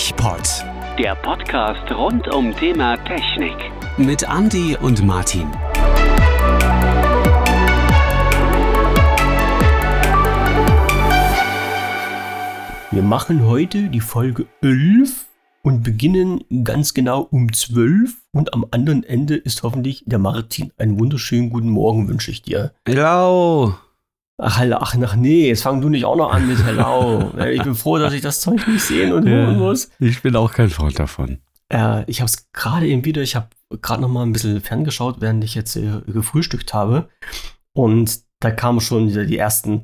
TechPod. Der Podcast rund um Thema Technik. Mit Andy und Martin. Wir machen heute die Folge 11 und beginnen ganz genau um 12 und am anderen Ende ist hoffentlich der Martin. Einen wunderschönen guten Morgen wünsche ich dir. Hello. Ach, ach, ach nee, jetzt fang du nicht auch noch an mit Hello. ich bin froh, dass ich das Zeug nicht sehen und hören muss. Ich bin auch kein Freund davon. Äh, ich habe es gerade eben wieder, ich habe gerade noch mal ein bisschen ferngeschaut, während ich jetzt äh, gefrühstückt habe. Und da kamen schon die, die ersten.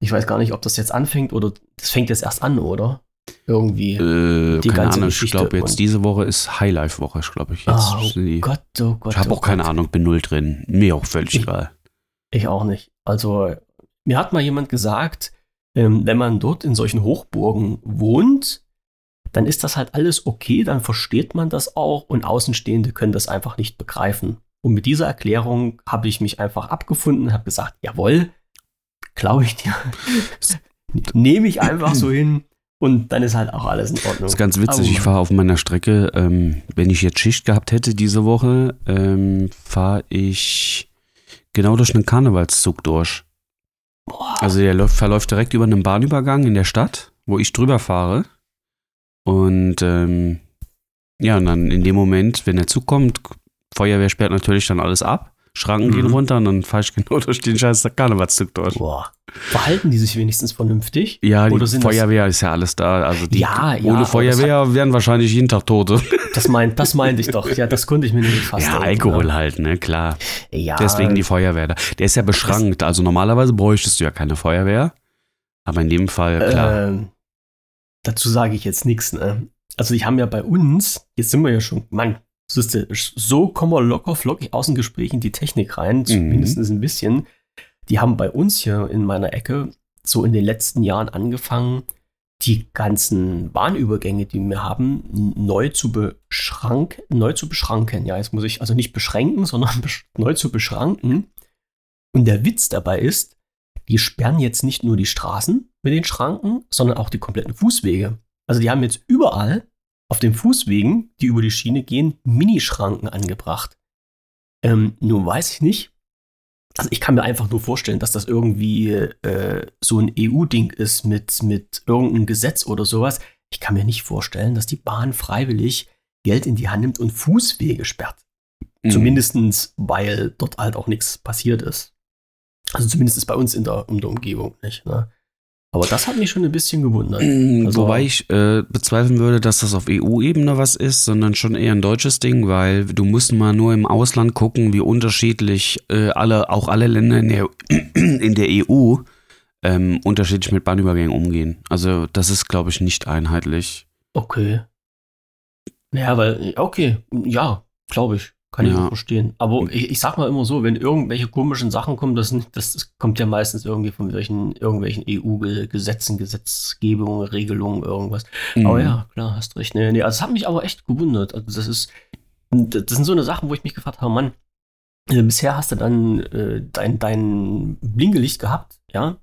Ich weiß gar nicht, ob das jetzt anfängt oder das fängt jetzt erst an, oder? Irgendwie. Äh, die keine ganze Ahnung, ich Geschichte glaube jetzt diese Woche ist Highlife-Woche, glaube ich. Jetzt Oh Gott, oh Gott. ich habe oh auch keine Gott. Ahnung, bin null drin. Mir auch völlig Ich- egal. Ich auch nicht. Also, mir hat mal jemand gesagt, ähm, wenn man dort in solchen Hochburgen wohnt, dann ist das halt alles okay, dann versteht man das auch und Außenstehende können das einfach nicht begreifen. Und mit dieser Erklärung habe ich mich einfach abgefunden, habe gesagt, jawohl, glaube ich dir. Nehme ich einfach so hin und dann ist halt auch alles in Ordnung. Das ist ganz witzig, ich fahre auf meiner Strecke, ähm, wenn ich jetzt Schicht gehabt hätte diese Woche, ähm, fahre ich genau durch einen Karnevalszug durch. Boah, Also der läuft, verläuft direkt über einen Bahnübergang in der Stadt, wo ich drüber fahre. Und ähm, ja, und dann in dem Moment, wenn der Zug kommt, Feuerwehr sperrt natürlich dann alles ab, Schranken gehen Mhm. runter und dann fahre ich genau durch den scheiß Karnevalszug durch. boah. Verhalten die sich wenigstens vernünftig? Ja, die Oder sind das- Feuerwehr ist ja alles da. Also die, Ja, ja, ohne Feuerwehr wären wahrscheinlich jeden Tag Tote. Das, meint, das meinte ich doch. Ja, das konnte ich mir nicht fast ja, Alkohol ne? halt, ne, klar. Ja, Deswegen die Feuerwehr da. Der ist ja beschrankt. Also normalerweise bräuchtest du ja keine Feuerwehr. Aber in dem Fall, klar. Ähm, dazu sage ich jetzt nichts. Ne? Also die haben ja bei uns, jetzt sind wir ja schon, Mann, so kommen wir locker flockig aus dem Gespräch in die Technik rein, zumindest ein bisschen. Die haben bei uns hier in meiner Ecke so in den letzten Jahren angefangen, die ganzen Bahnübergänge, die wir haben, neu zu beschranken, neu zu beschranken. Ja, jetzt muss ich also nicht beschränken, sondern besch neu zu beschranken. Und der Witz dabei ist, die sperren jetzt nicht nur die Straßen mit den Schranken, sondern auch die kompletten Fußwege. Also die haben jetzt überall auf den Fußwegen, die über die Schiene gehen, Minischranken angebracht. Ähm, nun weiß ich nicht. Also ich kann mir einfach nur vorstellen, dass das irgendwie äh, so ein EU-Ding ist mit, mit irgendeinem Gesetz oder sowas. Ich kann mir nicht vorstellen, dass die Bahn freiwillig Geld in die Hand nimmt und Fußwege sperrt. Mhm. Zumindestens, weil dort halt auch nichts passiert ist. Also zumindest ist bei uns in der, in der Umgebung nicht. Ne? Aber das hat mich schon ein bisschen gewundert. Mm, Also- Wobei ich äh, bezweifeln würde, dass das auf EU-Ebene was ist, sondern schon eher ein deutsches Ding, weil du musst mal nur im Ausland gucken, wie unterschiedlich äh, alle, auch alle Länder in der, in der EU ähm, unterschiedlich mit Bahnübergängen umgehen. Also das ist, glaube ich, nicht einheitlich. Okay. Naja, weil, okay, ja, glaube ich. Kann ich Ja. auch verstehen. Aber ich, ich sag mal immer so, wenn irgendwelche komischen Sachen kommen, das, das kommt ja meistens irgendwie von welchen, irgendwelchen EU-Gesetzen, Gesetzgebungen, Regelungen, irgendwas. Aber Mhm. ja, klar, hast recht. Nee, nee, also das hat mich aber echt gewundert. Also das ist, das sind so eine Sachen, wo ich mich gefragt habe, Mann, äh, bisher hast du dann äh, dein, dein Blinkelicht gehabt, ja?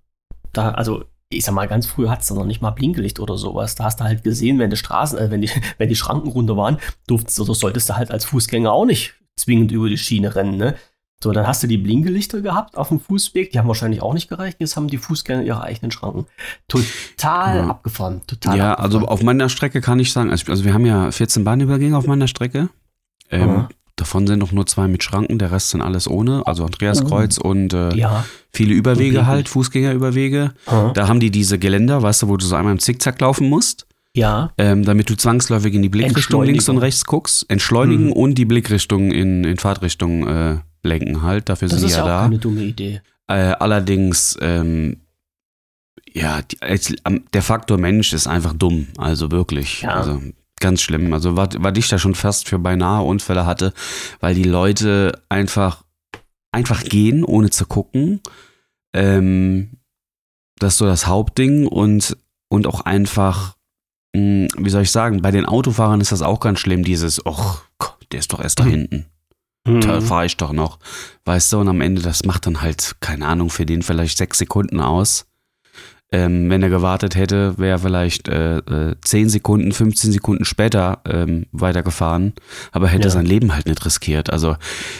Da, also, ich sag mal, ganz früh hattest du noch nicht mal Blinkelicht oder sowas. Da hast du halt gesehen, wenn die Straßen, äh, wenn die, wenn die Schranken runter waren, durftest oder solltest du halt als Fußgänger auch nicht zwingend über die Schiene rennen, ne? So, dann hast du die Blinkelichter gehabt auf dem Fußweg, die haben wahrscheinlich auch nicht gereicht, jetzt haben die Fußgänger ihre eigenen Schranken. Total Ja. abgefahren, total Ja, abgefahren. also auf meiner Strecke kann ich sagen, also also wir haben ja 14 Bahnübergänge auf meiner Strecke. Ähm, Aha. davon sind noch nur zwei mit Schranken, der Rest sind alles ohne. Also Andreaskreuz und äh, Ja. viele Überwege halt, Fußgängerüberwege. Aha. Da haben die diese Geländer, weißt du, wo du so einmal im Zickzack laufen musst, Ja. ähm, damit du zwangsläufig in die Blickrichtung links und rechts guckst, entschleunigen Mhm. und die Blickrichtung in, in Fahrtrichtung äh, lenken halt. Dafür Das sind ist die ja ja auch da. keine dumme Idee. Äh, allerdings, ähm, ja, die, der Faktor Mensch ist einfach dumm. Also wirklich. Ja. Also ganz schlimm. Also was, ich da schon fast für beinahe Unfälle hatte, weil die Leute einfach, einfach gehen, ohne zu gucken. Ähm, das ist so das Hauptding und, und auch einfach, wie soll ich sagen, bei den Autofahrern ist das auch ganz schlimm, dieses, och, der ist doch erst da Mhm. hinten. Da fahre ich doch noch. Weißt du, und am Ende, das macht dann halt, keine Ahnung, für den vielleicht sechs Sekunden aus. Ähm, wenn er gewartet hätte, wäre er vielleicht äh, äh, 10 Sekunden, 15 Sekunden später ähm, weitergefahren, aber hätte Ja. sein Leben halt nicht riskiert. Also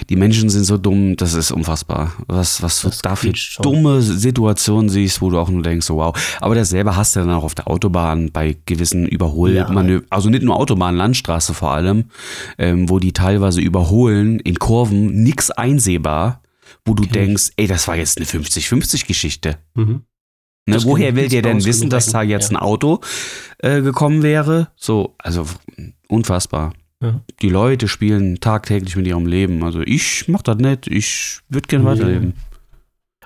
die Menschen sind so dumm, das ist unfassbar. Was, was du Das da für dumme Situationen siehst, wo du auch nur denkst, so wow. Aber dasselbe hast du dann auch auf der Autobahn bei gewissen Überholmanövern, also nicht nur Autobahn, Landstraße vor allem, ähm, wo die teilweise überholen in Kurven, nix einsehbar, wo du Kenn ich. denkst, ey, das war jetzt eine 50-50-Geschichte. Mhm. Ne, woher will ihr denn wissen, dass da jetzt ein Auto äh, gekommen wäre? So, also unfassbar. Ja. Die Leute spielen tagtäglich mit ihrem Leben. Also ich mach das nicht. Ich würde gerne Nee. weiterleben.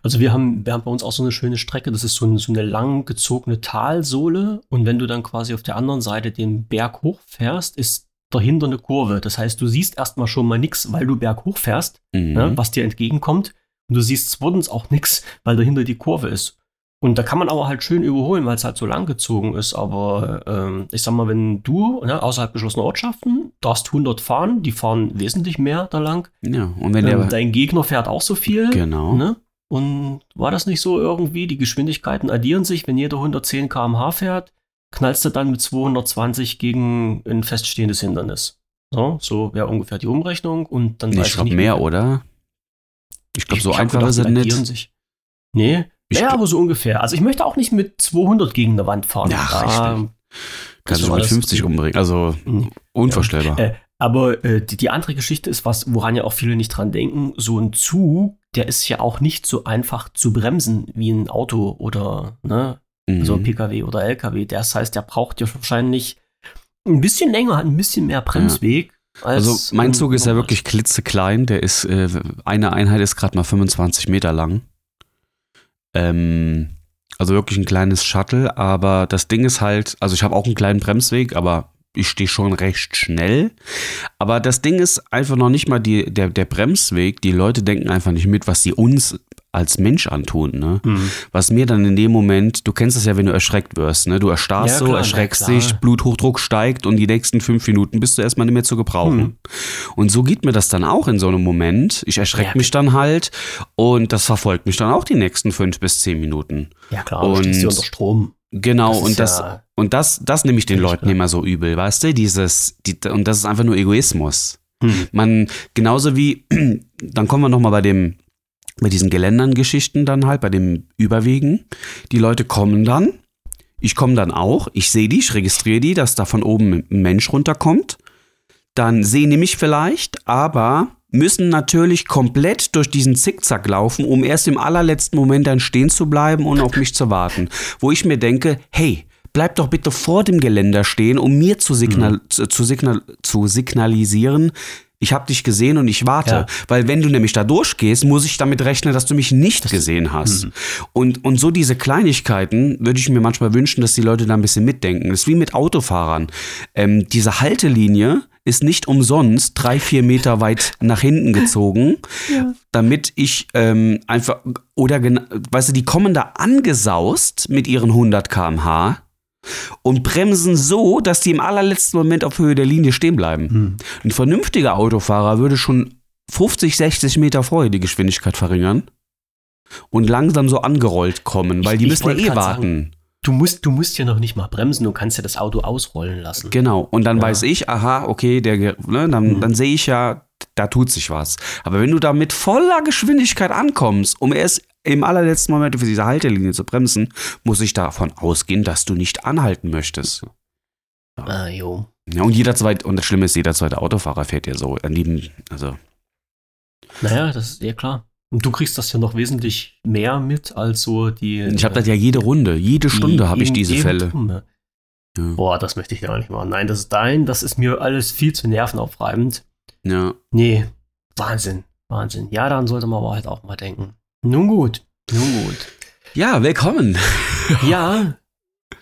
Also wir haben, wir haben bei uns auch so eine schöne Strecke, das ist so, ein, so eine lang gezogene Talsohle und wenn du dann quasi auf der anderen Seite den Berg hochfährst, ist dahinter eine Kurve. Das heißt, du siehst erstmal schon mal nichts, weil du Berg hochfährst, Mhm. ne, was dir entgegenkommt und du siehst zweitens auch nichts, weil dahinter die Kurve ist. Und da kann man aber halt schön überholen, weil es halt so lang gezogen ist. Aber ähm, ich sag mal, wenn du ne, außerhalb geschlossener Ortschaften darfst 100 fahren, die fahren wesentlich mehr da lang. Ja, und wenn Ähm, der. dein Gegner fährt auch so viel. Genau. Ne? Und war das nicht so irgendwie? Die Geschwindigkeiten addieren sich, wenn jeder 110 km/h fährt, knallst du dann mit 220 gegen ein feststehendes Hindernis. So, so wäre ungefähr die Umrechnung und dann Nee, ich glaube mehr, wie- oder? Ich glaube, so einfach ist es nicht. Sich. Nee, Ich ja, aber so ungefähr. Also ich möchte auch nicht mit 200 gegen eine Wand fahren. Da- richtig. Kannst du mit alles- 50 umbringen. Also Nee. unvorstellbar. Äh, aber äh, die, die andere Geschichte ist was, woran ja auch viele nicht dran denken. So ein Zug, der ist ja auch nicht so einfach zu bremsen wie ein Auto oder ne, Mhm. so ein PKW oder LKW. Das heißt, der braucht ja wahrscheinlich ein bisschen länger, hat ein bisschen mehr Bremsweg. Als Also mein ein Zug ist ja wirklich klitzeklein. Der ist, äh, eine Einheit ist gerade mal 25 Meter lang. Ähm, also wirklich ein kleines Shuttle, aber das Ding ist halt, also ich habe auch einen kleinen Bremsweg, aber ich stehe schon recht schnell. Aber das Ding ist einfach noch nicht mal die, der, der Bremsweg. Die Leute denken einfach nicht mit, was sie uns als Mensch antun. Ne? Hm. Was mir dann in dem Moment, du kennst es ja, wenn du erschreckt wirst, ne? Du erstarrst Ja, so, klar, erschreckst klar. dich, Bluthochdruck steigt und die nächsten fünf Minuten bist du erstmal nicht mehr zu gebrauchen. Hm. Und so geht mir das dann auch in so einem Moment. Ich erschrecke Ja. mich dann halt und das verfolgt mich dann auch die nächsten fünf bis zehn Minuten. Ja klar, du stehst Und- unter Strom. Genau, Das und das, ja- und das, das nehme ich den Leuten immer so übel, weißt du? Dieses, die, und das ist einfach nur Egoismus. Hm. Man, genauso wie, dann kommen wir nochmal bei dem, bei diesen Geländern-Geschichten dann halt, bei dem Überwegen. Die Leute kommen dann, ich komme dann auch, ich sehe die, ich registriere die, dass da von oben ein Mensch runterkommt. Dann sehen die mich vielleicht, aber müssen natürlich komplett durch diesen Zickzack laufen, um erst im allerletzten Moment dann stehen zu bleiben und auf mich zu warten. Wo ich mir denke, hey, bleib doch bitte vor dem Geländer stehen, um mir zu, signal zu, zu, signal zu signalisieren, ich habe dich gesehen und ich warte. Ja. Weil wenn du nämlich da durchgehst, muss ich damit rechnen, dass du mich nicht gesehen hast. Und, und so diese Kleinigkeiten würde ich mir manchmal wünschen, dass die Leute da ein bisschen mitdenken. Das ist wie mit Autofahrern. Ähm, diese Haltelinie ist nicht umsonst drei, vier Meter weit nach hinten gezogen, damit ich ähm, einfach, oder, weißt du, die kommen da angesaust mit ihren 100 km/h und bremsen so, dass die im allerletzten Moment auf Höhe der Linie stehen bleiben. Hm. Ein vernünftiger Autofahrer würde schon 50, 60 Meter vorher die Geschwindigkeit verringern und langsam so angerollt kommen, weil Ich- die müssen ja eh warten. Du musst, du musst ja noch nicht mal bremsen, du kannst ja das Auto ausrollen lassen. Genau. Und dann Ja. weiß ich, aha, okay, der, ne, dann, Mhm. dann sehe ich ja, da tut sich was. Aber wenn du da mit voller Geschwindigkeit ankommst, um erst im allerletzten Moment für diese Haltelinie zu bremsen, muss ich davon ausgehen, dass du nicht anhalten möchtest. Ah, jo. Ja, und jeder zweite, und das Schlimme ist, jeder zweite Autofahrer fährt ja so. An lieben, also, Naja, das ist ja klar. Und du kriegst das ja noch wesentlich mehr mit als so die. ich habe das ja jede Runde, jede Stunde habe ich diese Fälle. ne? Ja. Boah, das möchte ich gar nicht machen. Nein, das ist dein, das ist mir alles viel zu nervenaufreibend. ja. Nee, Wahnsinn, Wahnsinn. Ja, daran sollte man aber halt auch mal denken. Nun gut, nun gut. Ja, willkommen. Ja,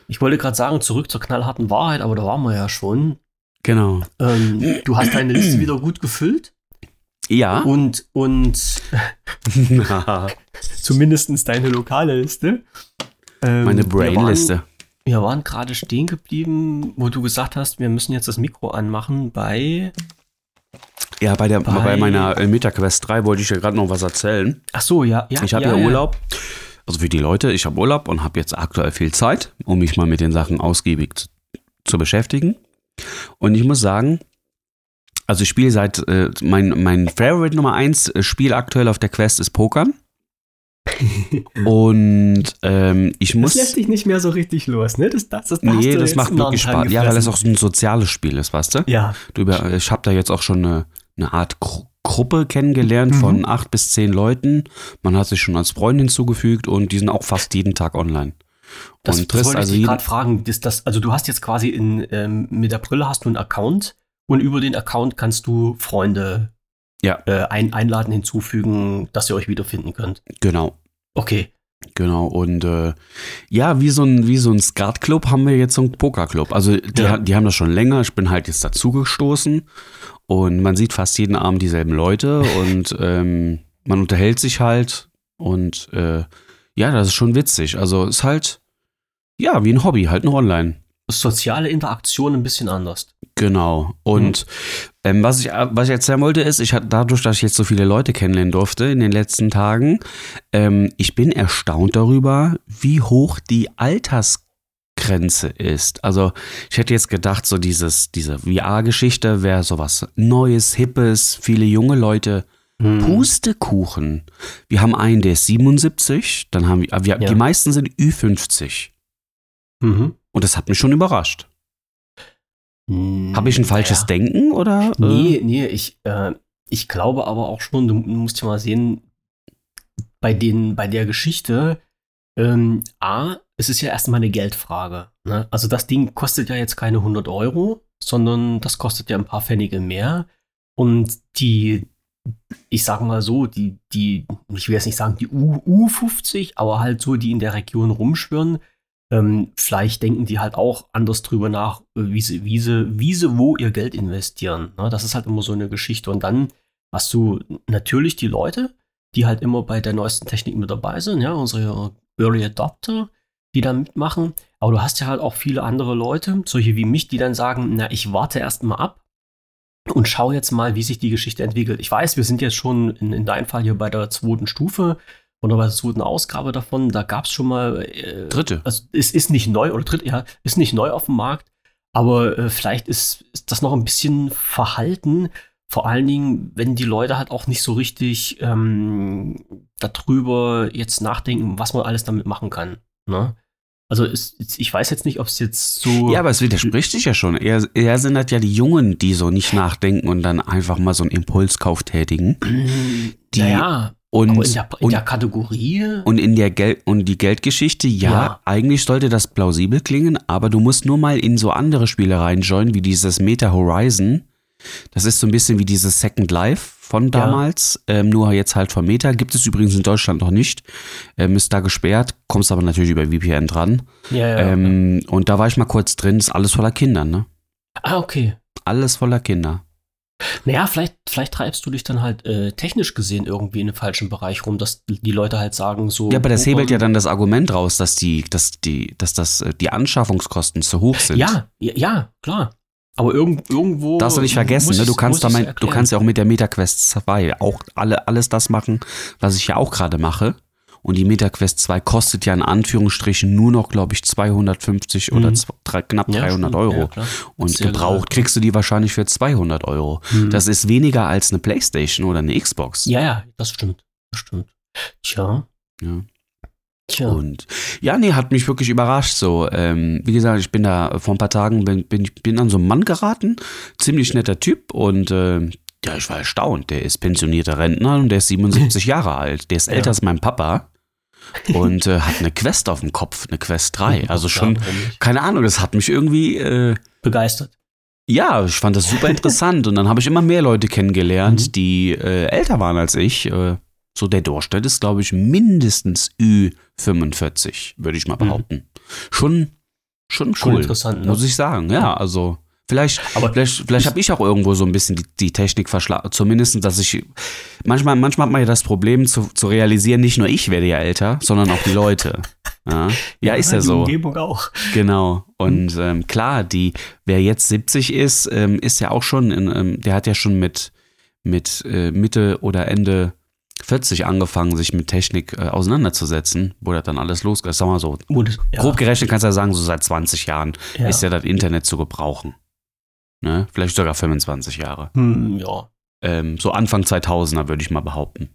ich wollte gerade sagen, zurück zur knallharten Wahrheit, aber da waren wir ja schon. Genau. Ähm, du hast deine Liste wieder gut gefüllt Ja. und, und zumindest deine lokale Liste. Ähm, Meine wir Brainliste. waren- Wir waren gerade stehen geblieben, wo du gesagt hast, wir müssen jetzt das Mikro anmachen bei. Ja, bei, der, bei, Bei- meiner äh, MetaQuest 3 wollte ich ja gerade noch was erzählen. Ach so, ja, ja. ich habe ja, ja, Urlaub. Also für die Leute, ich habe Urlaub und habe jetzt aktuell viel Zeit, um mich mal mit den Sachen ausgiebig zu, zu beschäftigen. Und ich muss sagen, also ich spiele seit, äh, mein, mein Favorite Nummer 1 äh, Spiel aktuell auf der Quest ist Pokern. und ähm, ich muss. Das lässt dich nicht mehr so richtig los, ne? Das, das, das, Nee, das macht wirklich Spaß. Ja, weil das auch so ein soziales Spiel ist, weißt du? Ja, du über, ich habe da jetzt auch schon eine, eine Art Gru Gruppe kennengelernt Mhm. von acht bis zehn Leuten. Man hat sich schon als Freund hinzugefügt und die sind auch fast jeden Tag online. das, und das wollte also ich gerade fragen. Das, das, also du hast jetzt quasi in, ähm, mit der Brille hast du einen Account und über den Account kannst du Freunde Ja. äh, ein, einladen, hinzufügen, dass ihr euch wiederfinden könnt. genau. Okay. Genau, und äh, ja, wie so ein, wie so ein Skatclub haben wir jetzt so einen Pokerclub. Also die, Ja. die haben das schon länger, ich bin halt jetzt dazugestoßen und man sieht fast jeden Abend dieselben Leute und ähm, man unterhält sich halt und äh, ja, das ist schon witzig. Also ist halt, ja, wie ein Hobby, halt nur online. Soziale Interaktion ein bisschen anders. Genau. Und ähm, was, ich, was ich erzählen wollte, ist, ich hatte dadurch, dass ich jetzt so viele Leute kennenlernen durfte in den letzten Tagen, ähm, ich bin erstaunt darüber, wie hoch die Altersgrenze ist. Also ich hätte jetzt gedacht, so dieses, diese VR-Geschichte wäre sowas Neues, Hippes, viele junge Leute. Hm. Pustekuchen. Wir haben einen, der ist 77, dann haben wir, wir Ja. die meisten sind Ü50. Mhm. Und das hat mich schon überrascht. Habe ich ein falsches Naja. Denken oder? äh? Nee, nee, ich, äh, ich glaube aber auch schon, du musst ja mal sehen, bei, den, bei der Geschichte, ähm, A, es ist ja erstmal eine Geldfrage. Ne? Also das Ding kostet ja jetzt keine 100 Euro, sondern das kostet ja ein paar Pfennige mehr. Und die, ich sag mal so, die, die, ich will jetzt nicht sagen die U, U50, aber halt so, die in der Region rumschwirren, ähm, vielleicht denken die halt auch anders drüber nach, äh, wie sie, wie sie, wie sie wo ihr Geld investieren. Ne? Das ist halt immer so eine Geschichte. Und dann hast du natürlich die Leute, die halt immer bei der neuesten Technik mit dabei sind, ja, unsere Early Adopter, die da mitmachen. Aber du hast ja halt auch viele andere Leute, solche wie mich, die dann sagen, na, ich warte erst mal ab und schau jetzt mal, wie sich die Geschichte entwickelt. Ich weiß, wir sind jetzt schon in, in deinem Fall hier bei der zweiten Stufe oder bei der zweiten Ausgabe davon. Da gab es schon mal äh, Dritte. also es ist nicht neu oder dritt, ja, ist nicht neu auf dem Markt, aber äh, vielleicht ist, ist das noch ein bisschen verhalten. Vor allen Dingen, wenn die Leute halt auch nicht so richtig ähm, darüber jetzt nachdenken, was man alles damit machen kann. Ne? Also es, ich weiß jetzt nicht, ob es jetzt so. Ja, aber es widerspricht sich ja schon. Eher, eher sind das ja die Jungen, die so nicht nachdenken und dann einfach mal so einen Impulskauf tätigen. Die- naja, Und, aber in der, in und, der Kategorie. und in der Geld und die Geldgeschichte, ja, Ja. eigentlich sollte das plausibel klingen, aber du musst nur mal in so andere Spiele reinjoinen, wie dieses Meta Horizon. Das ist so ein bisschen wie dieses Second Life von damals, ähm, nur jetzt halt von Meta. Gibt es übrigens in Deutschland noch nicht. Ähm, ist da gesperrt, kommst aber natürlich über VPN dran. ja, ja, Ähm, und da war ich mal kurz drin, ist alles voller Kinder, ne? ah, okay. Alles voller Kinder. Naja, vielleicht, vielleicht treibst du dich dann halt äh, technisch gesehen irgendwie in den falschen Bereich rum, dass die Leute halt sagen so. Ja, aber das hebelt ja dann das Argument raus, dass die, dass die, dass das, äh, die Anschaffungskosten zu hoch sind. Ja, ja, klar. Aber irgend, irgendwo. Darfst du nicht vergessen, ne? du kannst da mein, du kannst ja auch mit der MetaQuest 2 auch alle, alles das machen, was ich ja auch gerade mache. Und die MetaQuest 2 kostet ja in Anführungsstrichen nur noch, glaube ich, 250 oder Mhm. zwei, drei, knapp Ja, 300 stimmt. Euro. Ja, klar. Und Sehr gebraucht genau. kriegst du die wahrscheinlich für 200 Euro. Hm. Das ist weniger als eine Playstation oder eine Xbox. ja, ja, das stimmt. Das stimmt. Tja. Ja. Tja. Und ja, nee, hat mich wirklich überrascht. So, ähm, wie gesagt, ich bin da vor ein paar Tagen bin, bin, bin an so einen Mann geraten, ziemlich netter Typ und äh, ja, ich war erstaunt. Der ist pensionierter Rentner und der ist 77 Jahre alt. Der ist Ja. älter als mein Papa und äh, hat eine Quest auf dem Kopf, eine Quest 3. Also schon, keine Ahnung, das hat mich irgendwie äh, begeistert. ja, ich fand das super interessant und dann habe ich immer mehr Leute kennengelernt, Mhm. die äh, älter waren als ich. Äh, so der Durchschnitt ist, glaube ich, mindestens Ü45, würde ich mal Mhm. behaupten. Schon, schon Schon cool, interessant, ne? muss ich sagen. Ja, also vielleicht, Aber vielleicht, vielleicht habe ich auch irgendwo so ein bisschen die, die Technik verschlagen. Zumindest, dass ich manchmal, manchmal hat man ja das Problem zu, zu realisieren, nicht nur ich werde ja älter, sondern auch die Leute. Ja, ja ist ja die so. Umgebung auch. Genau. Und ähm, klar, die, wer jetzt 70 ist, ähm, ist ja auch schon, in, ähm, der hat ja schon mit, mit äh, Mitte oder Ende 40 angefangen, sich mit Technik äh, auseinanderzusetzen, wo das dann alles losgeht. Sag mal so, das- ja. grob gerechnet kannst du ja sagen, so seit 20 Jahren Ja. ist ja das Internet zu gebrauchen. Ne? Vielleicht sogar 25 Jahre. Hm, ja. Ähm, so Anfang 2000er würde ich mal behaupten.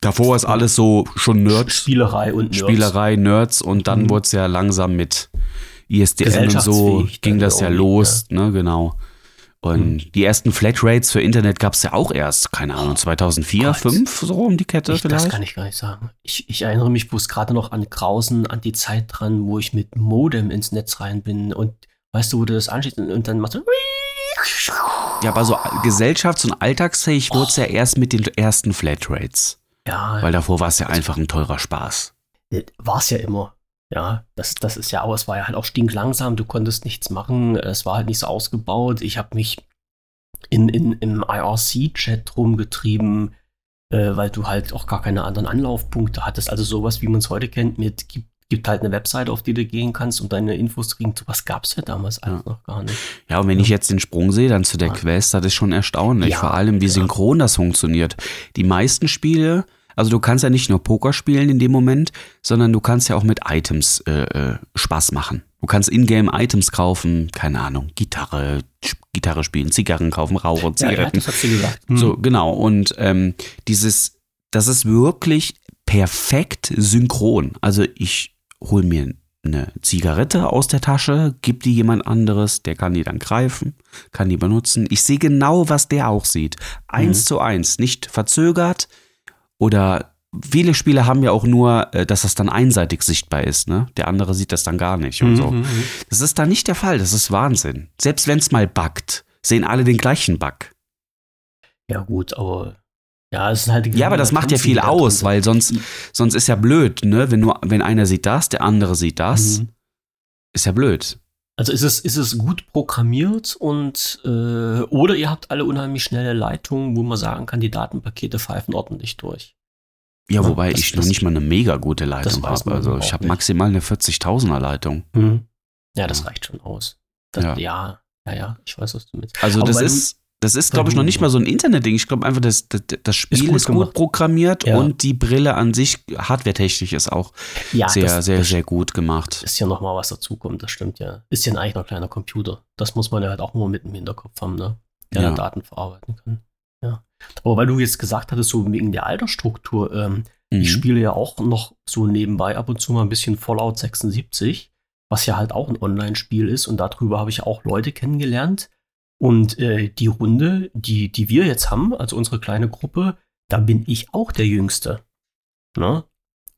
Davor ist alles so schon Nerds, Spielerei und Nerds. Spielerei, Nerds und dann Mhm. wurde es ja langsam mit ISDN und so ging das ja los, ne, genau. Und Mhm. die ersten Flatrates für Internet gab es ja auch erst, keine Ahnung, 2004, Gott. 5 so um die Kette Ich, das vielleicht. kann ich gar nicht sagen. Ich, ich erinnere mich bloß gerade noch an Grausen, an die Zeit dran, wo ich mit Modem ins Netz rein bin und weißt du, wo du das anschließt und, dann machst du. Ja, aber so gesellschafts- und alltagsfähig wurde es ja erst mit den ersten Flatrates. Ja, Weil davor war es ja einfach ein teurer Spaß. war es ja immer. Ja, das, das ist ja auch, es war ja halt auch stinklangsam, du konntest nichts machen, es war halt nicht so ausgebaut. Ich habe mich in, in, im IRC-Chat rumgetrieben, äh, weil du halt auch gar keine anderen Anlaufpunkte hattest. Also sowas, wie man es heute kennt, mit gibt, gibt halt eine Webseite, auf die du gehen kannst, um deine Infos zu kriegen. Sowas gab es ja damals alles noch gar nicht. Ja, und wenn ich jetzt den Sprung sehe, dann zu der Ja. Quest, das ist schon erstaunlich. Ja, Vor allem, wie ja. synchron das funktioniert. Die meisten Spiele, also du kannst ja nicht nur Poker spielen in dem Moment, sondern du kannst ja auch mit Items äh, äh, Spaß machen. Du kannst Ingame-Items kaufen, keine Ahnung, Gitarre, Gitarre spielen, Zigarren kaufen, Rauch und Ja, ja, Zigaretten. das hat sie gesagt. So, genau. Und ähm, dieses, das ist wirklich perfekt synchron. Also ich hole mir eine Zigarette aus der Tasche, gebe die jemand anderes, der kann die dann greifen, kann die benutzen. Ich sehe genau, was der auch sieht. Eins Mhm. zu eins, nicht verzögert oder viele Spiele haben ja auch nur, äh, dass das dann einseitig sichtbar ist. Ne? Der andere sieht das dann gar nicht und so. Mhm, mhm. Das ist da nicht der Fall. Das ist Wahnsinn. Selbst wenn es mal buggt, sehen alle den gleichen Bug. Ja, gut, aber ja, es ist halt die Ja, aber das macht ja viel aus, weil sonst, sonst ist ja blöd, ne? Wenn nur, wenn einer sieht das, der andere sieht das, Mhm. ist ja blöd. Also ist es, ist es gut programmiert und äh, oder ihr habt alle unheimlich schnelle Leitungen, wo man sagen kann, die Datenpakete pfeifen ordentlich durch. Ja, wobei das- ich noch nicht mal eine mega gute Leitung habe. Also ich habe maximal eine 40.000er Leitung. Ja, das reicht schon aus. Das, Ja. ja. ja, ja, ich weiß, was du mit. Also Aber das ist, das ist, glaube ich, noch nicht mal so ein Internetding. Ich glaube einfach, das, das, das Spiel gut ist gut, programmiert Ja. und die Brille an sich, hardwaretechnisch, ist auch Ja, sehr, das, sehr, sehr gut gemacht. ist ja noch mal was dazukommt, das stimmt ja. Ist ja ein eigener kleiner Computer. Das muss man ja halt auch nur mit im Hinterkopf haben, ne? Der Ja. Daten verarbeiten kann. Ja. Aber weil du jetzt gesagt hattest, so wegen der Altersstruktur, ähm, Mhm. Ich spiele ja auch noch so nebenbei ab und zu mal ein bisschen Fallout 76, was ja halt auch ein Online-Spiel ist und darüber habe ich auch Leute kennengelernt. Und äh, die Runde, die, die wir jetzt haben, also unsere kleine Gruppe, da bin ich auch der Jüngste. Ne?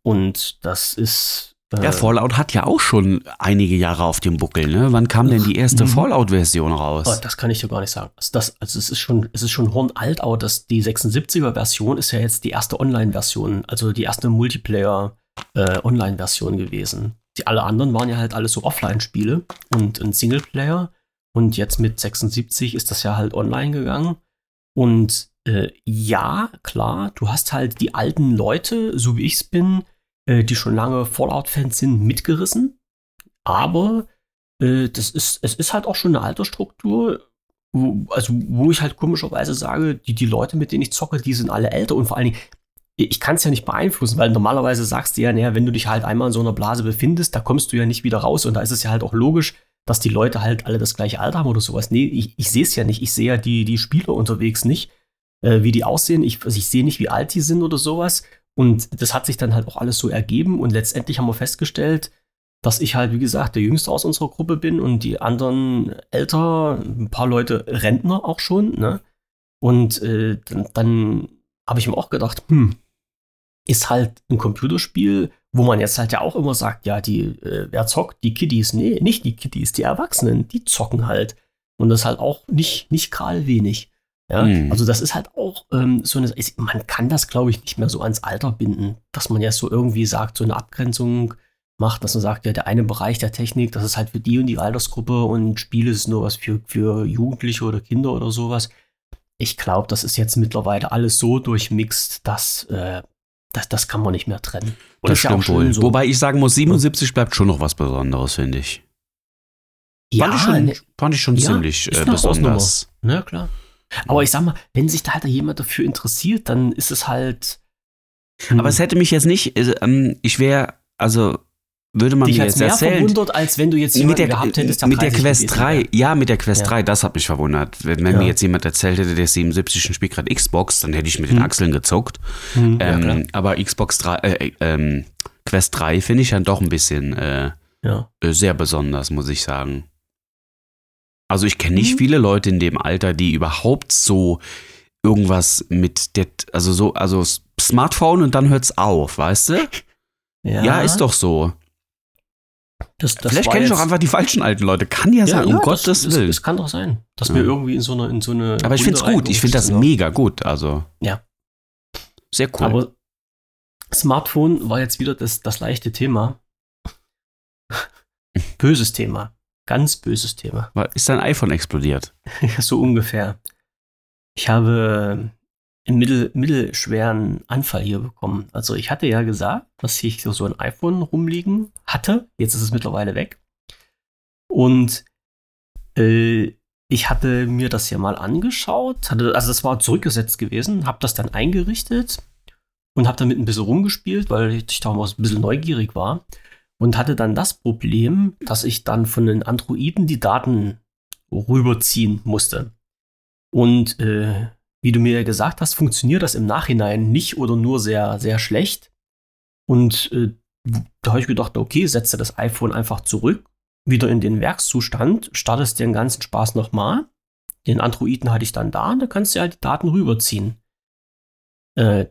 Und das ist. äh, Ja, Fallout hat ja auch schon einige Jahre auf dem Buckel, ne? Wann kam denn die erste Mhm. Fallout-Version raus? Oh, das kann ich dir gar nicht sagen. Also, das, also es ist schon, es ist schon hornalt, aber das, die 76er-Version ist ja jetzt die erste Online-Version, also die erste Multiplayer-Online-Version gewesen. Die alle anderen waren ja halt alles so Offline-Spiele und ein Singleplayer. Und jetzt mit 76 ist das ja halt online gegangen. Und äh, ja, klar, du hast halt die alten Leute, so wie ich es bin, äh, die schon lange Fallout-Fans sind, mitgerissen. Aber äh, das ist, es ist halt auch schon eine Altersstruktur, wo, also wo ich halt komischerweise sage, die, die Leute, mit denen ich zocke, die sind alle älter und vor allen Dingen, ich kann es ja nicht beeinflussen, weil normalerweise sagst du ja, naja, wenn du dich halt einmal in so einer Blase befindest, da kommst du ja nicht wieder raus und da ist es ja halt auch logisch, dass die Leute halt alle das gleiche Alter haben oder sowas. Nee, ich, ich sehe es ja nicht. Ich sehe ja die, die Spieler unterwegs nicht, äh, wie die aussehen. Ich, also ich sehe nicht, wie alt die sind oder sowas. Und das hat sich dann halt auch alles so ergeben und letztendlich haben wir festgestellt, dass ich halt, wie gesagt, der Jüngste aus unserer Gruppe bin und die anderen älter, ein paar Leute Rentner auch schon, ne? Und äh, dann, dann habe ich mir auch gedacht, hm, ist halt ein Computerspiel, wo man jetzt halt ja auch immer sagt, ja, die, äh, wer zockt? Die Kiddies. Nee, nicht die Kiddies, die Erwachsenen, die zocken halt. Und das halt auch nicht, nicht gerade wenig. Ja, Mhm. also das ist halt auch ähm, so eine, ist- man kann das, glaube ich, nicht mehr so ans Alter binden, dass man ja so irgendwie sagt, so eine Abgrenzung macht, dass man sagt, ja, der eine Bereich der Technik, das ist halt für die und die Altersgruppe und Spiele ist nur was für, für Jugendliche oder Kinder oder sowas. Ich glaube, das ist jetzt mittlerweile alles so durchmixt, dass äh, das, das kann man nicht mehr trennen. Und das ja auch stimmt schön wohl. so. Wobei ich sagen muss, 77 bleibt schon noch was Besonderes, finde ich. ja, fand ich schon, ne, fand ich schon Ja, ziemlich äh, besonders. ne, klar. Aber ich sag mal, wenn sich da halt jemand dafür interessiert, dann ist es halt. hm, Aber es hätte mich jetzt nicht, äh, ähm, ich wäre, also würde man dich mir jetzt mehr erzählen, verwundert, als wenn du jetzt mit der, gehabt hättest, der mit der 30 Quest gewesen 3, wäre. ja, mit der Quest Ja. 3, das hat mich verwundert. Wenn, wenn Ja. mir jetzt jemand erzählt hätte, der ist 77 und spielt gerade Xbox, dann hätte ich mit den Hm. Achseln gezuckt. Hm, ja, ähm, aber Xbox 3, äh, ähm, Quest 3 finde ich dann doch ein bisschen äh, ja. äh, sehr besonders, muss ich sagen. Also ich kenne nicht Mhm. viele Leute in dem Alter, die überhaupt so irgendwas mit der, also so, also Smartphone und dann hört's auf, weißt du? Ja, ist doch so. Das, das Vielleicht kenne ich auch einfach die falschen alten Leute. Kann ja, sein, um das- Gottes das, Willen. Das kann doch sein, dass Ja. wir irgendwie in so eine, in so eine. Aber ich finde es gut. Ich finde das mega gut. Also. Ja. Sehr cool. Aber Smartphone war jetzt wieder das, das leichte Thema. Böses Thema. Ganz böses Thema. Ist dein iPhone explodiert? so ungefähr. Ich habe einen mittel, mittelschweren Anfall hier bekommen. Also ich hatte ja gesagt, dass ich so, ein iPhone rumliegen hatte. Jetzt ist es mittlerweile weg. Und äh, ich hatte mir das ja mal angeschaut. Hatte, also das war zurückgesetzt gewesen. Habe das dann eingerichtet und habe damit ein bisschen rumgespielt, weil ich damals ein bisschen neugierig war. Und hatte dann das Problem, dass ich dann von den Androiden die Daten rüberziehen musste. Und äh, wie du mir gesagt hast, funktioniert das im Nachhinein nicht oder nur sehr, sehr schlecht. Und äh, da habe ich gedacht, okay, setze das iPhone einfach zurück, wieder in den Werkszustand, startest den ganzen Spaß nochmal. Den Androiden hatte ich dann da und da kannst du ja die Daten rüberziehen. Äh,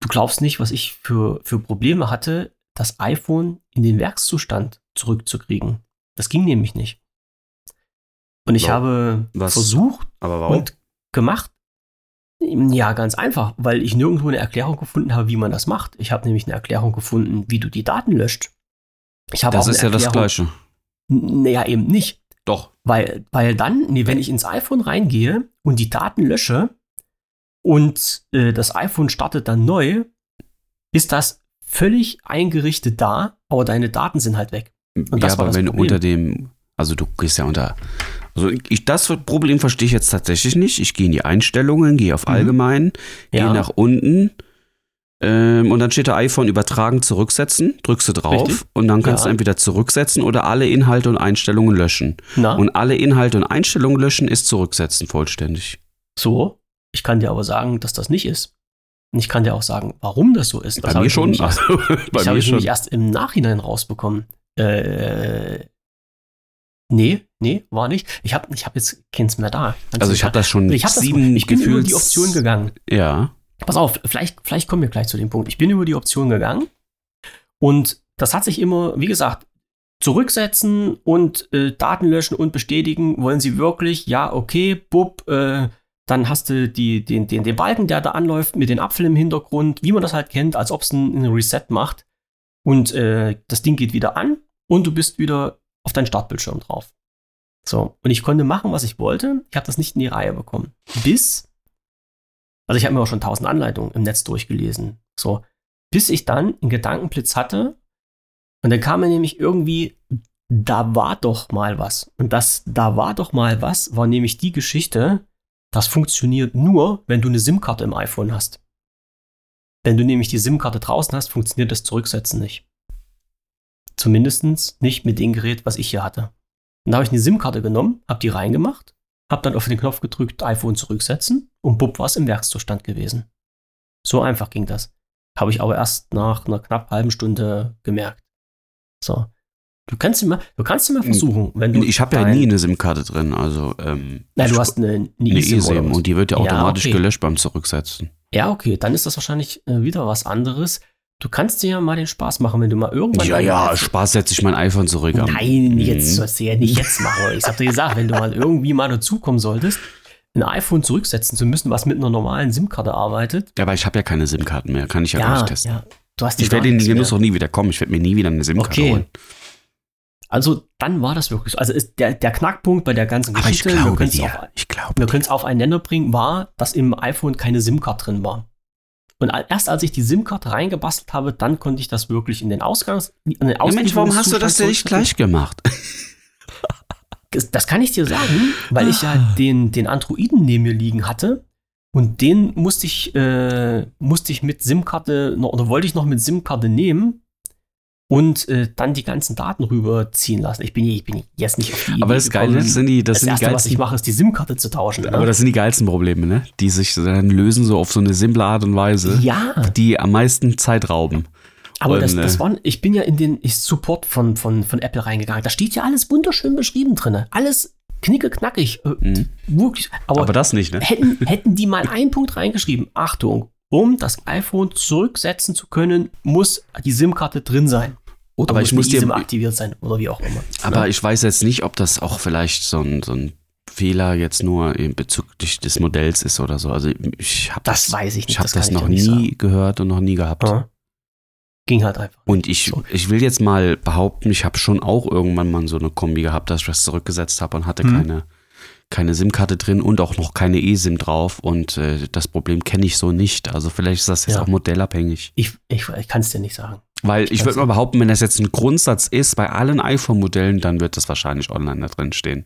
du glaubst nicht, was ich für, für Probleme hatte, das iPhone in den Werkszustand zurückzukriegen. Das ging nämlich nicht. Und ich Wow. habe Was? versucht, Aber und gemacht. Ja, ganz einfach, weil ich nirgendwo eine Erklärung gefunden habe, wie man das macht. Ich habe nämlich eine Erklärung gefunden, wie du die Daten löscht. Ich habe Das ist ja das Gleiche. Naja, eben nicht. Doch. Weil, weil dann, nee, wenn ich ins iPhone reingehe und die Daten lösche und äh, das iPhone startet dann neu, ist das völlig eingerichtet da, aber deine Daten sind halt weg. Und ja, das war aber wenn du Problem. unter dem, also du gehst ja unter, also ich, das Problem verstehe ich jetzt tatsächlich nicht. Ich gehe in die Einstellungen, gehe auf Mhm. Allgemein, Ja. gehe nach unten ähm, und dann steht da iPhone übertragen, zurücksetzen, drückst du drauf Richtig. und dann kannst Ja. du entweder zurücksetzen oder alle Inhalte und Einstellungen löschen. Na, Und alle Inhalte und Einstellungen löschen ist zurücksetzen vollständig. so. Ich kann dir aber sagen, dass das nicht ist. Und ich kann dir auch sagen, warum das so ist. Das Bei habe mir ich schon. nämlich erst- das habe ich schon. nämlich erst im Nachhinein rausbekommen. Äh, nee, nee, war nicht. Ich habe ich hab jetzt keins mehr da. Ganz Also ich habe das schon ich hab das, sieben ich bin über die Option gegangen. Ja. Pass auf, vielleicht, vielleicht kommen wir gleich zu dem Punkt. Ich bin über die Option gegangen und das hat sich immer, wie gesagt, zurücksetzen und äh, Daten löschen und bestätigen. Wollen Sie wirklich? Ja, okay, bub. Äh, dann hast du die, den, den, den Balken, der da anläuft, mit den Apfel im Hintergrund, wie man das halt kennt, als ob es ein, ein Reset macht. Und äh, das Ding geht wieder an und du bist wieder auf deinen Startbildschirm drauf. So, und ich konnte machen, was ich wollte. Ich habe das nicht in die Reihe bekommen. Bis also ich habe mir auch schon tausend Anleitungen im Netz durchgelesen. So, bis ich dann einen Gedankenblitz hatte. Und dann kam mir nämlich irgendwie, da war doch mal was. Und das, da war doch mal was, war nämlich die Geschichte, das funktioniert nur, wenn du eine SIM-Karte im iPhone hast. Wenn du nämlich die SIM-Karte draußen hast, funktioniert das Zurücksetzen nicht. Zumindest nicht mit dem Gerät, was ich hier hatte. Und da habe ich eine SIM-Karte genommen, habe die reingemacht, habe dann auf den Knopf gedrückt, iPhone zurücksetzen und bupp war es im Werkszustand gewesen. So einfach ging das. Habe ich aber erst nach einer knapp halben Stunde gemerkt. So. Du kannst mal, du kannst mal versuchen, wenn du. Ich habe ja nie eine SIM-Karte drin, also ähm, Nein, du hast eine, eine eine eSIM eSIM und die wird ja Ja, automatisch okay. gelöscht beim Zurücksetzen. Ja, okay, dann ist das wahrscheinlich äh, wieder was anderes. Du kannst dir ja mal den Spaß machen, wenn du mal irgendwann. Ja, ja, Spaß setze ich mein iPhone zurück. am- Nein, jetzt Mhm. sollst du ja nicht jetzt machen. Ich hab dir gesagt, wenn du mal irgendwie mal dazukommen solltest, ein iPhone zurücksetzen zu müssen, was mit einer normalen SIM-Karte arbeitet. Ja, aber ich habe ja keine SIM-Karten mehr, kann ich ja, gar nicht testen. ja. Du hast Ich werde in den Genuss auch nie wieder kommen. Ich werde mir nie wieder eine SIM-Karte Okay. holen. Also dann war das wirklich so. Also ist der, der Knackpunkt bei der ganzen Aber ich Geschichte, wir glaube können es auf, glaube. auf einen Nenner bringen, war, dass im iPhone keine SIM-Card drin war. Und erst als ich die SIM-Karte reingebastelt habe, dann konnte ich das wirklich in den Ausgangs... In den Ja, Mensch, warum hast du das denn nicht gleich gemacht? Das, kann ich dir sagen, weil ich ja den, den Androiden neben mir liegen hatte. Und den musste ich, äh, musste ich mit SIM-Karte noch, oder wollte ich noch mit SIM-Karte nehmen und äh, dann die ganzen Daten rüberziehen lassen. Ich bin, ich bin jetzt nicht auf die Aber das Geile das sind die, das, das sind die Erste, was geilsten. ich mache, ist die SIM-Karte zu tauschen. ne? aber das sind die geilsten Probleme, ne? Die sich dann lösen so auf so eine simple Art und Weise, ja, die am meisten Zeit rauben. aber Und, das, das äh, waren, ich bin ja in den Support von, von, von Apple reingegangen. Da steht ja alles wunderschön beschrieben drin. Alles knicke knackig. Äh, Mhm. Wirklich. Aber, Aber das nicht, ne? hätten, hätten die mal einen Punkt reingeschrieben. Achtung, um das iPhone zurücksetzen zu können, muss die SIM-Karte drin sein. Oder Aber muss ich muss die eSIM aktiviert sein oder wie auch immer. Aber Ne? ich weiß jetzt nicht, ob das auch vielleicht so ein, so ein Fehler jetzt nur in bezüglich des Modells ist oder so. Also ich habe Das weiß ich nicht, Ich habe das das, noch nie gehört und noch nie gehabt. Ja. Ging halt einfach. Und ich, So. ich will jetzt mal behaupten, ich habe schon auch irgendwann mal so eine Kombi gehabt, dass ich das zurückgesetzt habe und hatte Mhm. keine, keine SIM-Karte drin und auch noch keine eSIM drauf. Und äh, das Problem kenne ich so nicht. Also vielleicht ist das jetzt Ja. auch modellabhängig. Ich, ich, ich kann es dir nicht sagen. Weil ich weiß würde mal behaupten, wenn das jetzt ein Grundsatz ist bei allen iPhone-Modellen, dann wird das wahrscheinlich online da drin stehen.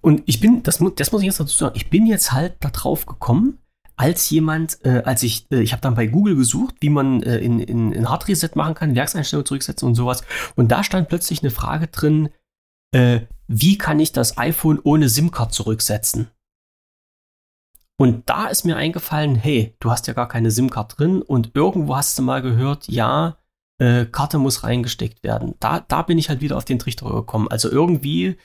Und ich bin, das, das muss ich jetzt dazu sagen, ich bin jetzt halt da drauf gekommen, als jemand, äh, als ich, äh, ich habe dann bei Google gesucht, wie man äh, in, in, in Hard Reset machen kann, Werkseinstellungen zurücksetzen und sowas. Und da stand plötzlich eine Frage drin, äh, wie kann ich das iPhone ohne SIM-Card zurücksetzen? Und da ist mir eingefallen, hey, du hast ja gar keine SIM-Card drin und irgendwo hast du mal gehört, ja, äh, Karte muss reingesteckt werden. Da, da bin ich halt wieder auf den Trichter gekommen. Also irgendwie,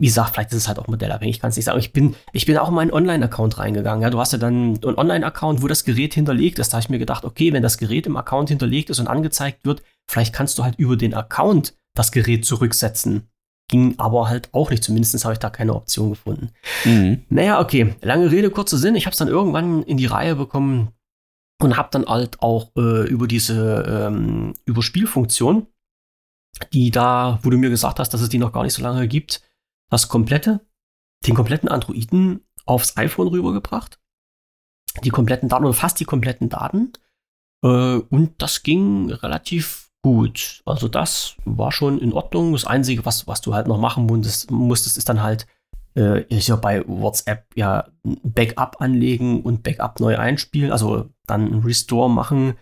wie gesagt, vielleicht ist es halt auch modellabhängig, kann es nicht sagen. Ich bin, ich bin auch in meinen Online-Account reingegangen. Ja, du hast ja dann einen Online-Account, wo das Gerät hinterlegt ist. Da habe ich mir gedacht, okay, wenn das Gerät im Account hinterlegt ist und angezeigt wird, vielleicht kannst du halt über den Account das Gerät zurücksetzen. Ging aber halt auch nicht. Zumindest habe ich da keine Option gefunden. Mhm. Naja, okay. Lange Rede, kurzer Sinn. Ich habe es dann irgendwann in die Reihe bekommen und habe dann halt auch äh, über diese ähm, Überspielfunktion, die da, wo du mir gesagt hast, dass es die noch gar nicht so lange gibt, das komplette, den kompletten Androiden aufs iPhone rübergebracht. Die kompletten Daten oder fast die kompletten Daten. Äh, und das ging relativ gut. Also das war schon in Ordnung. Das Einzige, was, was du halt noch machen musstest, musstest ist dann halt äh, ist ja bei WhatsApp ja Backup anlegen und Backup neu einspielen, also dann Restore machen,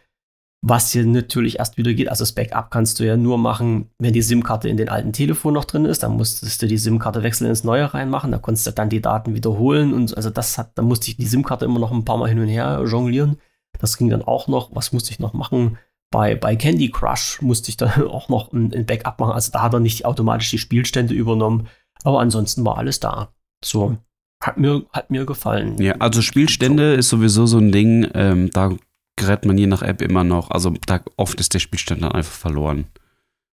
was hier natürlich erst wieder geht. Also das Backup kannst du ja nur machen, wenn die SIM-Karte in den alten Telefon noch drin ist. Dann musstest du die SIM-Karte wechseln ins neue reinmachen. Da konntest du dann die Daten wiederholen und also das hat, da musste ich die SIM-Karte immer noch ein paar Mal hin und her jonglieren. Das ging dann auch noch. Was musste ich noch machen? Bei, bei Candy Crush musste ich dann auch noch ein, ein Backup machen. Also da hat er nicht automatisch die Spielstände übernommen. Aber ansonsten war alles da. So. Hat mir, hat mir gefallen. Ja, also Spielstände ist sowieso so ein Ding, ähm, da gerät man je nach App immer noch, also da oft ist der Spielstand dann einfach verloren.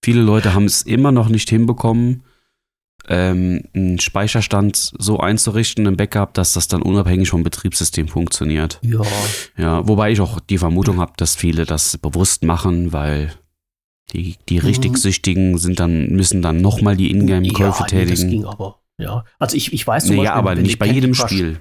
Viele Leute haben es immer noch nicht hinbekommen, ähm, einen Speicherstand so einzurichten, ein Backup, dass das dann unabhängig vom Betriebssystem funktioniert. Ja. Ja, wobei ich auch die Vermutung habe, dass viele das bewusst machen, weil die, die richtig Mhm. Süchtigen sind dann, müssen dann nochmal die Ingame-Käufe ja, nee, das tätigen. ging aber. Ja. Also ich, ich weiß zum Nee, ja, Beispiel, aber wenn nicht bei Candy jedem Crush- Spiel.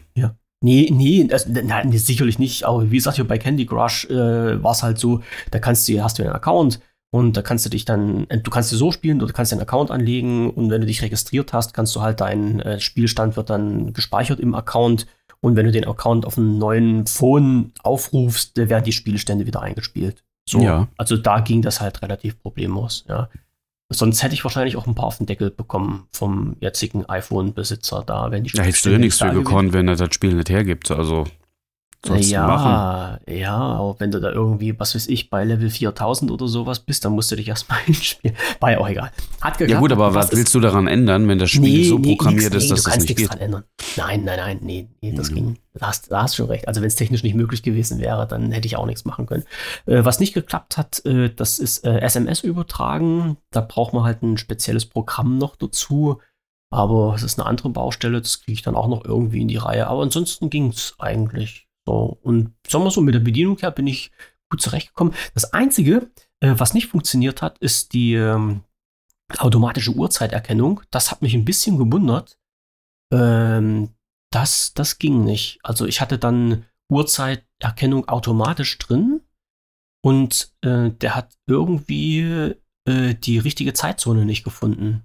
Nee, nee, das, nein, sicherlich nicht. Aber wie gesagt, bei Candy Crush äh, war es halt so, da kannst du, hast du einen Account und da kannst du dich dann, du kannst du so spielen oder du kannst einen Account anlegen und wenn du dich registriert hast, kannst du halt dein äh, Spielstand wird dann gespeichert im Account und wenn du den Account auf einem neuen Phone aufrufst, äh, werden die Spielstände wieder eingespielt. So, Ja. also da ging das halt relativ problemlos, ja. Sonst hätte ich wahrscheinlich auch ein paar auf den Deckel bekommen vom jetzigen iPhone-Besitzer da, wenn die Da hättest du ja Spielstände nichts für gekonnt, wenn er das Spiel nicht hergibt. Also, sollst du machen. ja, ja, aber wenn du da irgendwie, was weiß ich, bei Level 4000 oder sowas bist, dann musst du dich erstmal hinspielen. War ja auch egal. Hat geklappt. Ja gut, aber was willst du daran ändern, wenn das Spiel so programmiert nix, ist, nee, dass du das kannst nicht nichts geht? dran ändern. Nein, nein, nein, nee, nee das Ja. ging. Da hast, da hast schon recht. Also wenn es technisch nicht möglich gewesen wäre, dann hätte ich auch nichts machen können. Äh, was nicht geklappt hat, äh, das ist äh, SMS übertragen. Da braucht man halt ein spezielles Programm noch dazu. Aber es ist eine andere Baustelle, das kriege ich dann auch noch irgendwie in die Reihe. Aber ansonsten ging es eigentlich so. Und sagen wir so, mit der Bedienung her bin ich gut zurechtgekommen. Das Einzige, äh, was nicht funktioniert hat, ist die ähm, automatische Uhrzeiterkennung. Das hat mich ein bisschen gewundert. Ähm, das, das ging nicht. Also ich hatte dann Uhrzeiterkennung automatisch drin und äh, der hat irgendwie äh, die richtige Zeitzone nicht gefunden.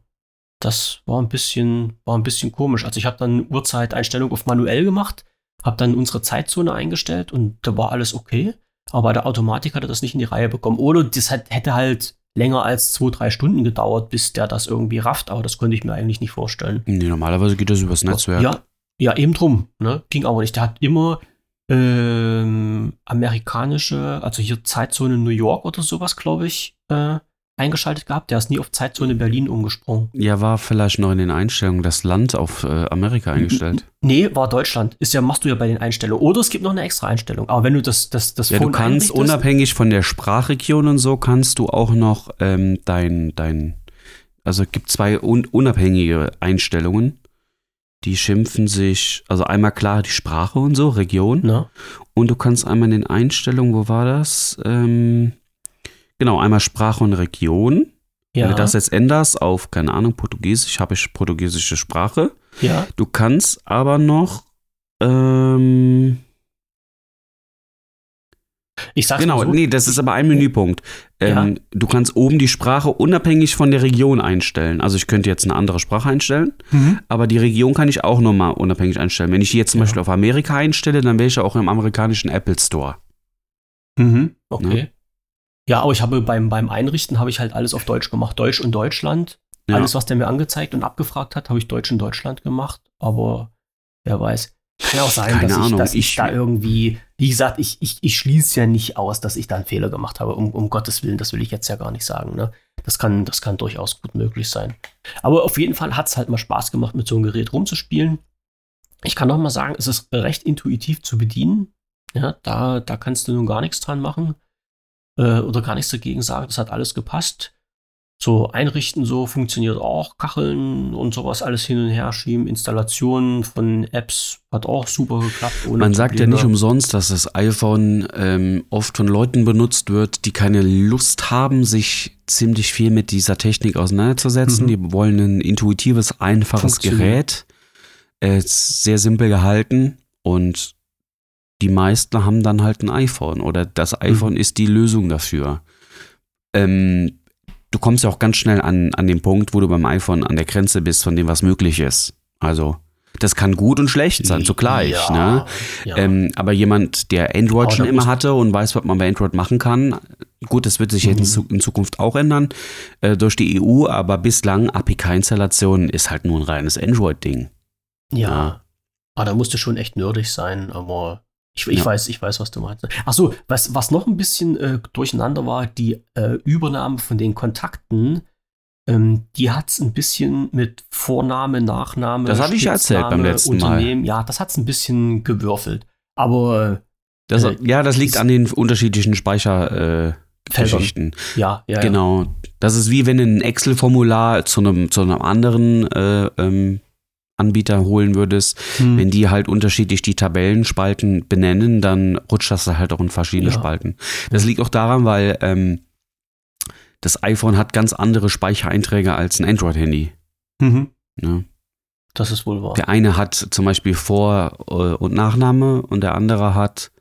das war ein bisschen, war ein bisschen komisch. Also ich habe dann Uhrzeiteinstellung auf manuell gemacht, habe dann unsere Zeitzone eingestellt und da war alles okay. Aber bei der Automatik hat er das nicht in die Reihe bekommen. Oder das hat, hätte halt länger als zwei, drei Stunden gedauert, bis der das irgendwie rafft. Aber das konnte ich mir eigentlich nicht vorstellen. Nee, normalerweise geht das übers Netzwerk. Ja, ja, eben drum. Ne? Ging aber nicht. Der hat immer ähm, amerikanische, also hier Zeitzone New York oder sowas, glaube ich, äh, eingeschaltet gehabt. Der ist nie auf Zeitzone Berlin umgesprungen. Ja, war vielleicht noch in den Einstellungen das Land auf äh, Amerika eingestellt. Nee, war Deutschland. Ist ja, machst du ja bei den Einstellungen. Oder es gibt noch eine extra Einstellung. Aber wenn du das, das, das Ja, du kannst unabhängig von der Sprachregion und so, kannst du auch noch ähm, dein, dein, also es gibt zwei un unabhängige Einstellungen. Die schimpfen sich, also einmal klar die Sprache und so, Region. Ne? Und du kannst einmal in den Einstellungen, wo war das? Ähm, genau, einmal Sprache und Region. Ja. Wenn du das jetzt änderst auf, keine Ahnung, Portugiesisch, habe ich portugiesische Sprache. ja. Du kannst aber noch, ähm, Ich sag's genau, so. nee, das ist aber ein Menüpunkt. Ähm, Du kannst oben die Sprache unabhängig von der Region einstellen. Also ich könnte jetzt eine andere Sprache einstellen, Mhm. aber die Region kann ich auch nochmal unabhängig einstellen. Wenn ich die jetzt zum Ja. Beispiel auf Amerika einstelle, dann wäre ich ja auch im amerikanischen Apple Store. Mhm. Okay. Ne? Ja, aber ich habe beim, beim Einrichten habe ich halt alles auf Deutsch gemacht. Deutsch und Deutschland. Ja. Alles, was der mir angezeigt und abgefragt hat, habe ich Deutsch und Deutschland gemacht. Aber wer weiß. Kann auch sein, Keine dass, ich, Ahnung, dass ich, ich- da irgendwie, wie gesagt, ich, ich, ich schließe ja nicht aus, dass ich da einen Fehler gemacht habe. Um, um Gottes Willen, das will ich jetzt ja gar nicht sagen. Ne? Das, kann, das kann durchaus gut möglich sein. Aber auf jeden Fall hat es halt mal Spaß gemacht, mit so einem Gerät rumzuspielen. Ich kann noch mal sagen, es ist recht intuitiv zu bedienen. Ja, da, da kannst du nun gar nichts dran machen äh, oder gar nichts dagegen sagen. Das hat alles gepasst. So einrichten, so funktioniert auch. Kacheln und sowas alles hin und her schieben. Installationen von Apps hat auch super geklappt. Man sagt ja Probleme. nicht umsonst, dass das iPhone ähm, oft von Leuten benutzt wird, die keine Lust haben, sich ziemlich viel mit dieser Technik auseinanderzusetzen. Mhm. Die wollen ein intuitives, einfaches. Gerät. Äh, ist sehr simpel gehalten und die meisten haben dann halt ein iPhone oder das Mhm. iPhone ist die Lösung dafür. Ähm, du kommst ja auch ganz schnell an, an den Punkt, wo du beim iPhone an der Grenze bist, von dem was möglich ist. Also, das kann gut und schlecht sein, zugleich. Ja, Ne? ja. Ähm, aber jemand, der Android Aber schon immer hatte und weiß, was man bei Android machen kann, gut, das wird sich jetzt in Mhm. Zu- in Zukunft auch ändern äh, durch die EU, aber bislang APK-Installation ist halt nur ein reines Android-Ding. Ja. Ja. Aber da musst du schon echt nerdig sein, aber ich, ich Ja. weiß, ich weiß, was du meinst. Ach so, was, was noch ein bisschen äh, durcheinander war, die äh, Übernahme von den Kontakten, ähm, die hat es ein bisschen mit Vorname, Nachname, Das hatte ich ja erzählt beim letzten Mal. Unternehmen, ja, das hat es ein bisschen gewürfelt. Aber Das, Äh, ja, das liegt an den unterschiedlichen Speichergeschichten. Äh. Geschichten. ja, ja, ja. Genau. Das ist wie wenn ein Excel-Formular zu einem, zu einem anderen äh, ähm, Anbieter holen würdest. Hm. Wenn die halt unterschiedlich die Tabellenspalten benennen, dann rutscht das halt auch in verschiedene Ja. Spalten. Das liegt auch daran, weil ähm, das iPhone hat ganz andere Speichereinträge als ein Android-Handy. Mhm. Ne? Das ist wohl wahr. Der eine hat zum Beispiel Vor- äh, und Nachname und der andere hat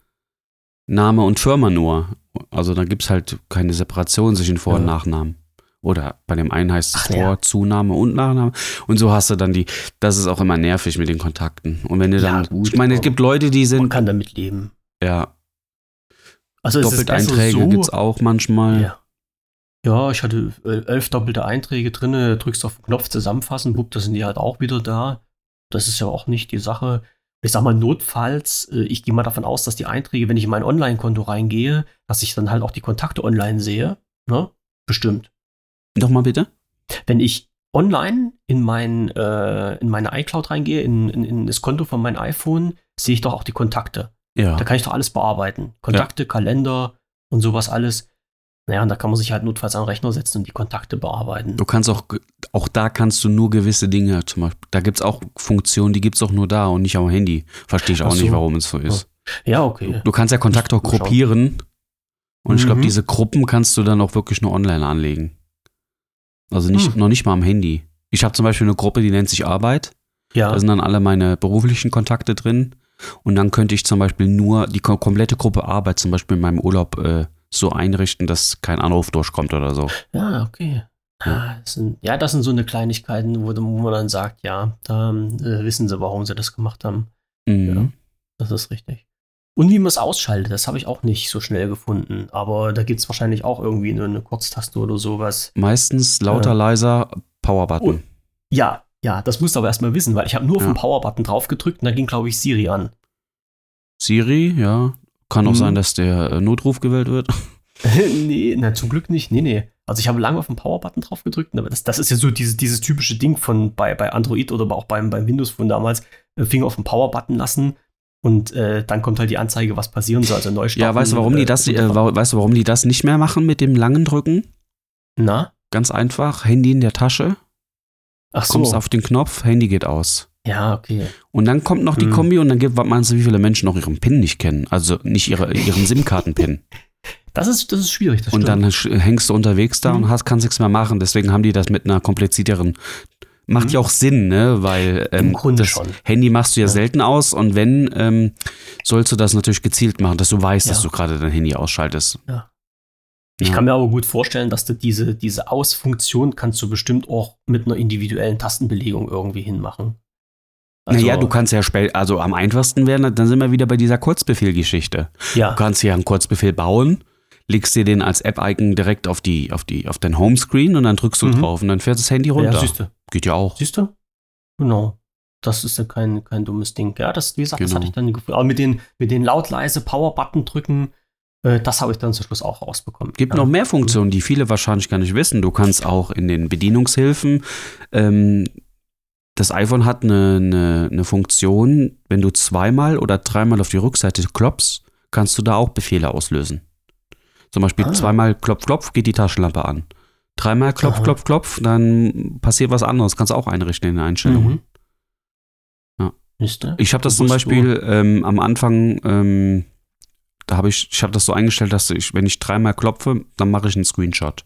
Name und Firma nur. Also da gibt es halt keine Separation zwischen Vor- und Ja. Nachnamen. Oder bei dem einen heißt es Ach, Vor-, ja. Zunahme und Nachname. Und so hast du dann die, das ist auch immer nervig mit den Kontakten. Und wenn du Ja, dann, gut, ich meine, es gibt Leute, die Man sind, kann damit leben. ja, Also Doppelteinträge so, gibt es auch manchmal. Ja. Ja, ich hatte elf doppelte Einträge drin, drückst auf den Knopf zusammenfassen, bupp, da sind die halt auch wieder da. Das ist ja auch nicht die Sache. Ich sag mal, notfalls, äh, ich gehe mal davon aus, dass die Einträge, wenn ich in mein Online-Konto reingehe, dass ich dann halt auch die Kontakte online sehe. Ne? Bestimmt. Nochmal bitte? Wenn ich online in, mein, äh, in meine iCloud reingehe, in, in, in das Konto von meinem iPhone, sehe ich doch auch die Kontakte. Ja. Da kann ich doch alles bearbeiten. Kontakte, Kalender und sowas alles. Naja, und da kann man sich halt notfalls an den Rechner setzen und die Kontakte bearbeiten. Du kannst auch, auch da kannst du nur gewisse Dinge, zum Beispiel, da gibt es auch Funktionen, die gibt es auch nur da und nicht am Handy. Verstehe ich auch so. nicht, warum es so ist. Ja, okay. Du kannst ja Kontakte auch gruppieren. Und ich glaube, Mhm. diese Gruppen kannst du dann auch wirklich nur online anlegen. Also nicht, Hm. noch nicht mal am Handy. Ich habe zum Beispiel eine Gruppe, die nennt sich Arbeit. Ja, Da sind dann alle meine beruflichen Kontakte drin. Und dann könnte ich zum Beispiel nur die kom komplette Gruppe Arbeit zum Beispiel in meinem Urlaub äh, so einrichten, dass kein Anruf durchkommt oder so. ja, okay. Ja, das sind, ja, das sind so eine Kleinigkeiten, wo, wo man dann sagt, ja, da äh, wissen sie, warum sie das gemacht haben. Mhm. Ja. Das ist richtig. Und wie man es ausschaltet, das habe ich auch nicht so schnell gefunden. Aber da gibt es wahrscheinlich auch irgendwie eine, eine Kurztaste oder sowas. Meistens lauter, Ja. leiser, Powerbutton. Und- Ja, ja, das musst du aber erstmal wissen, weil ich habe nur auf Ja. den Power-Button drauf gedrückt und da ging, glaube ich, Siri an. Siri, ja. Kann auch Mhm. sein, dass der äh, Notruf gewählt wird. nee, na, zum Glück nicht. Nee, nee. Also ich habe lange auf den Power-Button drauf gedrückt, aber das, das ist ja so dieses, dieses typische Ding von bei, bei Android oder auch beim, beim Windows von damals. äh, Finger auf den Power-Button lassen und äh, dann kommt halt die Anzeige, was passieren soll. Also neu starten. Ja, weißt du, warum die das, äh, äh, wa- weißt du, warum die das nicht mehr machen mit dem langen Drücken? Na? Ganz einfach, Handy in der Tasche, Ach so. kommst auf den Knopf, Handy geht aus. Ja, okay. Und dann kommt noch die Hm. Kombi und dann gibt, was meinst du, wie viele Menschen noch ihren PIN nicht kennen? Also nicht ihre, ihren SIM-Karten-PIN. Das ist, das ist schwierig. Das Und stimmt. dann hängst du unterwegs da Mhm. und hast, kannst nichts mehr machen. Deswegen haben die das mit einer komplizierteren. Macht Mhm. ja auch Sinn, ne? Weil ähm, das schon. Handy machst du ja, Ja. selten aus und wenn, ähm, sollst du das natürlich gezielt machen, dass du weißt, dass Ja. du gerade dein Handy ausschaltest. Ja. Ich Ja. kann mir aber gut vorstellen, dass du diese, diese Aus-Funktion kannst du bestimmt auch mit einer individuellen Tastenbelegung irgendwie hinmachen. Also, naja, du kannst ja spä- also am einfachsten werden, dann sind wir wieder bei dieser Kurzbefehl-Geschichte. ja, Du kannst ja einen Kurzbefehl bauen, legst dir den als App-Icon direkt auf die, auf die, auf dein Homescreen und dann drückst du Mhm. drauf und dann fährt das Handy ja, runter. siehst du. Geht ja auch. Siehst du? Genau. Das ist ja kein, kein dummes Ding. Ja, das, wie gesagt, das Genau. hatte ich dann gefunden. Aber mit den, mit den laut leise Power-Button drücken, äh, das habe ich dann zum Schluss auch rausbekommen. Gibt ja. noch mehr Funktionen, die viele wahrscheinlich gar nicht wissen. Du kannst auch in den Bedienungshilfen, ähm, das iPhone hat eine, eine, eine Funktion, wenn du zweimal oder dreimal auf die Rückseite klopfst, kannst du da auch Befehle auslösen. Zum Beispiel Ah. zweimal klopf, klopf, geht die Taschenlampe an. Dreimal klopf, Aha. klopf, klopf, dann passiert was anderes. Kannst du auch einrichten in den Einstellungen. Mhm. Ja. Ich habe das zum Beispiel ähm, am Anfang, ähm, da habe ich, ich habe das so eingestellt, dass ich, wenn ich dreimal klopfe, dann mache ich einen Screenshot.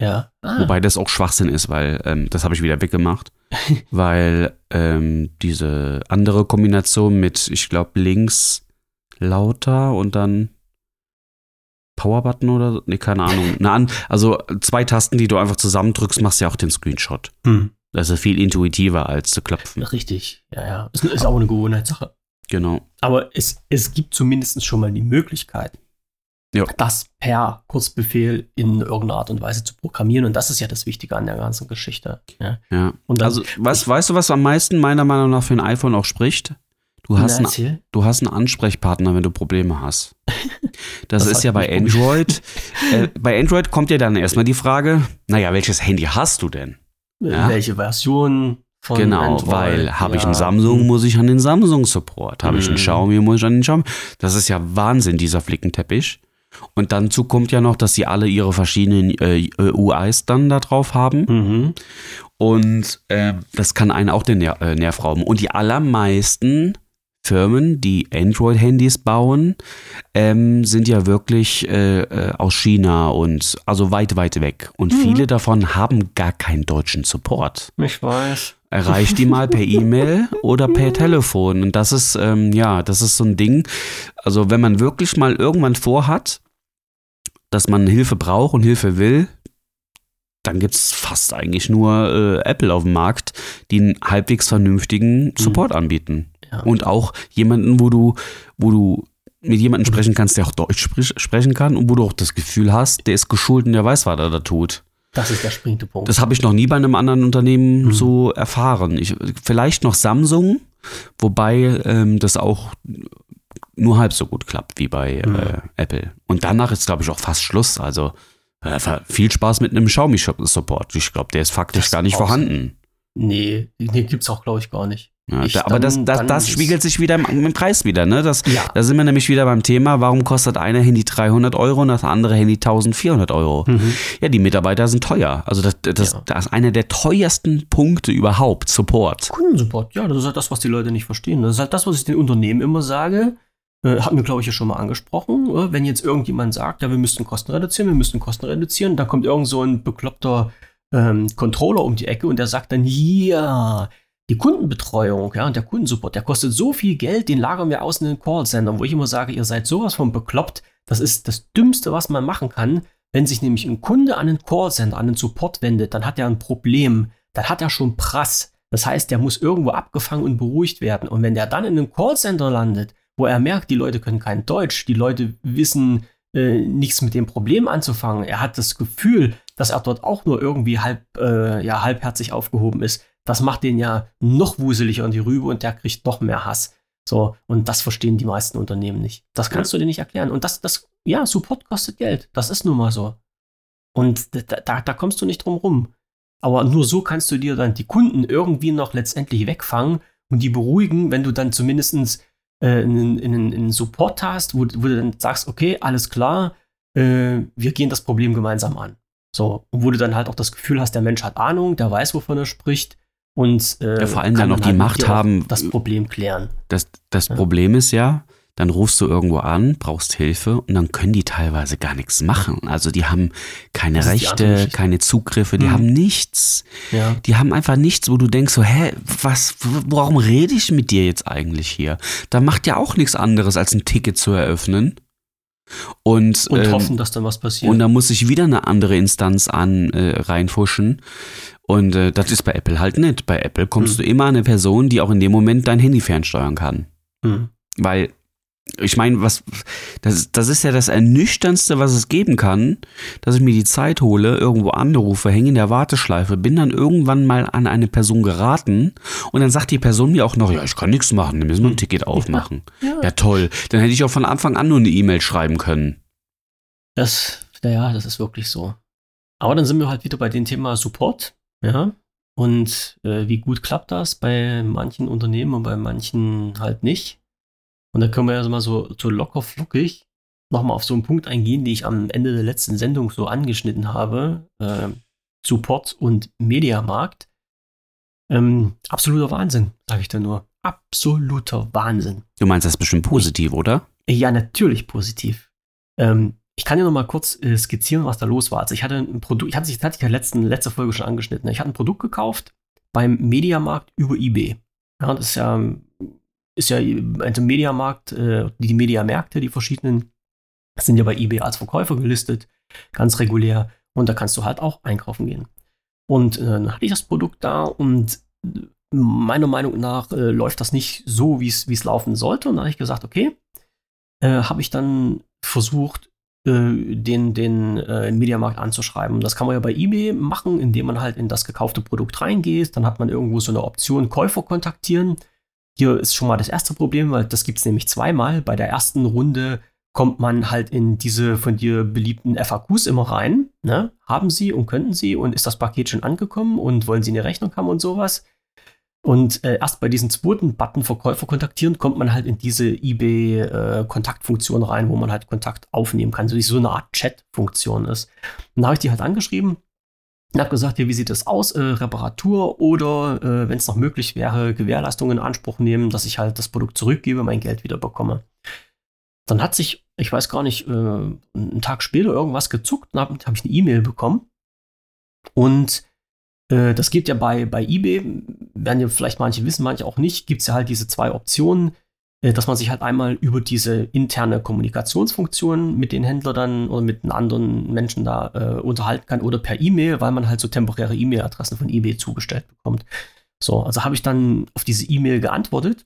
Ja. Ah, Wobei das auch Schwachsinn ist, weil ähm, das habe ich wieder weggemacht. weil ähm, diese andere Kombination mit, ich glaube, links lauter und dann Powerbutton oder so, nee, keine Ahnung. Na, also zwei Tasten, die du einfach zusammendrückst, machst ja auch den Screenshot. hm. Das ist viel intuitiver als zu klopfen. Richtig. Ja, ja. Ist, ist auch eine Gewohnheitssache. Genau. Aber es, es gibt zumindest schon mal die Möglichkeit, Ja. das per Kurzbefehl in irgendeiner Art und Weise zu programmieren. Und das ist ja das Wichtige an der ganzen Geschichte. Ja. Ja. Und dann, Also, was, weißt du, was am meisten meiner Meinung nach für ein iPhone auch spricht? Du hast, Na, einen, du hast einen Ansprechpartner, wenn du Probleme hast. Das, Das ist ja bei. Android. äh, bei Android kommt ja dann erstmal die Frage, naja, welches Handy hast du denn? Ja. Welche Version von genau, Android? weil habe ich Ja. einen Samsung, muss ich an den Samsung Support. Habe ich einen Mhm. Xiaomi, muss ich an den Xiaomi. Das ist ja Wahnsinn, dieser Flickenteppich. Und dann kommt ja noch, dass sie alle ihre verschiedenen äh, UIs dann da drauf haben. Mhm. Und ähm, das kann einen auch den Ner äh, Nerv rauben. Und die allermeisten Firmen, die Android-Handys bauen, ähm, sind ja wirklich äh, äh, aus China und also weit, weit weg. Und Mhm. viele davon haben gar keinen deutschen Support. Ich weiß. Erreicht die mal per E-Mail oder per Telefon. Und das ist, ähm, ja, das ist so ein Ding. Also, wenn man wirklich mal irgendwann vorhat, dass man Hilfe braucht und Hilfe will, dann gibt es fast eigentlich nur äh, Apple auf dem Markt, die einen halbwegs vernünftigen Support anbieten. Ja. Und auch jemanden, wo du, wo du mit jemandem sprechen kannst, der auch Deutsch sprich, sprechen kann und wo du auch das Gefühl hast, der ist geschult und der weiß, was er da tut. Das ist der springende Punkt. Das habe ich noch nie bei einem anderen Unternehmen Mhm. so erfahren. Ich, vielleicht noch Samsung, wobei ähm, das auch nur halb so gut klappt wie bei Mhm. äh, Apple. Und danach ist, glaube ich, auch fast Schluss. Also äh, viel Spaß mit einem Xiaomi-Support. Ich glaube, der ist faktisch Das gar nicht vorhanden. nee, den gibt es auch, glaube ich, gar nicht. Ja, da, aber das, dann- das, das spiegelt sich wieder im, im Preis wieder. Ne? Das, Ja. Da sind wir nämlich wieder beim Thema, warum kostet eine Handy 300 Euro und das andere Handy 1400 Euro? Mhm. Ja, die Mitarbeiter sind teuer. Also das, das, Ja. das ist einer der teuersten Punkte überhaupt, Support. Kundensupport, ja, das ist halt das, was die Leute nicht verstehen. Das ist halt das, was ich den Unternehmen immer sage. Äh, hat mir, glaube ich, ja schon mal angesprochen. Äh, wenn jetzt irgendjemand sagt, ja, wir müssten Kosten reduzieren, wir müssten Kosten reduzieren, dann kommt irgend so ein bekloppter ähm, Controller um die Ecke und der sagt dann, ja, die Kundenbetreuung, ja, und der Kundensupport, der kostet so viel Geld, den lagern wir aus in den Callcentern, wo ich immer sage, ihr seid sowas von bekloppt, das ist das Dümmste, was man machen kann, Wenn sich nämlich ein Kunde an einen Callcenter, an einen Support wendet, dann hat er ein Problem. Dann hat er schon Prass. Das heißt, der muss irgendwo abgefangen und beruhigt werden. Und wenn der dann in einem Callcenter landet, wo er merkt, die Leute können kein Deutsch, die Leute wissen äh, nichts mit dem Problem anzufangen, er hat das Gefühl, dass er dort auch nur irgendwie halb, äh, ja, halbherzig aufgehoben ist, das macht den ja noch wuseliger in die Rübe und der kriegt noch mehr Hass. So, und das verstehen die meisten Unternehmen nicht. Das kannst ja. du dir nicht erklären. Und das, das, ja, Support kostet Geld. Das ist nun mal so. Und da, da, da kommst du nicht drum rum. Aber nur so kannst du dir dann die Kunden irgendwie noch letztendlich wegfangen und die beruhigen, wenn du dann zumindest äh, einen, einen, einen Support hast, wo, wo, du dann sagst, okay, alles klar, äh, wir gehen das Problem gemeinsam an. So, und wo du dann halt auch das Gefühl hast, der Mensch hat Ahnung, der weiß, wovon er spricht und äh, ja, vor allem dann noch die halt Macht haben, das Problem klären. Das, das ja. Problem ist ja, dann rufst du irgendwo an, brauchst Hilfe und dann können die teilweise gar nichts machen. Also die haben keine Rechte, keine Zugriffe, die hm. haben nichts. Ja. Die haben einfach nichts, wo du denkst so, hä, was, warum rede ich mit dir jetzt eigentlich hier? Da macht ja auch nichts anderes, als ein Ticket zu eröffnen. Und, und ähm, hoffen, dass dann was passiert. Und da muss ich wieder eine andere Instanz an äh, reinfuschen. Und äh, das ist bei Apple halt nicht. Bei Apple kommst hm. du immer an eine Person, die auch in dem Moment dein Handy fernsteuern kann. Hm. Weil ich meine, was, das, das ist ja das Ernüchterndste, was es geben kann, dass ich mir die Zeit hole, irgendwo anrufe, hänge in der Warteschleife, bin dann irgendwann mal an eine Person geraten und dann sagt die Person mir auch noch, ja, ich kann nichts machen, dann müssen wir ein Ticket aufmachen. Ja, ja. ja toll. Dann hätte ich auch von Anfang an nur eine E-Mail schreiben können. Das, ja, das ist wirklich so. Aber dann sind wir halt wieder bei dem Thema Support, ja. Und äh, wie gut klappt das bei manchen Unternehmen und bei manchen halt nicht. Und da können wir ja mal so, so locker flockig nochmal auf so einen Punkt eingehen, den ich am Ende der letzten Sendung so angeschnitten habe. Äh, Support und Mediamarkt. Ähm, absoluter Wahnsinn, sage ich da nur. Absoluter Wahnsinn. Du meinst das bestimmt positiv, oder? Ja, natürlich positiv. Ähm, ich kann dir noch mal kurz äh, skizzieren, was da los war. Also ich hatte ein Produkt, ich hatte, ich hatte ich letzten, letzte Folge schon angeschnitten. Ich hatte ein Produkt gekauft beim Mediamarkt über eBay. Ja, das ist ja ist ja also Mediamarkt, äh, die Mediamärkte, die verschiedenen, sind ja bei eBay als Verkäufer gelistet, ganz regulär. Und da kannst du halt auch einkaufen gehen. Und äh, dann hatte ich das Produkt da und meiner Meinung nach äh, läuft das nicht so, wie es laufen sollte. Und da habe ich gesagt, okay, äh, habe ich dann versucht, äh, den, den äh, Mediamarkt anzuschreiben. Das kann man ja bei eBay machen, indem man halt in das gekaufte Produkt reingeht. Dann hat man irgendwo so eine Option Käufer kontaktieren. Hier ist schon mal das erste Problem, weil das gibt es nämlich zweimal. Bei der ersten Runde kommt man halt in diese von dir beliebten FAQs immer rein. Ne? Haben Sie und könnten Sie und ist das Paket schon angekommen und wollen Sie eine Rechnung haben und sowas? Und äh, erst bei diesem zweiten Button Verkäufer kontaktieren kommt man halt in diese eBay-Kontaktfunktion äh, rein, wo man halt Kontakt aufnehmen kann, so wie so eine Art Chat-Funktion ist. Und da habe ich die halt angeschrieben und habe gesagt, ja, wie sieht das aus? Äh, Reparatur oder, äh, wenn es noch möglich wäre, Gewährleistung in Anspruch nehmen, dass ich halt das Produkt zurückgebe, mein Geld wieder bekomme. Dann hat sich, ich weiß gar nicht, äh, einen Tag später irgendwas gezuckt und habe hab ich eine E-Mail bekommen. Und das gibt ja bei, bei eBay, werden ja vielleicht manche wissen, manche auch nicht, gibt es ja halt diese zwei Optionen. Äh, dass man sich halt einmal über diese interne Kommunikationsfunktion mit den Händlern dann oder mit anderen Menschen da äh, unterhalten kann oder per E-Mail, weil man halt so temporäre E-Mail-Adressen von eBay zugestellt bekommt. So, also habe ich dann auf diese E-Mail geantwortet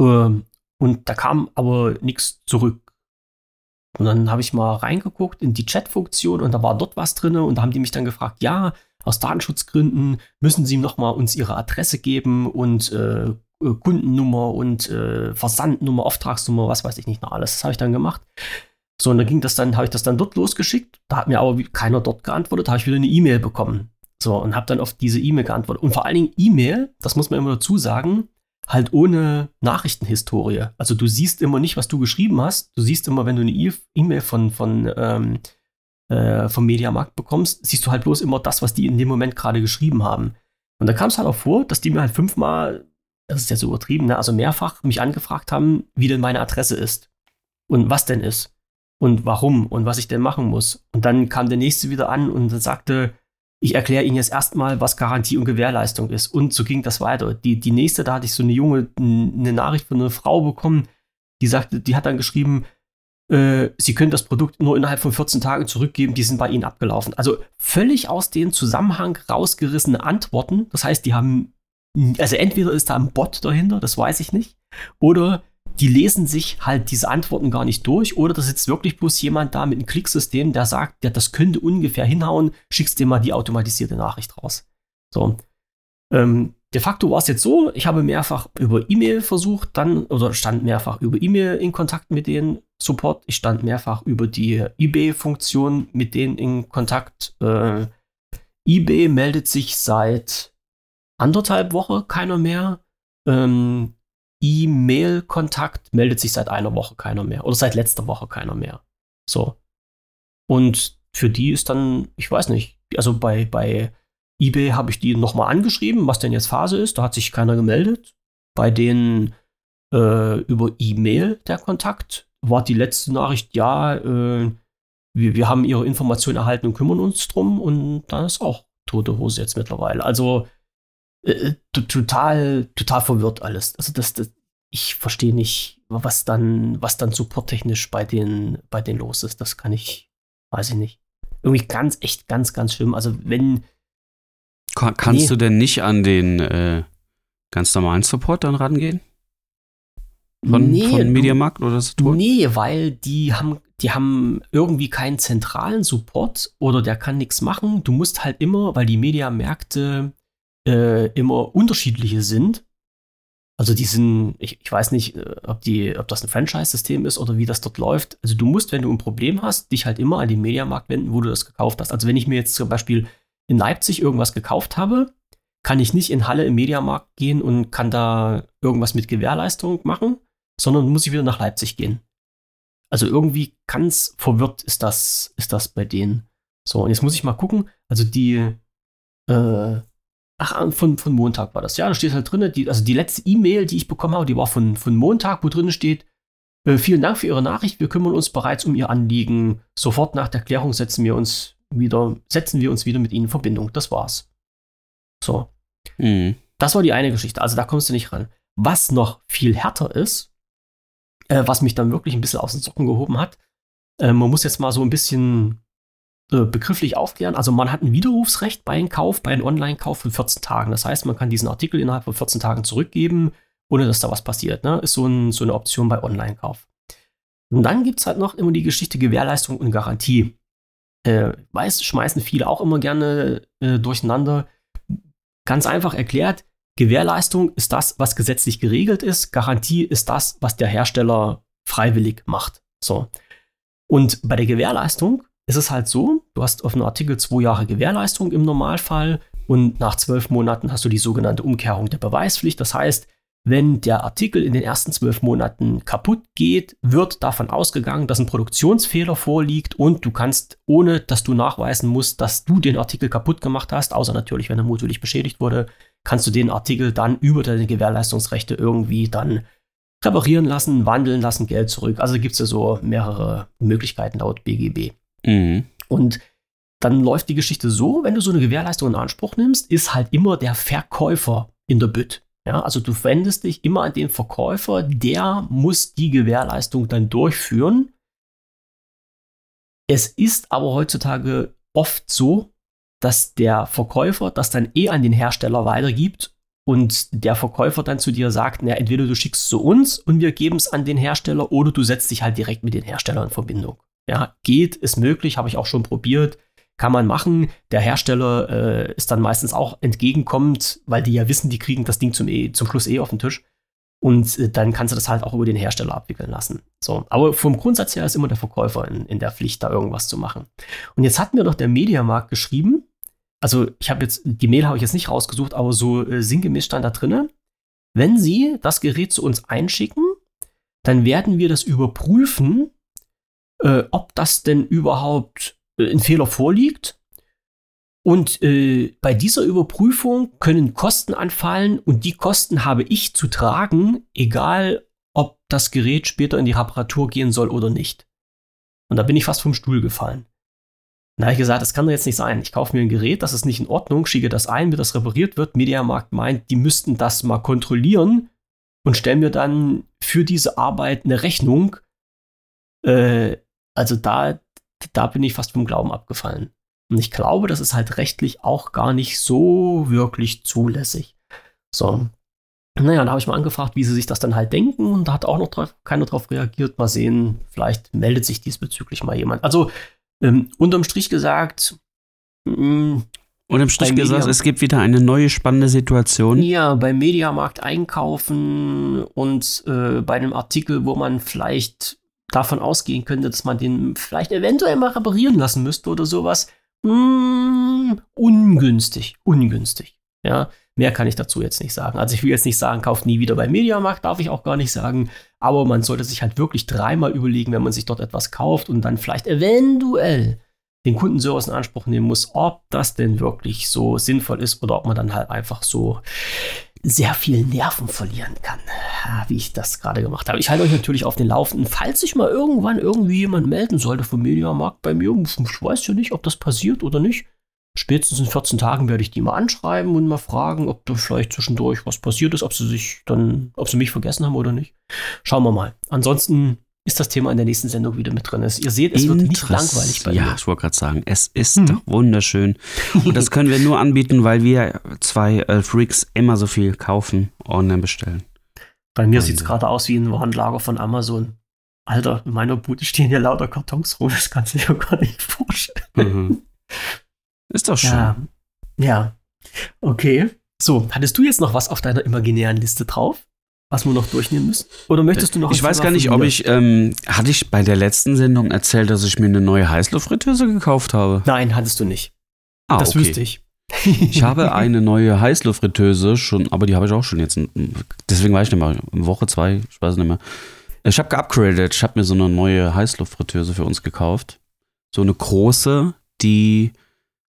äh, und da kam aber nichts zurück. Und dann habe ich mal reingeguckt in die Chat-Funktion und da war dort was drin und da haben die mich dann gefragt, ja, aus Datenschutzgründen müssen Sie nochmal uns Ihre Adresse geben und äh, äh, Kundennummer und äh, Versandnummer, Auftragsnummer, was weiß ich nicht noch alles. Das habe ich dann gemacht. So, und dann ging das dann, habe ich das dann dort losgeschickt. Da hat mir aber keiner dort geantwortet, habe ich wieder eine E-Mail bekommen. So, und habe dann auf diese E-Mail geantwortet. Und vor allen Dingen E-Mail, das muss man immer dazu sagen, halt ohne Nachrichtenhistorie. Also du siehst immer nicht, was du geschrieben hast. Du siehst immer, wenn du eine E-Mail von, von ähm, äh, vom Mediamarkt bekommst, siehst du halt bloß immer das, was die in dem Moment gerade geschrieben haben. Und da kam es halt auch vor, dass die mir halt fünfmal das ist ja so übertrieben, ne? also mehrfach mich angefragt haben, wie denn meine Adresse ist und was denn ist und warum und was ich denn machen muss. Und dann kam der nächste wieder an und sagte, ich erkläre Ihnen jetzt erstmal, was Garantie und Gewährleistung ist. Und so ging das weiter. Die, die nächste, da hatte ich so eine junge, eine Nachricht von einer Frau bekommen, die sagte, die hat dann geschrieben, äh, Sie können das Produkt nur innerhalb von 14 Tagen zurückgeben, die sind bei Ihnen abgelaufen. Also völlig aus dem Zusammenhang rausgerissene Antworten. Das heißt, die haben, also entweder ist da ein Bot dahinter, das weiß ich nicht, oder die lesen sich halt diese Antworten gar nicht durch, oder da sitzt wirklich bloß jemand da mit einem Klicksystem, der sagt, ja, das könnte ungefähr hinhauen, schickst dir mal die automatisierte Nachricht raus. So. Ähm, de facto war es jetzt so, ich habe mehrfach über E-Mail versucht, dann, oder stand mehrfach über E-Mail in Kontakt mit den Support. Ich stand mehrfach über die eBay-Funktion mit denen in Kontakt. Äh, eBay meldet sich seit anderthalb Woche keiner mehr. Ähm, E-Mail-Kontakt meldet sich seit einer Woche keiner mehr. Oder seit letzter Woche keiner mehr. So. Und für die ist dann, ich weiß nicht, also bei, bei eBay habe ich die nochmal angeschrieben, was denn jetzt Phase ist. Da hat sich keiner gemeldet. Bei denen äh, über E-Mail der Kontakt war die letzte Nachricht, ja, äh, wir, wir haben ihre Informationen erhalten und kümmern uns drum. Und dann ist auch tote Hose jetzt mittlerweile. Also äh, total, total verwirrt alles. Also das, das ich verstehe nicht, was dann, was dann supporttechnisch bei den, bei denen los ist. Das kann ich, weiß ich nicht. Irgendwie ganz, echt ganz, ganz schlimm. Also wenn, kann, kannst nee. du denn nicht an den äh, ganz normalen Support dann rangehen? Von, nee, von Mediamarkt oder Saturn? Nee, weil die haben, die haben irgendwie keinen zentralen Support oder der kann nichts machen. Du musst halt immer, weil die Mediamärkte äh, immer unterschiedliche sind. Also die sind, ich, ich weiß nicht, äh, ob, die, ob das ein Franchise-System ist oder wie das dort läuft. Also du musst, wenn du ein Problem hast, dich halt immer an den Mediamarkt wenden, wo du das gekauft hast. Also wenn ich mir jetzt zum Beispiel in Leipzig irgendwas gekauft habe, kann ich nicht in Halle im Mediamarkt gehen und kann da irgendwas mit Gewährleistung machen, sondern muss ich wieder nach Leipzig gehen. Also irgendwie ganz verwirrt ist das, ist das bei denen. So, und jetzt muss ich mal gucken. Also die, äh, ach, von, von Montag war das. Ja, da steht halt drin, die, also die letzte E-Mail, die ich bekommen habe, die war von, von Montag, wo drin steht, äh, vielen Dank für Ihre Nachricht. Wir kümmern uns bereits um Ihr Anliegen. Sofort nach der Klärung setzen wir uns wieder, setzen wir uns wieder mit ihnen in Verbindung. Das war's. So. Mhm. Das war die eine Geschichte. Also da kommst du nicht ran. Was noch viel härter ist, äh, was mich dann wirklich ein bisschen aus den Socken gehoben hat, äh, man muss jetzt mal so ein bisschen äh, begrifflich aufklären. Also man hat ein Widerrufsrecht bei einem Kauf, bei einem Online-Kauf von 14 Tagen. Das heißt, man kann diesen Artikel innerhalb von 14 Tagen zurückgeben, ohne dass da was passiert. Ne? Ist so, ein, so eine Option bei Online-Kauf. Und dann gibt es halt noch immer die Geschichte Gewährleistung und Garantie äh, weiß, schmeißen viele auch immer gerne äh, durcheinander. Ganz einfach erklärt, Gewährleistung ist das, was gesetzlich geregelt ist. Garantie ist das, was der Hersteller freiwillig macht. So. Und bei der Gewährleistung ist es halt so, du hast auf einem Artikel zwei Jahre Gewährleistung im Normalfall und nach zwölf Monaten hast du die sogenannte Umkehrung der Beweispflicht. Das heißt, wenn der Artikel in den ersten zwölf Monaten kaputt geht, wird davon ausgegangen, dass ein Produktionsfehler vorliegt und du kannst, ohne dass du nachweisen musst, dass du den Artikel kaputt gemacht hast, außer natürlich, wenn er mutwillig beschädigt wurde, kannst du den Artikel dann über deine Gewährleistungsrechte irgendwie dann reparieren lassen, wandeln lassen, Geld zurück. Also gibt es ja so mehrere Möglichkeiten laut BGB. Mhm. Und dann läuft die Geschichte so, wenn du so eine Gewährleistung in Anspruch nimmst, ist halt immer der Verkäufer in der Bütt. Ja, also du wendest dich immer an den Verkäufer, der muss die Gewährleistung dann durchführen. Es ist aber heutzutage oft so, dass der Verkäufer das dann eh an den Hersteller weitergibt und der Verkäufer dann zu dir sagt, na, entweder du schickst es zu uns und wir geben es an den Hersteller oder du setzt dich halt direkt mit den Herstellern in Verbindung. Ja, geht, ist möglich, habe ich auch schon probiert kann man machen. Der Hersteller äh, ist dann meistens auch entgegenkommend, weil die ja wissen, die kriegen das Ding zum, e zum Schluss eh auf den Tisch. Und äh, dann kannst du das halt auch über den Hersteller abwickeln lassen. So, aber vom Grundsatz her ist immer der Verkäufer in, in der Pflicht, da irgendwas zu machen. Und jetzt hat mir doch der Mediamarkt geschrieben, also ich habe jetzt, die Mail habe ich jetzt nicht rausgesucht, aber so äh, sinngemäß stand da drinne, wenn Sie das Gerät zu uns einschicken, dann werden wir das überprüfen, äh, ob das denn überhaupt äh, ein Fehler vorliegt. Und äh, bei dieser Überprüfung können Kosten anfallen und die Kosten habe ich zu tragen, egal ob das Gerät später in die Reparatur gehen soll oder nicht. Und da bin ich fast vom Stuhl gefallen. Da habe ich gesagt, das kann doch jetzt nicht sein. Ich kaufe mir ein Gerät, das ist nicht in Ordnung, schicke das ein, wird das repariert wird. Mediamarkt meint, die müssten das mal kontrollieren und stellen mir dann für diese Arbeit eine Rechnung, Äh, also da, da bin ich fast vom Glauben abgefallen. Und ich glaube, das ist halt rechtlich auch gar nicht so wirklich zulässig. So. Naja, da habe ich mal angefragt, wie sie sich das dann halt denken und da hat auch noch drauf, keiner drauf reagiert. Mal sehen, vielleicht meldet sich diesbezüglich mal jemand. Also ähm, unterm Strich gesagt, mh, mm, Unterm Strich gesagt, es gibt wieder eine neue spannende Situation. Ja, beim Mediamarkt einkaufen und äh, bei einem Artikel, wo man vielleicht davon ausgehen könnte, dass man den vielleicht eventuell mal reparieren lassen müsste oder sowas. Mh, mm, ungünstig, ungünstig. Ja, mehr kann ich dazu jetzt nicht sagen. Also ich will jetzt nicht sagen, kauft nie wieder beim Mediamarkt, darf ich auch gar nicht sagen. Aber man sollte sich halt wirklich dreimal überlegen, wenn man sich dort etwas kauft und dann vielleicht eventuell den Kundenservice in Anspruch nehmen muss, ob das denn wirklich so sinnvoll ist oder ob man dann halt einfach so sehr viel Nerven verlieren kann, wie ich das gerade gemacht habe. Ich halte euch natürlich auf den Laufenden, falls sich mal irgendwann irgendwie jemand melden sollte vom Mediamarkt bei mir. Ich weiß ja nicht, ob das passiert oder nicht. Spätestens in 14 Tagen werde ich die mal anschreiben und mal fragen, ob da vielleicht zwischendurch was passiert ist, ob sie sich dann, ob sie mich vergessen haben oder nicht. Schauen wir mal. Ansonsten ist das Thema in der nächsten Sendung wieder mit drin ist. Ihr seht, es wird nicht langweilig bei mir. Ja, ich wollte gerade sagen, es ist mhm. doch wunderschön. Und das können wir nur anbieten, weil wir zwei äh, Freaks immer so viel kaufen, online bestellen. Bei mir sieht es gerade aus wie ein Warenlager von Amazon. Alter, in meiner Bude stehen hier lauter Kartons rum, das kannst du dir gar nicht vorstellen. Mhm. Ist doch schön. Ja. ja. Okay. So, hattest du jetzt noch was auf deiner imaginären Liste drauf? Was wir noch durchnehmen müssen? Oder möchtest du noch? Ich weiß gar nicht, ob ich ähm, hatte ich bei der letzten Sendung erzählt, dass ich mir eine neue Heißluftfritteuse gekauft habe. Nein, hattest du nicht. Ah, das okay. wüsste ich. ich habe eine neue Heißluftfritteuse schon, aber die habe ich auch schon jetzt. Deswegen weiß ich nicht mehr. Woche zwei, ich weiß nicht mehr. Ich habe geupgradet. Ich habe mir so eine neue Heißluftfritteuse für uns gekauft. So eine große, die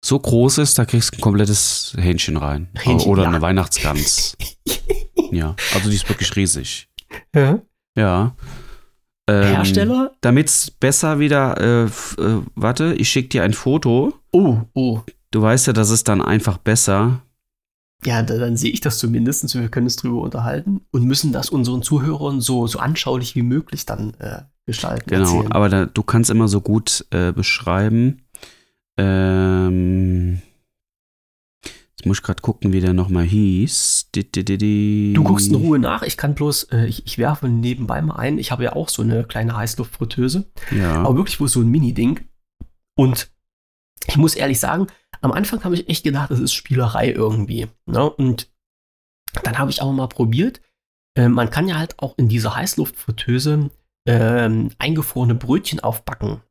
so groß ist, da kriegst du ein komplettes Hähnchen rein. Hähnchen, Oder ja. eine Weihnachtsgans. Ja, also die ist wirklich riesig. Ja. Ja. Ähm, Hersteller? Damit es besser wieder, äh, äh, warte, ich schicke dir ein Foto. Oh, oh. Du weißt ja, das ist dann einfach besser. Ja, da, dann sehe ich das zumindest. Wir können es drüber unterhalten und müssen das unseren Zuhörern so, so anschaulich wie möglich dann äh, gestalten. Genau, erzählen. aber da, du kannst immer so gut äh, beschreiben. Ähm, Jetzt muss ich gerade gucken, wie der nochmal hieß. Du guckst in Ruhe nach. Ich kann bloß, äh, ich, ich werfe nebenbei mal ein. Ich habe ja auch so eine kleine Heißluftfritteuse. Ja. Aber wirklich wohl so ein Mini-Ding. Und ich muss ehrlich sagen, am Anfang habe ich echt gedacht, das ist Spielerei irgendwie. Ne? Und dann habe ich aber mal probiert. Äh, man kann ja halt auch in dieser Heißluftfritteuse äh, eingefrorene Brötchen aufbacken.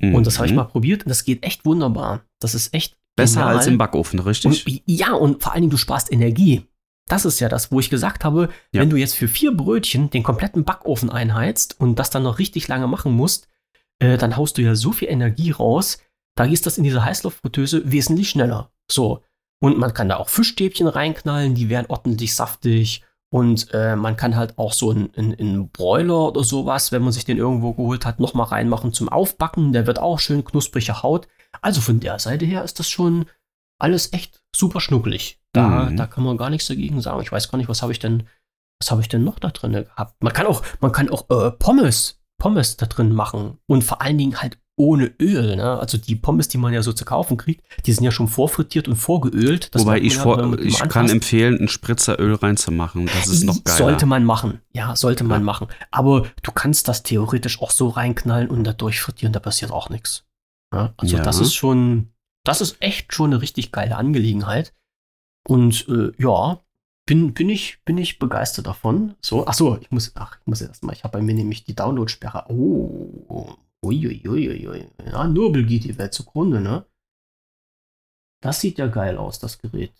Mhm. Und das habe ich mhm. mal probiert und das geht echt wunderbar. Das ist echt Besser Genial. als im Backofen, richtig? Und, ja, und vor allen Dingen, du sparst Energie. Das ist ja das, wo ich gesagt habe, ja. wenn du jetzt für vier Brötchen den kompletten Backofen einheizt und das dann noch richtig lange machen musst, äh, dann haust du ja so viel Energie raus, da ist das in dieser Heißluftfritteuse wesentlich schneller. So. Und man kann da auch Fischstäbchen reinknallen, die werden ordentlich saftig. Und äh, man kann halt auch so einen Broiler oder sowas, wenn man sich den irgendwo geholt hat, nochmal reinmachen zum Aufbacken. Der wird auch schön knusprige Haut. Also von der Seite her ist das schon alles echt super schnuckelig. Da, mhm. da kann man gar nichts dagegen sagen. Ich weiß gar nicht, was habe ich denn, was habe ich denn noch da drin gehabt? Man kann auch, man kann auch äh, Pommes, Pommes da drin machen und vor allen Dingen halt ohne Öl. Ne? Also die Pommes, die man ja so zu kaufen kriegt, die sind ja schon vorfrittiert und vorgeölt. Wobei ich, ja, vor, ich kann empfehlen, ein Spritzeröl reinzumachen. Das ist noch geil. Sollte man machen. Ja, sollte man machen. Aber du kannst das theoretisch auch so reinknallen und dadurch frittieren, da passiert auch nichts. Ja, also ja. das ist schon, das ist echt schon eine richtig geile Angelegenheit. Und äh, ja, bin, bin, ich, bin ich begeistert davon. So, ach so, ich muss, ach, ich muss erst mal, ich habe bei mir nämlich die Downloadsperre. Oh, uiuiuiui. Ja, Nurbel geht die Welt zugrunde, ne? Das sieht ja geil aus, das Gerät.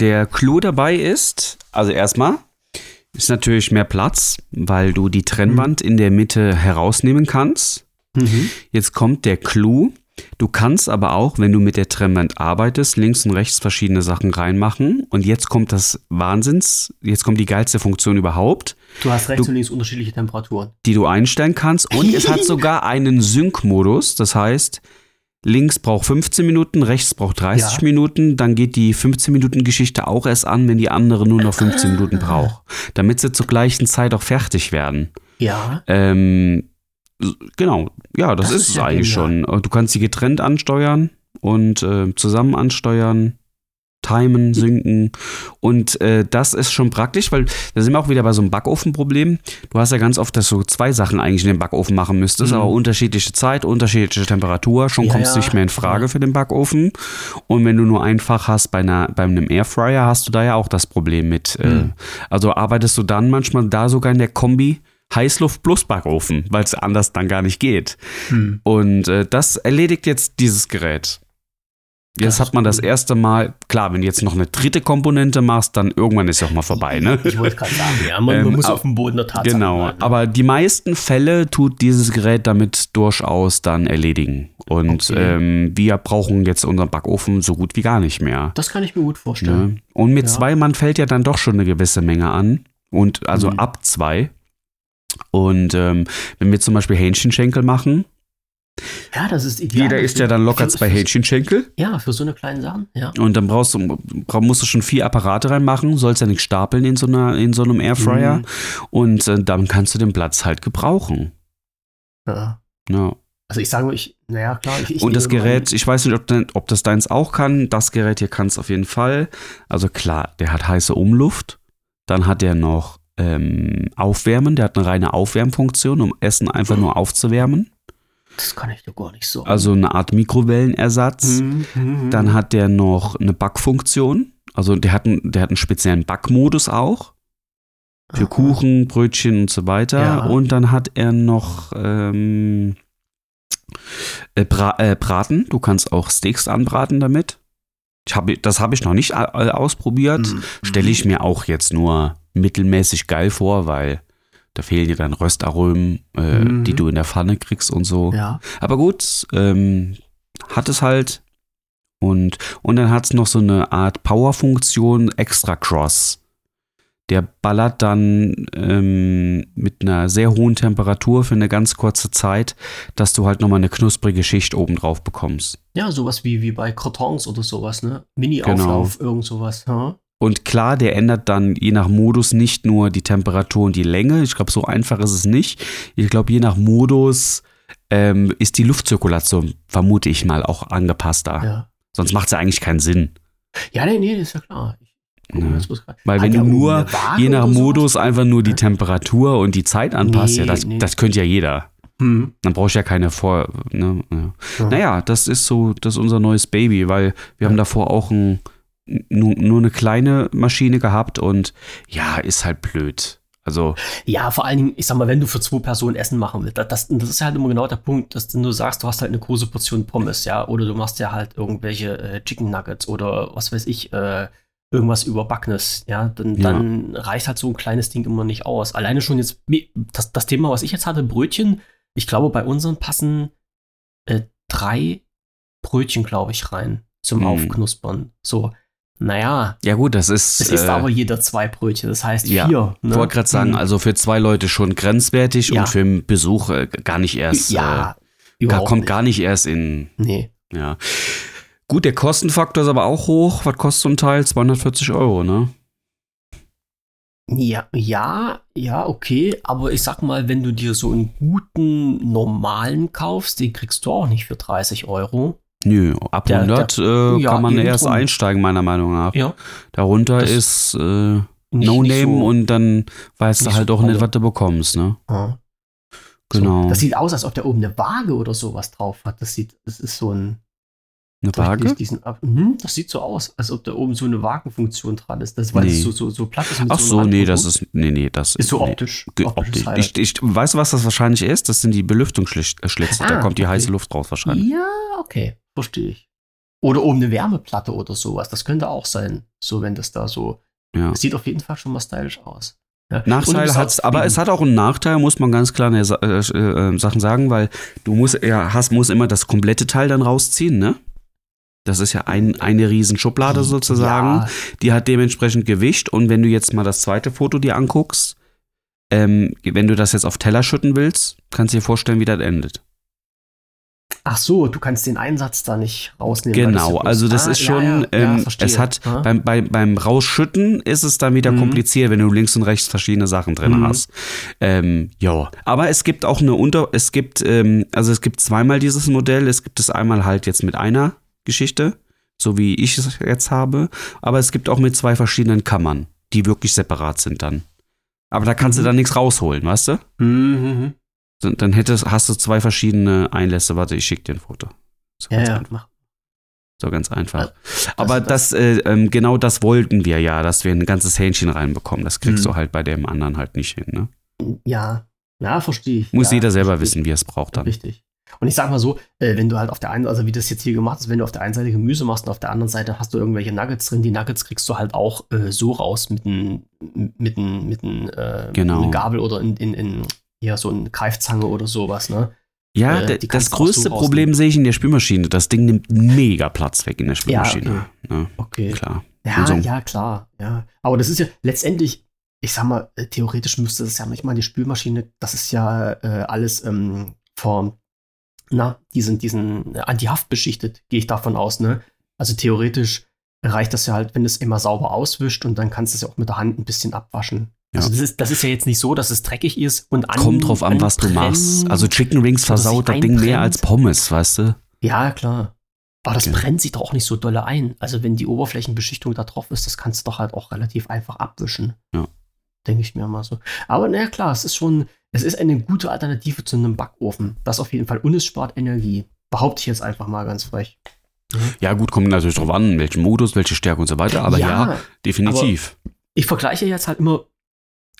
Der Clou dabei ist, also erstmal, ist natürlich mehr Platz, weil du die Trennwand mhm. in der Mitte herausnehmen kannst. Mhm. Jetzt kommt der Clou. Du kannst aber auch, wenn du mit der Trennwand arbeitest, links und rechts verschiedene Sachen reinmachen. Und jetzt kommt das Wahnsinns, jetzt kommt die geilste Funktion überhaupt. Du hast rechts du, und links unterschiedliche Temperaturen. Die du einstellen kannst. Und es hat sogar einen Sync-Modus. Das heißt, links braucht 15 Minuten, rechts braucht 30 ja. Minuten. Dann geht die 15-Minuten-Geschichte auch erst an, wenn die andere nur noch 15 Minuten braucht. Damit sie zur gleichen Zeit auch fertig werden. Ja. Ähm, genau, ja, das, Das ist ist es ja eigentlich genial. schon. Du kannst sie getrennt ansteuern und äh, zusammen ansteuern, timen, synken. Und äh, das ist schon praktisch, weil da sind wir auch wieder bei so einem Backofenproblem. Du hast ja ganz oft, dass du zwei Sachen eigentlich in den Backofen machen müsstest, Mhm. aber unterschiedliche Zeit, unterschiedliche Temperatur, schon Ja, kommst du ja. nicht mehr in Frage für den Backofen. Und wenn du nur einfach hast bei, einer, bei einem Airfryer, hast du da ja auch das Problem mit. Äh, Mhm. also arbeitest du dann manchmal da sogar in der Kombi Heißluft plus Backofen, weil es anders dann gar nicht geht. Hm. Und äh, das erledigt jetzt dieses Gerät. Jetzt hat man das erste Mal, klar, wenn du jetzt noch eine dritte Komponente machst, dann irgendwann ist ja auch mal vorbei, ne? Ich wollte gerade sagen, ja, man, Ähm, man muss ab- auf dem Boden der Tatsache Genau, bleiben, aber die meisten Fälle tut dieses Gerät damit durchaus dann erledigen. Und Okay. ähm, wir brauchen jetzt unseren Backofen so gut wie gar nicht mehr. Das kann ich mir gut vorstellen. Ne? Und mit Ja. zwei Mann fällt ja dann doch schon eine gewisse Menge an. Und also Mhm. ab zwei. Und ähm, wenn wir zum Beispiel Hähnchenschenkel machen, Ja, das ist ideal. jeder isst ja dann locker Für- zwei Hähnchenschenkel. Ja, für so eine kleine Sachen, ja. Und dann brauchst du, musst du schon vier Apparate reinmachen, sollst ja nicht stapeln in so, einer, in so einem Airfryer. Mhm. Und äh, dann kannst du den Platz halt gebrauchen. ja. Ja. Also ich sage ich, naja, klar, ich, ich Und das Gerät, ich weiß nicht, ob, dein, ob das deins auch kann. Das Gerät hier kann es auf jeden Fall. Also klar, der hat heiße Umluft. Dann hat er noch ähm, Aufwärmen. Der hat eine reine Aufwärmfunktion, um Essen einfach nur aufzuwärmen. das kann ich doch gar nicht so. Also eine Art Mikrowellenersatz. Mhm, mhm, Dann mhm. hat der noch eine Backfunktion. Also der hat, einen, der hat einen speziellen Backmodus auch. Für Aha. Kuchen, Brötchen und so weiter. Ja. Und dann hat er noch ähm, äh, Bra äh, Braten. Du kannst auch Steaks anbraten damit. Ich hab, das habe ich noch nicht ausprobiert. Mhm. Stelle ich mir auch jetzt nur mittelmäßig geil vor, weil da fehlen dir dann Röstaromen, äh, Mhm. die du in der Pfanne kriegst und so. Ja. Aber gut, ähm, hat es halt. Und, und dann hat es noch so eine Art Powerfunktion Extra Cross. Der ballert dann ähm, mit einer sehr hohen Temperatur für eine ganz kurze Zeit, dass du halt nochmal eine knusprige Schicht oben drauf bekommst. Ja, sowas wie, wie bei Crotons oder sowas, ne? Genau. Mini-Auflauf, irgend sowas. Ja? Und klar, der ändert dann je nach Modus nicht nur die Temperatur und die Länge. Ich glaube, so einfach ist es nicht. Ich glaube, je nach Modus ähm, ist die Luftzirkulation, vermute ich mal, auch angepasster. Ja. Sonst macht es ja eigentlich keinen Sinn. Ja, nee, nee, ist ja klar. Ich, guck mal, Ja. Weil wenn du oben nur je nach? Modus einfach nur die Ja. Temperatur und die Zeit anpasst, ja, Nee, das, nee. das könnte ja jeder. Hm. Dann brauche ich ja keine Vor. Ne? Ja. Ja. Naja, das ist so, das ist unser neues Baby, weil wir haben davor auch ein, nur, nur eine kleine Maschine gehabt und ja, ist halt blöd. Also, Ja, vor allen Dingen, ich sag mal, wenn du für zwei Personen Essen machen willst, das, das, das ist halt immer genau der Punkt, dass du sagst, du hast halt eine große Portion Pommes, ja, oder du machst ja halt irgendwelche äh, Chicken Nuggets oder was weiß ich, äh, irgendwas überbackenes, ja, dann, Ja. dann reicht halt so ein kleines Ding immer nicht aus. Alleine schon jetzt, das, das Thema, was ich jetzt hatte, Brötchen, ich glaube, bei unseren passen äh, drei Brötchen, glaube ich, rein zum Hm. Aufknuspern. So, naja, ja gut, das ist. es ist äh, aber jeder zwei Brötchen, das heißt ja, vier. Ich wollte gerade sagen, Hm. also für zwei Leute schon grenzwertig Ja. und für einen Besuch äh, gar nicht erst. ja, äh, kommt nicht. gar nicht erst in. Nee. Ja. Gut, der Kostenfaktor ist aber auch hoch. Was kostet so ein Teil? 240 Euro, ne? Ja, ja, ja, okay, aber ich sag mal, wenn du dir so einen guten normalen kaufst, den kriegst du auch nicht für 30 Euro. Nö, ab Der- 100 äh, ja, kann man erst drum. einsteigen, meiner Meinung nach. Ja. Darunter Das- ist äh, No Name so- und dann weißt du halt so auch nicht, was du bekommst, ne? Ja. Genau. So, das sieht aus, als ob der oben eine Waage oder sowas drauf hat. Das sieht, das ist so ein. Eine Waage? Diesen, mhm, das sieht so aus, als ob da oben so eine Wagenfunktion dran ist. Das, weil Nee. es so, so, so platt ist. Ach einem so, nee, das ist. Nee, nee, das Ist so nee. optisch. Optisch. Ich, ich weiß, was das wahrscheinlich ist. Das sind die Belüftungsschlitze. da Ah, kommt die okay. heiße Luft raus wahrscheinlich. Ja, okay, verstehe ich. Oder oben eine Wärmeplatte oder sowas. Das könnte auch sein. So, wenn das da so. Ja. Es sieht auf jeden Fall schon mal stylisch aus. Ja. Du Nachteil hat auch aber es hat auch einen Nachteil, muss man ganz klar Sa äh, äh, Sachen sagen, weil du musst, ja, hast, musst immer das komplette Teil dann rausziehen, ne? Das ist ja ein, eine riesen Schublade sozusagen. Ja, Die hat dementsprechend Gewicht. Und wenn du jetzt mal das zweite Foto dir anguckst, ähm, wenn du das jetzt auf Teller schütten willst, kannst du dir vorstellen, wie das endet. Ach so, du kannst den Einsatz da nicht rausnehmen. das Genau, bloß- also das Ah, ist schon, ja, ja, ähm, es hat beim, bei, beim Rausschütten ist es dann wieder Mhm. kompliziert, wenn du links und rechts verschiedene Sachen drin Mhm. hast. Ähm, ja, aber es gibt auch eine Unter, es gibt, ähm, also es gibt zweimal dieses Modell. Es gibt es einmal halt jetzt mit einer Geschichte, so wie ich es jetzt habe, aber es gibt auch mit zwei verschiedenen Kammern, die wirklich separat sind dann. Aber da kannst Mhm. du dann nichts rausholen, weißt du? Mhm. Dann- Dann hättest, hast du zwei verschiedene Einlässe. Warte, ich schicke dir ein Foto. So Ja, ganz ja, einfach. mach. So ganz einfach. Also, Aber das- das, äh, ähm, genau das wollten wir ja, dass wir ein ganzes Hähnchen reinbekommen. Das kriegst Mhm. du halt bei dem anderen halt nicht hin. Ne? Ja, ja, verstehe ich. Muss ja, jeder selber verstehe wissen, wie er es braucht dann. Richtig. Und ich sag mal so, äh, wenn du halt auf der einen, also wie das jetzt hier gemacht ist, wenn du auf der einen Seite Gemüse machst und auf der anderen Seite hast du irgendwelche Nuggets drin, die Nuggets kriegst du halt auch äh, so raus mit einem mit ein, mit ein, äh, Genau. Gabel oder in, in, in ja, so eine Greifzange oder sowas, ne? Ja, Äh, das so größte rausnehmen. Problem sehe ich in der Spülmaschine. Das Ding nimmt mega Platz weg in der Spülmaschine. ne? Okay. Klar. Ja, so- ja, klar. Ja. Aber das ist ja letztendlich, ich sag mal, äh, theoretisch müsste das ja manchmal die Spülmaschine, das ist ja äh, alles ähm, vor, na, diesen, diesen äh, Antihaft beschichtet, gehe ich davon aus, ne? Also theoretisch reicht das ja halt, wenn es immer sauber auswischt und dann kannst du es ja auch mit der Hand ein bisschen abwaschen. Ja. Also das ist, das ist ja jetzt nicht so, dass es dreckig ist und an, Kommt drauf an, was du machst. Also Chicken sich versaut das Ding mehr als Pommes, weißt du? Ja, klar. Aber das Okay. brennt sich doch auch nicht so dolle ein. Also wenn die Oberflächenbeschichtung da drauf ist, das kannst du doch halt auch relativ einfach abwischen. Ja. Denke ich mir mal so. Aber naja, klar, es ist schon, es ist eine gute Alternative zu einem Backofen. Das auf jeden Fall. Und es spart Energie. Behaupte ich jetzt einfach mal ganz frech. Ja, gut, kommt natürlich drauf an, welchen Modus, welche Stärke und so weiter. Aber ja, definitiv. ich vergleiche jetzt halt immer.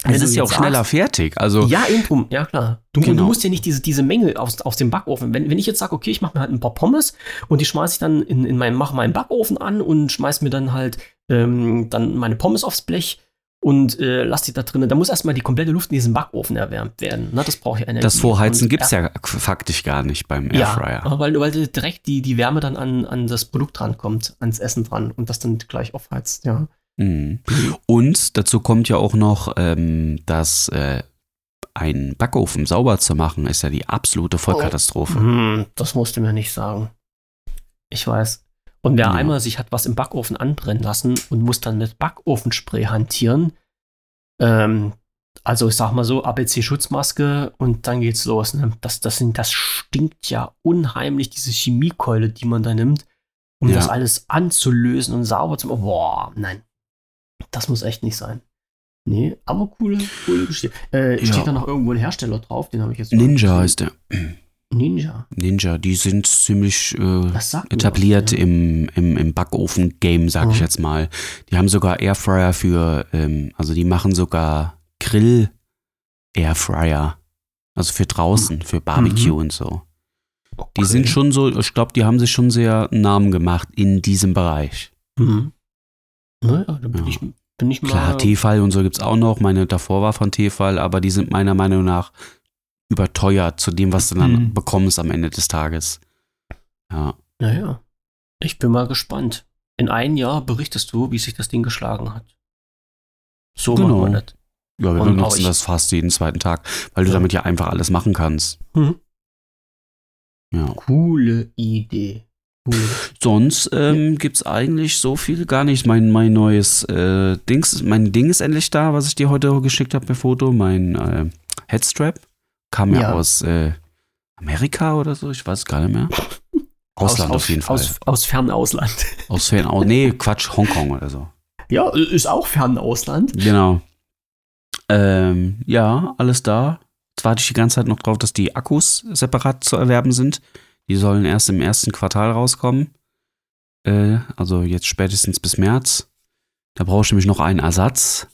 es ist ja auch schneller sagst- fertig. Also, Ja, eben drum. Ja, klar. Du, und Genau. du musst ja nicht diese, diese Menge aus, aus dem Backofen. Wenn, wenn ich jetzt sage, okay, ich mache mir halt ein paar Pommes und die schmeiße ich dann in, in meinen, mache meinen Backofen an und schmeiße mir dann halt ähm, dann meine Pommes aufs Blech und äh, lass die da drinnen. Da muss erstmal die komplette Luft in diesem Backofen erwärmt werden. Na, das brauche ich Energie. das Vorheizen gibt es ja faktisch gar nicht beim Ja, Airfryer. weil, weil direkt die, die Wärme dann an, an das Produkt drankommt, ans Essen dran und das dann gleich aufheizt, ja. Mhm. Und dazu kommt ja auch noch, ähm, dass äh, einen Backofen sauber zu machen, ist ja die absolute Vollkatastrophe. Hm, das musst du mir nicht sagen. Ich weiß. Und wer Ja. einmal sich hat was im Backofen anbrennen lassen und muss dann mit Backofenspray hantieren, ähm, also ich sag mal so, ABC-Schutzmaske und dann geht's los. Ne? Das, das, sind, das stinkt ja unheimlich, diese Chemiekeule, die man da nimmt, um Ja. das alles anzulösen und sauber zu machen. Boah, nein. Das muss echt nicht sein. Nee, aber coole, coole Geschichte. Äh, Ja. Steht da noch irgendwo ein Hersteller drauf? Den habe ich jetzt Ninja heißt der. Ninja. Ninja, die sind ziemlich äh, etabliert was, ja. im, im, im Backofen-Game, sag ich Mhm. jetzt mal. Die haben sogar Airfryer für, ähm, also die machen sogar Grill-Airfryer. Also für draußen, für Barbecue und so. Die Okay. sind schon so, ich glaube, die haben sich schon sehr einen Namen gemacht in diesem Bereich. Mhm. Naja, da bin, Ja. ich, bin ich mal. Klar, Tefal und so gibt's auch noch. Meine davor war von Tefal, aber die sind meiner Meinung nach überteuert zu dem, was du dann Mhm. bekommst am Ende des Tages. Ja. Naja, ich bin mal gespannt. In einem Jahr berichtest du, wie sich das Ding geschlagen hat. So Genau. machen wir das. Ja, wir benutzen das fast jeden zweiten Tag, weil du Ja. damit ja einfach alles machen kannst. Mhm. Ja. Coole Idee. Coole. Sonst ähm, gibt's eigentlich so viel gar nicht. Mein, mein neues äh, Dings, mein Ding ist endlich da, was ich dir heute geschickt habe per Foto. Mein äh, Headstrap kam ja, Ja. aus äh, Amerika oder so, ich weiß gar nicht mehr. Ausland aus, auf jeden Fall. Aus, aus Fernausland. Aus Fern, oh, nee, Quatsch, Hongkong oder so. Ja, ist auch Fernausland. Genau. Ähm, ja, alles da. Jetzt warte ich die ganze Zeit noch drauf, dass die Akkus separat zu erwerben sind. Die sollen erst im ersten Quartal rauskommen. Äh, also jetzt spätestens bis März. Da brauche ich nämlich noch einen Ersatz.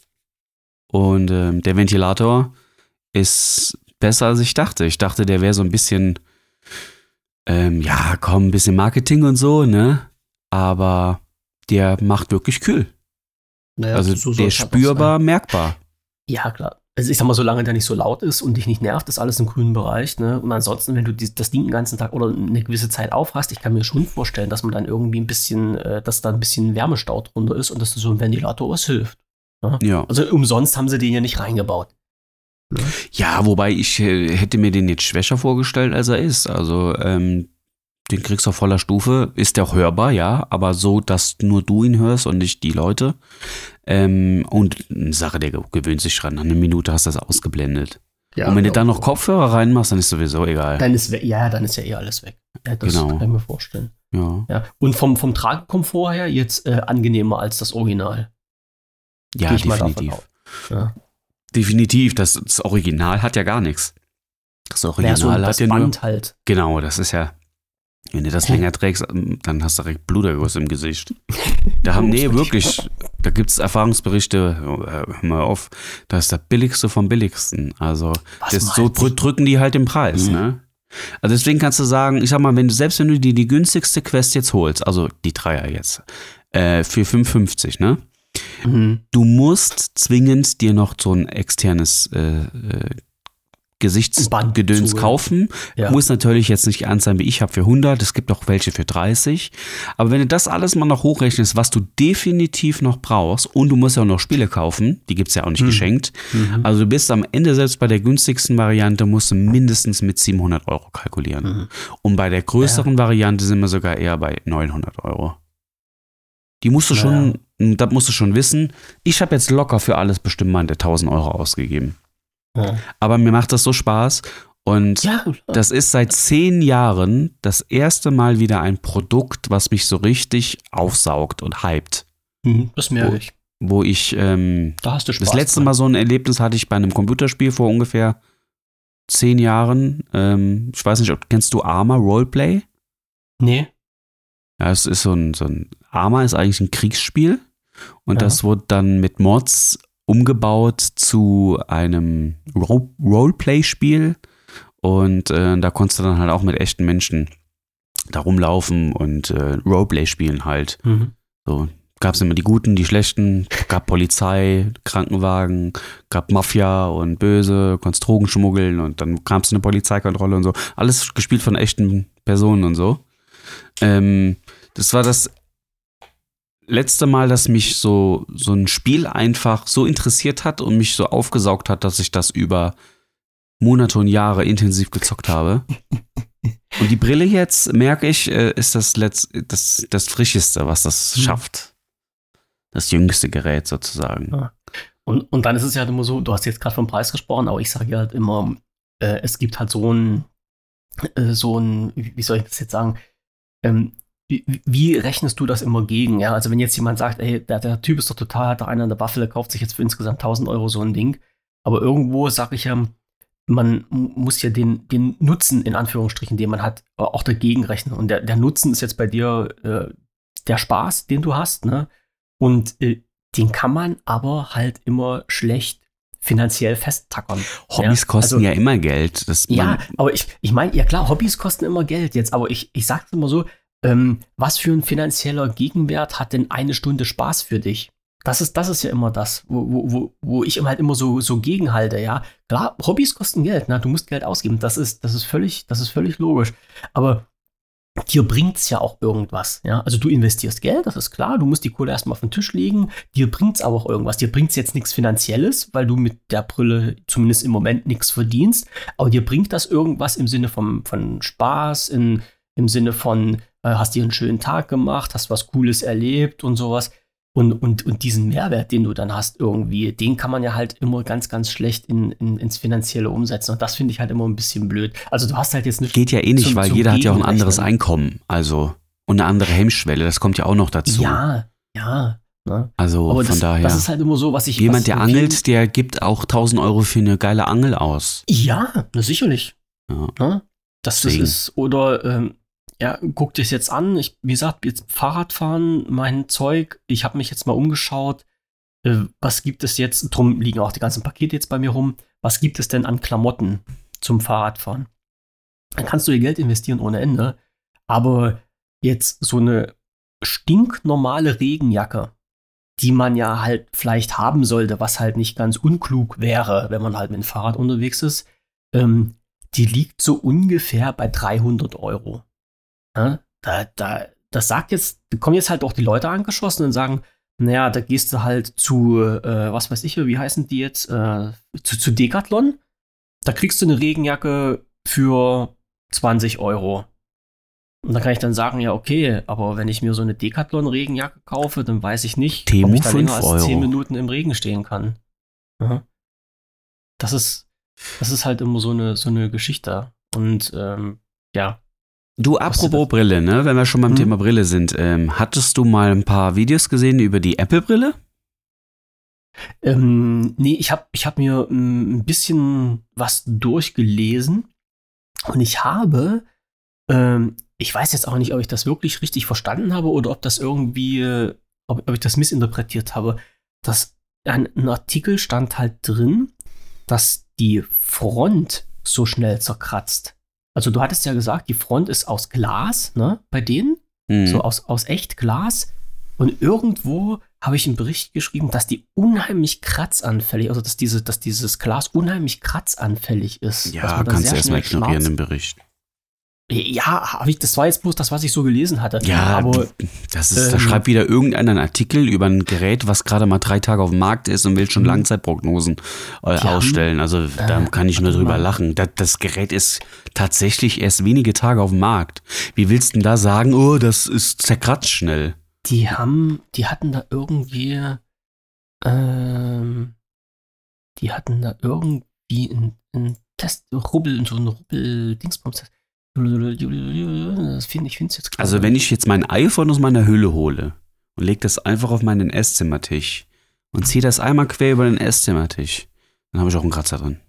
Und ähm, der Ventilator ist besser, als ich dachte. Ich dachte, der wäre so ein bisschen, ähm, ja, komm, ein bisschen Marketing und so, ne? Aber der macht wirklich kühl. Naja, Also so der es halt spürbar, merkbar. Ja, klar. Also ich sag mal, solange der nicht so laut ist und dich nicht nervt, ist alles im grünen Bereich. Ne? Und ansonsten, wenn du die, das Ding den ganzen Tag oder eine gewisse Zeit aufhast, ich kann mir schon vorstellen, dass man dann irgendwie ein bisschen, äh, dass da ein bisschen Wärmestau drunter ist und dass so ein Ventilator was hilft. Ja. Also umsonst haben sie den ja nicht reingebaut. Ja, wobei ich äh, hätte mir den jetzt schwächer vorgestellt, als er ist. Also ähm, den kriegst du auf voller Stufe. Ist der hörbar, ja, aber so, dass nur du ihn hörst und nicht die Leute. Ähm, und eine Sache, der gewöhnt sich dran. Nach einer Minute hast du das ausgeblendet. Ja, und wenn du dann ich noch. Kopfhörer reinmachst, dann ist sowieso egal. Dann ist, ja, dann ist ja eh alles weg. Ja, das Genau. kann ich mir vorstellen. ja. Ja. Und vom, vom Tragekomfort her jetzt äh, angenehmer als das Original. ja, definitiv. Ja. Definitiv. Das, das Original hat ja gar nichts. Das Ja, Original so hat das ja nur. Band halt. Genau, das ist ja. Wenn du das länger trägst, ähm, dann hast du direkt Bluterguss im Gesicht. Da haben, nee, wirklich, da gibt es Erfahrungsberichte, oh, hör mal auf, das ist das Billigste vom Billigsten. Also, das, so drücken die halt den Preis, Mhm. ne? Also deswegen kannst du sagen, ich sag mal, wenn du, selbst wenn du dir die günstigste Quest jetzt holst, also die Dreier jetzt, äh, für 5,50, ne? Mhm. Du musst zwingend dir noch so ein externes äh, äh, Gesichtsgedöns kaufen. Ja. Muss natürlich jetzt nicht ernst sein wie ich habe für 100, es gibt auch welche für 30. Aber wenn du das alles mal noch hochrechnest, was du definitiv noch brauchst, und du musst ja auch noch Spiele kaufen, die gibt's ja auch nicht Mhm. geschenkt. Mhm. Also du bist am Ende selbst bei der günstigsten Variante, musst du mindestens mit 700 Euro kalkulieren. Mhm. Und bei der größeren Variante sind wir sogar eher bei 900 Euro. Die musst du schon, das musst du schon wissen. Ich habe jetzt locker für alles bestimmt mal 1000 Euro ausgegeben. Ja. Aber mir macht das so Spaß. Und Ja, das ist seit zehn Jahren das erste Mal wieder ein Produkt, was mich so richtig aufsaugt und hypt. Mhm, das merke ich. Wo ich, ähm, Da hast du Spaß. das letzte dran. Mal so ein Erlebnis hatte ich bei einem Computerspiel vor ungefähr zehn Jahren. Ähm, ich weiß nicht, ob, kennst du Arma Roleplay? Nee. Ja, es ist so ein, so ein Arma ist eigentlich ein Kriegsspiel und Ja. das wurde dann mit Mods umgebaut zu einem Ro Roleplay-Spiel und äh, da konntest du dann halt auch mit echten Menschen da rumlaufen und äh, Roleplay spielen halt. Mhm. So gab es immer die Guten, die Schlechten, gab Polizei, Krankenwagen, gab Mafia und Böse, konntest Drogen schmuggeln und dann kam es eine Polizeikontrolle und so. Alles gespielt von echten Personen und so. Ähm, das war das letzte Mal, dass mich so, so ein Spiel einfach so interessiert hat und mich so aufgesaugt hat, dass ich das über Monate und Jahre intensiv gezockt habe. Und die Brille jetzt, merke ich, äh, ist das, Letz das, das Frischeste, was das Hm. schafft. Das jüngste Gerät sozusagen. Ja. Und, und dann ist es ja halt immer so, du hast jetzt gerade vom Preis gesprochen, aber ich sage ja halt immer, äh, es gibt halt so ein, äh, so ein, wie wie soll ich das jetzt sagen, ähm, wie, wie rechnest du das immer gegen? Ja, also wenn jetzt jemand sagt, ey, der, der Typ ist doch total, hat da einer an der Waffe, der kauft sich jetzt für insgesamt 1000 Euro so ein Ding. Aber irgendwo sage ich ja, man m- muss ja den, den Nutzen in Anführungsstrichen, den man hat, auch dagegen rechnen. Und der, der Nutzen ist jetzt bei dir äh, der Spaß, den du hast, ne? Und äh, den kann man aber halt immer schlecht finanziell festtackern. Hobbys Ja, kosten also- ja immer Geld. Ja, man, aber ich, ich meine, ja klar, Hobbys kosten immer Geld jetzt, aber ich, ich sag's immer so, ähm, was für ein finanzieller Gegenwert hat denn eine Stunde Spaß für dich? Das ist, das ist ja immer das, wo, wo, wo, ich halt immer so, so gegenhalte, ja. Klar, Hobbys kosten Geld, na, du musst Geld ausgeben, das ist, das ist völlig, das ist völlig logisch. Aber dir bringt's ja auch irgendwas, ja. Also du investierst Geld, das ist klar, du musst die Kohle erstmal auf den Tisch legen, dir bringt's aber auch irgendwas. Dir bringt's jetzt nichts Finanzielles, weil du mit der Brille zumindest im Moment nichts verdienst, aber dir bringt das irgendwas im Sinne von, von Spaß, in, im Sinne von, äh, hast dir einen schönen Tag gemacht, hast was Cooles erlebt und sowas. Und, und, und diesen Mehrwert, den du dann hast irgendwie, den kann man ja halt immer ganz, ganz schlecht in, in, ins Finanzielle umsetzen. Und das finde ich halt immer ein bisschen blöd. Also du hast halt jetzt nicht. geht ja eh nicht, zum- weil zum jeder hat ja auch ein anderes. Einkommen. Also, und eine andere Hemmschwelle, das kommt ja auch noch dazu. Ja, ja. Ne? Also Aber von das, daher. das ist halt immer so, was ich. was Jemand, ich der vielen- angelt, der gibt auch 1000 Euro für eine geile Angel aus. Ja, na, sicherlich. Ja. Ne? Das, das ist, oder ähm, ja, guck dir jetzt an. Ich, wie gesagt, jetzt Fahrradfahren, mein Zeug. Ich habe mich jetzt mal umgeschaut. Äh, was gibt es jetzt? Drum liegen auch die ganzen Pakete jetzt bei mir rum. Was gibt es denn an Klamotten zum Fahrradfahren? Dann kannst du dir Geld investieren ohne Ende. Aber jetzt so eine stinknormale Regenjacke, die man ja halt vielleicht haben sollte, was halt nicht ganz unklug wäre, wenn man halt mit dem Fahrrad unterwegs ist, ähm, die liegt so ungefähr bei 300 Euro. Ja, da, da, das sagt jetzt, da kommen jetzt halt auch die Leute angeschossen und sagen, naja, da gehst du halt zu, äh, was weiß ich, wie heißen die jetzt, äh, zu, zu Decathlon. Da kriegst du eine Regenjacke für 20 Euro. Und dann kann ich dann sagen, ja, okay, aber wenn ich mir so eine Decathlon-Regenjacke kaufe, dann weiß ich nicht, Temu ob ich da länger 5 als 10 Euro. Minuten im Regen stehen kann. Aha. Das ist, das ist halt immer so eine, so eine Geschichte. Und ähm, ja, Du, apropos Brille, ne? Wenn wir schon beim Hm? Thema Brille sind, ähm, hattest du mal ein paar Videos gesehen über die Apple-Brille? Ähm, nee, ich habe ich hab mir mm, ein bisschen was durchgelesen und ich habe, ähm, ich weiß jetzt auch nicht, ob ich das wirklich richtig verstanden habe oder ob das irgendwie, ob, ob ich das missinterpretiert habe. Dass ein, ein Artikel stand halt drin, dass die Front so schnell zerkratzt. Also du hattest ja gesagt, die Front ist aus Glas, ne, bei denen Hm. so aus, aus echt Glas. Und irgendwo habe ich einen Bericht geschrieben, dass die unheimlich kratzanfällig, also dass, diese, dass dieses Glas unheimlich kratzanfällig ist. ja, kannst du erstmal ignorieren im Bericht. Ja, habe ich, das war jetzt bloß das, was ich so gelesen hatte. Ja, aber Das ist, da ähm, schreibt wieder irgendeiner einen Artikel über ein Gerät, was gerade mal drei Tage auf dem Markt ist und will schon Mhm. Langzeitprognosen äh, ausstellen. Also da Äh, kann ich nur drüber mal. lachen. Das, das Gerät ist tatsächlich erst wenige Tage auf dem Markt. Wie willst du denn da sagen, oh, das ist zerkratzt schnell? die haben, die hatten da irgendwie, ähm, die hatten da irgendwie ein, ein Test, Rubbel, so ein Rubbel-Dingsbums. Das finde ich finde es jetzt gerade. Also wenn ich jetzt mein iPhone aus meiner Hülle hole und lege das einfach auf meinen Esszimmertisch und ziehe das einmal quer über den Esszimmertisch, dann habe ich auch einen Kratzer drin.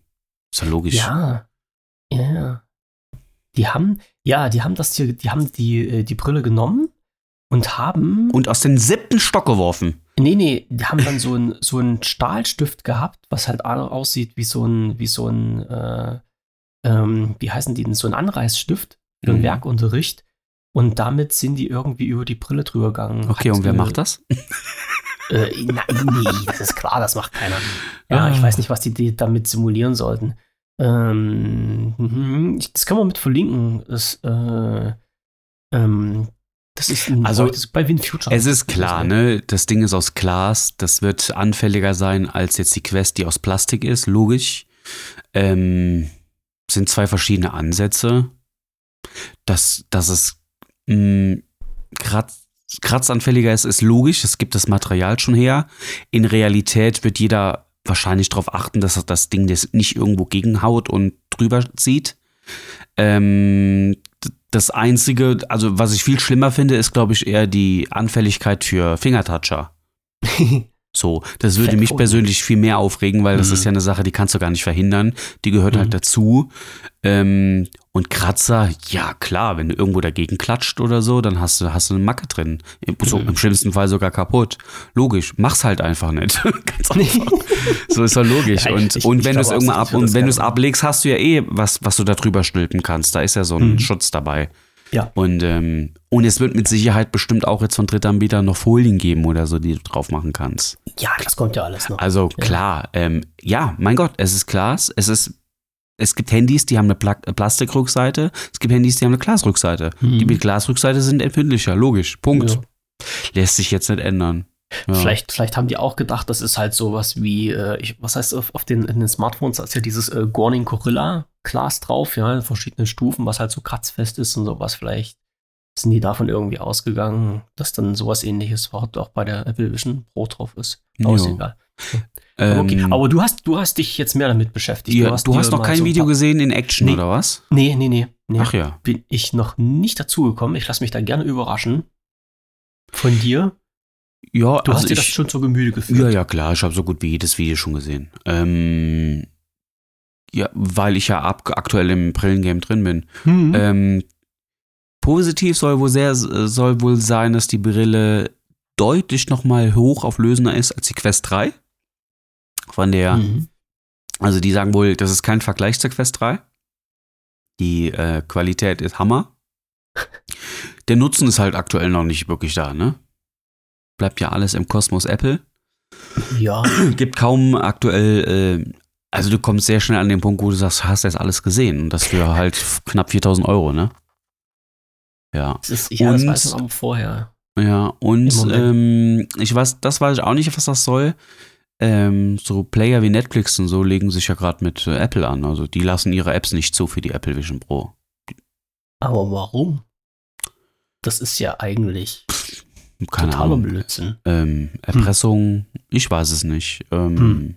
Ist ja logisch. Ja, ja, ja. Die haben, ja, die haben das hier, die haben die, äh, die Brille genommen und haben, Und aus dem siebten Stock geworfen. nee, nee, die haben dann so ein so einen Stahlstift gehabt, was halt au- aussieht wie so ein, wie so ein, äh, ähm, wie heißen die denn, so ein Anreißstift für den Mhm. Werkunterricht. Und damit sind die irgendwie über die Brille drüber gegangen. Okay, Hat, und wer äh, macht das? Äh, na, nee, das ist klar, das macht keiner. Ja, Ah. ich weiß nicht, was die, die damit simulieren sollten. Ähm, mhm, das können wir mit verlinken. Das, äh, ähm, das ist ein, Also, das ist bei WinFuture. Es ist klar, ne? Das Ding ist aus Glas. Das wird anfälliger sein als jetzt die Quest, die aus Plastik ist. Logisch. Ähm, sind zwei verschiedene Ansätze. Dass, dass es mh, kratz, kratzanfälliger ist, ist logisch. Es gibt das Material schon her. In Realität wird jeder wahrscheinlich darauf achten, dass er das Ding das nicht irgendwo gegenhaut und drüber zieht. Ähm, das Einzige, also was ich viel schlimmer finde, ist, glaube ich, eher die Anfälligkeit für Fingertoucher. So, das würde mich persönlich viel mehr aufregen, weil das Mhm. ist ja eine Sache, die kannst du gar nicht verhindern. Die gehört Mhm. halt dazu. Ähm, und Kratzer, ja klar, wenn du irgendwo dagegen klatscht oder so, dann hast du, hast du eine Macke drin. Im, so, Mhm. Im schlimmsten Fall sogar kaputt. Logisch, mach's halt einfach nicht. Ganz einfach. So ist ja logisch. Ja, ich- und ich- und wenn du es irgendwann ab und wenn du es ablegst, hast du ja eh was, was du da drüber stülpen kannst. Da ist ja so ein Mhm. Schutz dabei. Ja. Und, ähm, und es wird mit Sicherheit bestimmt auch jetzt von Drittanbietern noch Folien geben oder so, die du drauf machen kannst. Ja, das kommt ja alles noch. Also klar, ähm, ja, mein Gott, es ist Glas, es ist, es gibt Handys, die haben eine Pla Plastikrückseite, es gibt Handys, die haben eine Glasrückseite. Mhm. Die mit Glasrückseite sind empfindlicher, logisch, Punkt. Ja. Lässt sich jetzt nicht ändern. Ja. Vielleicht, vielleicht haben die auch gedacht, das ist halt sowas wie, äh, ich, was heißt auf, auf den, den Smartphones, da ist ja dieses äh, Gorning Gorilla Glas drauf, ja, in verschiedenen Stufen, was halt so kratzfest ist und sowas. Vielleicht sind die davon irgendwie ausgegangen, dass dann sowas ähnliches überhaupt auch bei der Apple Vision Pro drauf ist. Aber ist egal. Ähm, Okay, aber du hast, du hast dich jetzt mehr damit beschäftigt. ja, du hast dir noch mal kein so Video gesehen in Action, Nee. oder was? Nee, nee, nee. nee. Ach ja. Bin ich noch nicht dazugekommen. Ich lasse mich da gerne überraschen. Von dir. Ja, Du also hast dir das ich, schon zur Gemüte geführt. Ja, ja, klar, ich habe so gut wie jedes Video schon gesehen. Ähm, ja, weil ich ja ab, aktuell im Brillengame drin bin. Hm. Ähm, positiv soll wohl sehr soll wohl sein, dass die Brille deutlich nochmal hochauflösender ist als die Quest 3. Von der, Mhm. also die sagen wohl, das ist kein Vergleich zur Quest 3. Die äh, Qualität ist Hammer. Der Nutzen ist halt aktuell noch nicht wirklich da, ne? Bleibt ja alles im Kosmos Apple. Ja, Gibt kaum aktuell, äh, also du kommst sehr schnell an den Punkt, wo du sagst, hast jetzt alles gesehen. Und das für halt knapp 4000 Euro, ne? Ja. das ist, ja, das Und- weiß man vorher. Ja, und ähm, ich weiß, das weiß ich auch nicht, was das soll. Ähm, so Player wie Netflix und so legen sich ja gerade mit äh, Apple an. Also die lassen ihre Apps nicht zu für die Apple Vision Pro. Aber warum? Das ist ja eigentlich Keine totaler Ahnung. Blödsinn. Ähm, Erpressung, ich weiß es nicht. Ähm, Hm.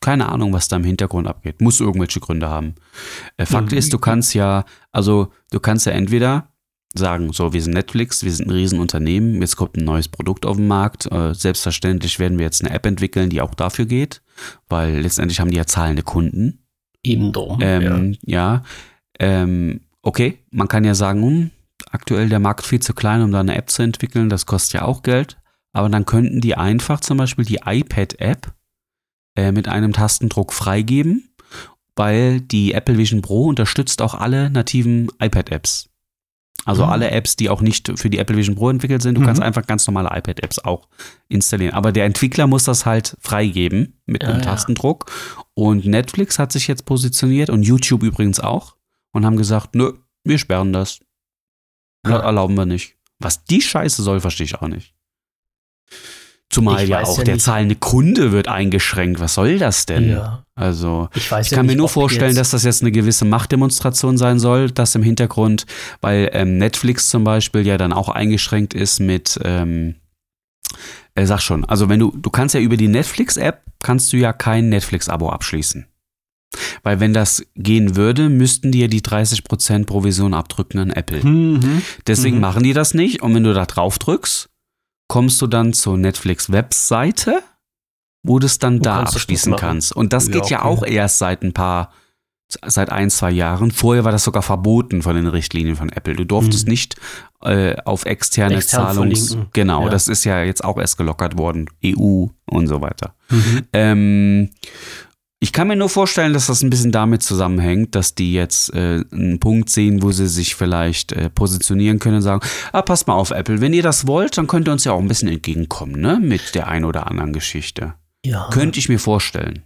Keine Ahnung, was da im Hintergrund abgeht. Muss irgendwelche Gründe haben. Äh, Fakt Ja, ist, du kannst ja, also du kannst ja entweder sagen, so, wir sind Netflix, wir sind ein Riesenunternehmen, jetzt kommt ein neues Produkt auf den Markt. Äh, selbstverständlich werden wir jetzt eine App entwickeln, die auch dafür geht, weil letztendlich haben die ja zahlende Kunden. Eben drum. Ähm, ja. Ähm, okay, man kann ja sagen, hm, aktuell der Markt viel zu klein, um da eine App zu entwickeln, das kostet ja auch Geld. Aber dann könnten die einfach zum Beispiel die iPad-App äh, mit einem Tastendruck freigeben, weil die Apple Vision Pro unterstützt auch alle nativen iPad-Apps. Also Mhm. alle Apps, die auch nicht für die Apple Vision Pro entwickelt sind, du Mhm. kannst einfach ganz normale iPad-Apps auch installieren. Aber der Entwickler muss das halt freigeben mit Ja, einem ja. Tastendruck. Und Netflix hat sich jetzt positioniert und YouTube übrigens auch und haben gesagt, nö, wir sperren das. Ja. Erlauben wir nicht. Was die Scheiße soll, verstehe ich auch nicht. Zumal Ich ja auch ja der nicht. zahlende Kunde wird eingeschränkt. Was soll das denn? ja. Also, Ich ich ja kann nicht, mir nur vorstellen, dass das jetzt eine gewisse Machtdemonstration sein soll, das im Hintergrund, weil ähm, Netflix zum Beispiel ja dann auch eingeschränkt ist mit, ähm, äh, sag schon, also wenn du, du kannst ja über die Netflix-App, kannst du ja kein Netflix-Abo abschließen. Weil wenn das gehen würde, müssten die ja die 30% Provision abdrücken an Apple. Mhm. Deswegen Mhm. machen die das nicht. Und wenn du da drauf drückst, kommst du dann zur Netflix-Webseite, wo du es dann da kannst abschließen kannst. Und das Ja, geht ja okay. auch erst seit ein paar, seit ein, zwei Jahren. Vorher war das sogar verboten von den Richtlinien von Apple. Du durftest Mhm. nicht äh, auf externe Extern Zahlungs... verlinken. Genau, Ja. das ist ja jetzt auch erst gelockert worden. EU und so weiter. Mhm. Ähm, ich kann mir nur vorstellen, dass das ein bisschen damit zusammenhängt, dass die jetzt äh, einen Punkt sehen, wo sie sich vielleicht äh, positionieren können und sagen, ah, passt mal auf, Apple, wenn ihr das wollt, dann könnt ihr uns ja auch ein bisschen entgegenkommen, ne? Mit der ein oder anderen Geschichte. Ja. Könnte ich mir vorstellen.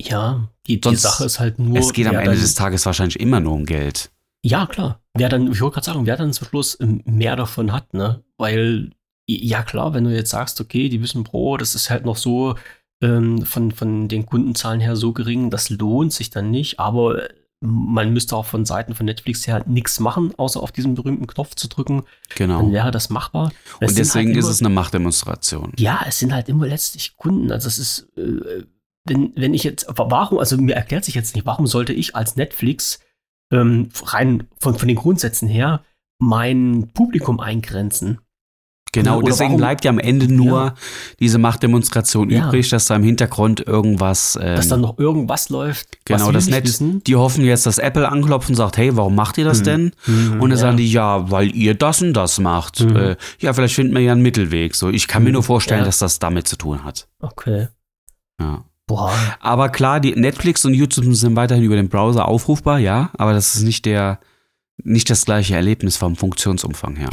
Ja, die, die Sonst- Sache ist halt nur. es geht am Ende dann, des Tages wahrscheinlich immer nur um Geld. Ja, klar. Wer dann, ich wollte gerade sagen, wer dann zum Schluss mehr davon hat, ne? Weil, ja klar, wenn du jetzt sagst, okay, die Vision Pro, das ist halt noch so ähm, von, von den Kundenzahlen her so gering, das lohnt sich dann nicht, aber äh, man müsste auch von Seiten von Netflix her nichts machen, außer auf diesen berühmten Knopf zu drücken, Genau. dann wäre das machbar. Es Und sind deswegen halt ist immer- es eine Machtdemonstration. Ja, es sind halt immer letztlich Kunden. Also es ist, äh, wenn, wenn ich jetzt, warum, also mir erklärt sich jetzt nicht, warum sollte ich als Netflix ähm, rein von, von den Grundsätzen her mein Publikum eingrenzen? Genau, Oder deswegen warum- bleibt ja am Ende nur Ja. diese Machtdemonstration Ja. übrig, dass da im Hintergrund irgendwas. Ähm, Dass dann noch irgendwas läuft, Genau, was wir das nicht Netz. wissen. Die hoffen jetzt, dass Apple anklopft und sagt, hey, warum macht ihr das Hm. denn? Mhm, Und dann ja. sagen die, ja, weil ihr das und das macht. Mhm. Äh, ja, vielleicht finden wir ja einen Mittelweg. So, ich kann mir Mhm, nur vorstellen, dass das damit zu tun hat. Okay. Ja. Boah. Aber klar, die Netflix und YouTube sind weiterhin über den Browser aufrufbar, ja, aber das ist nicht der, nicht das gleiche Erlebnis vom Funktionsumfang her.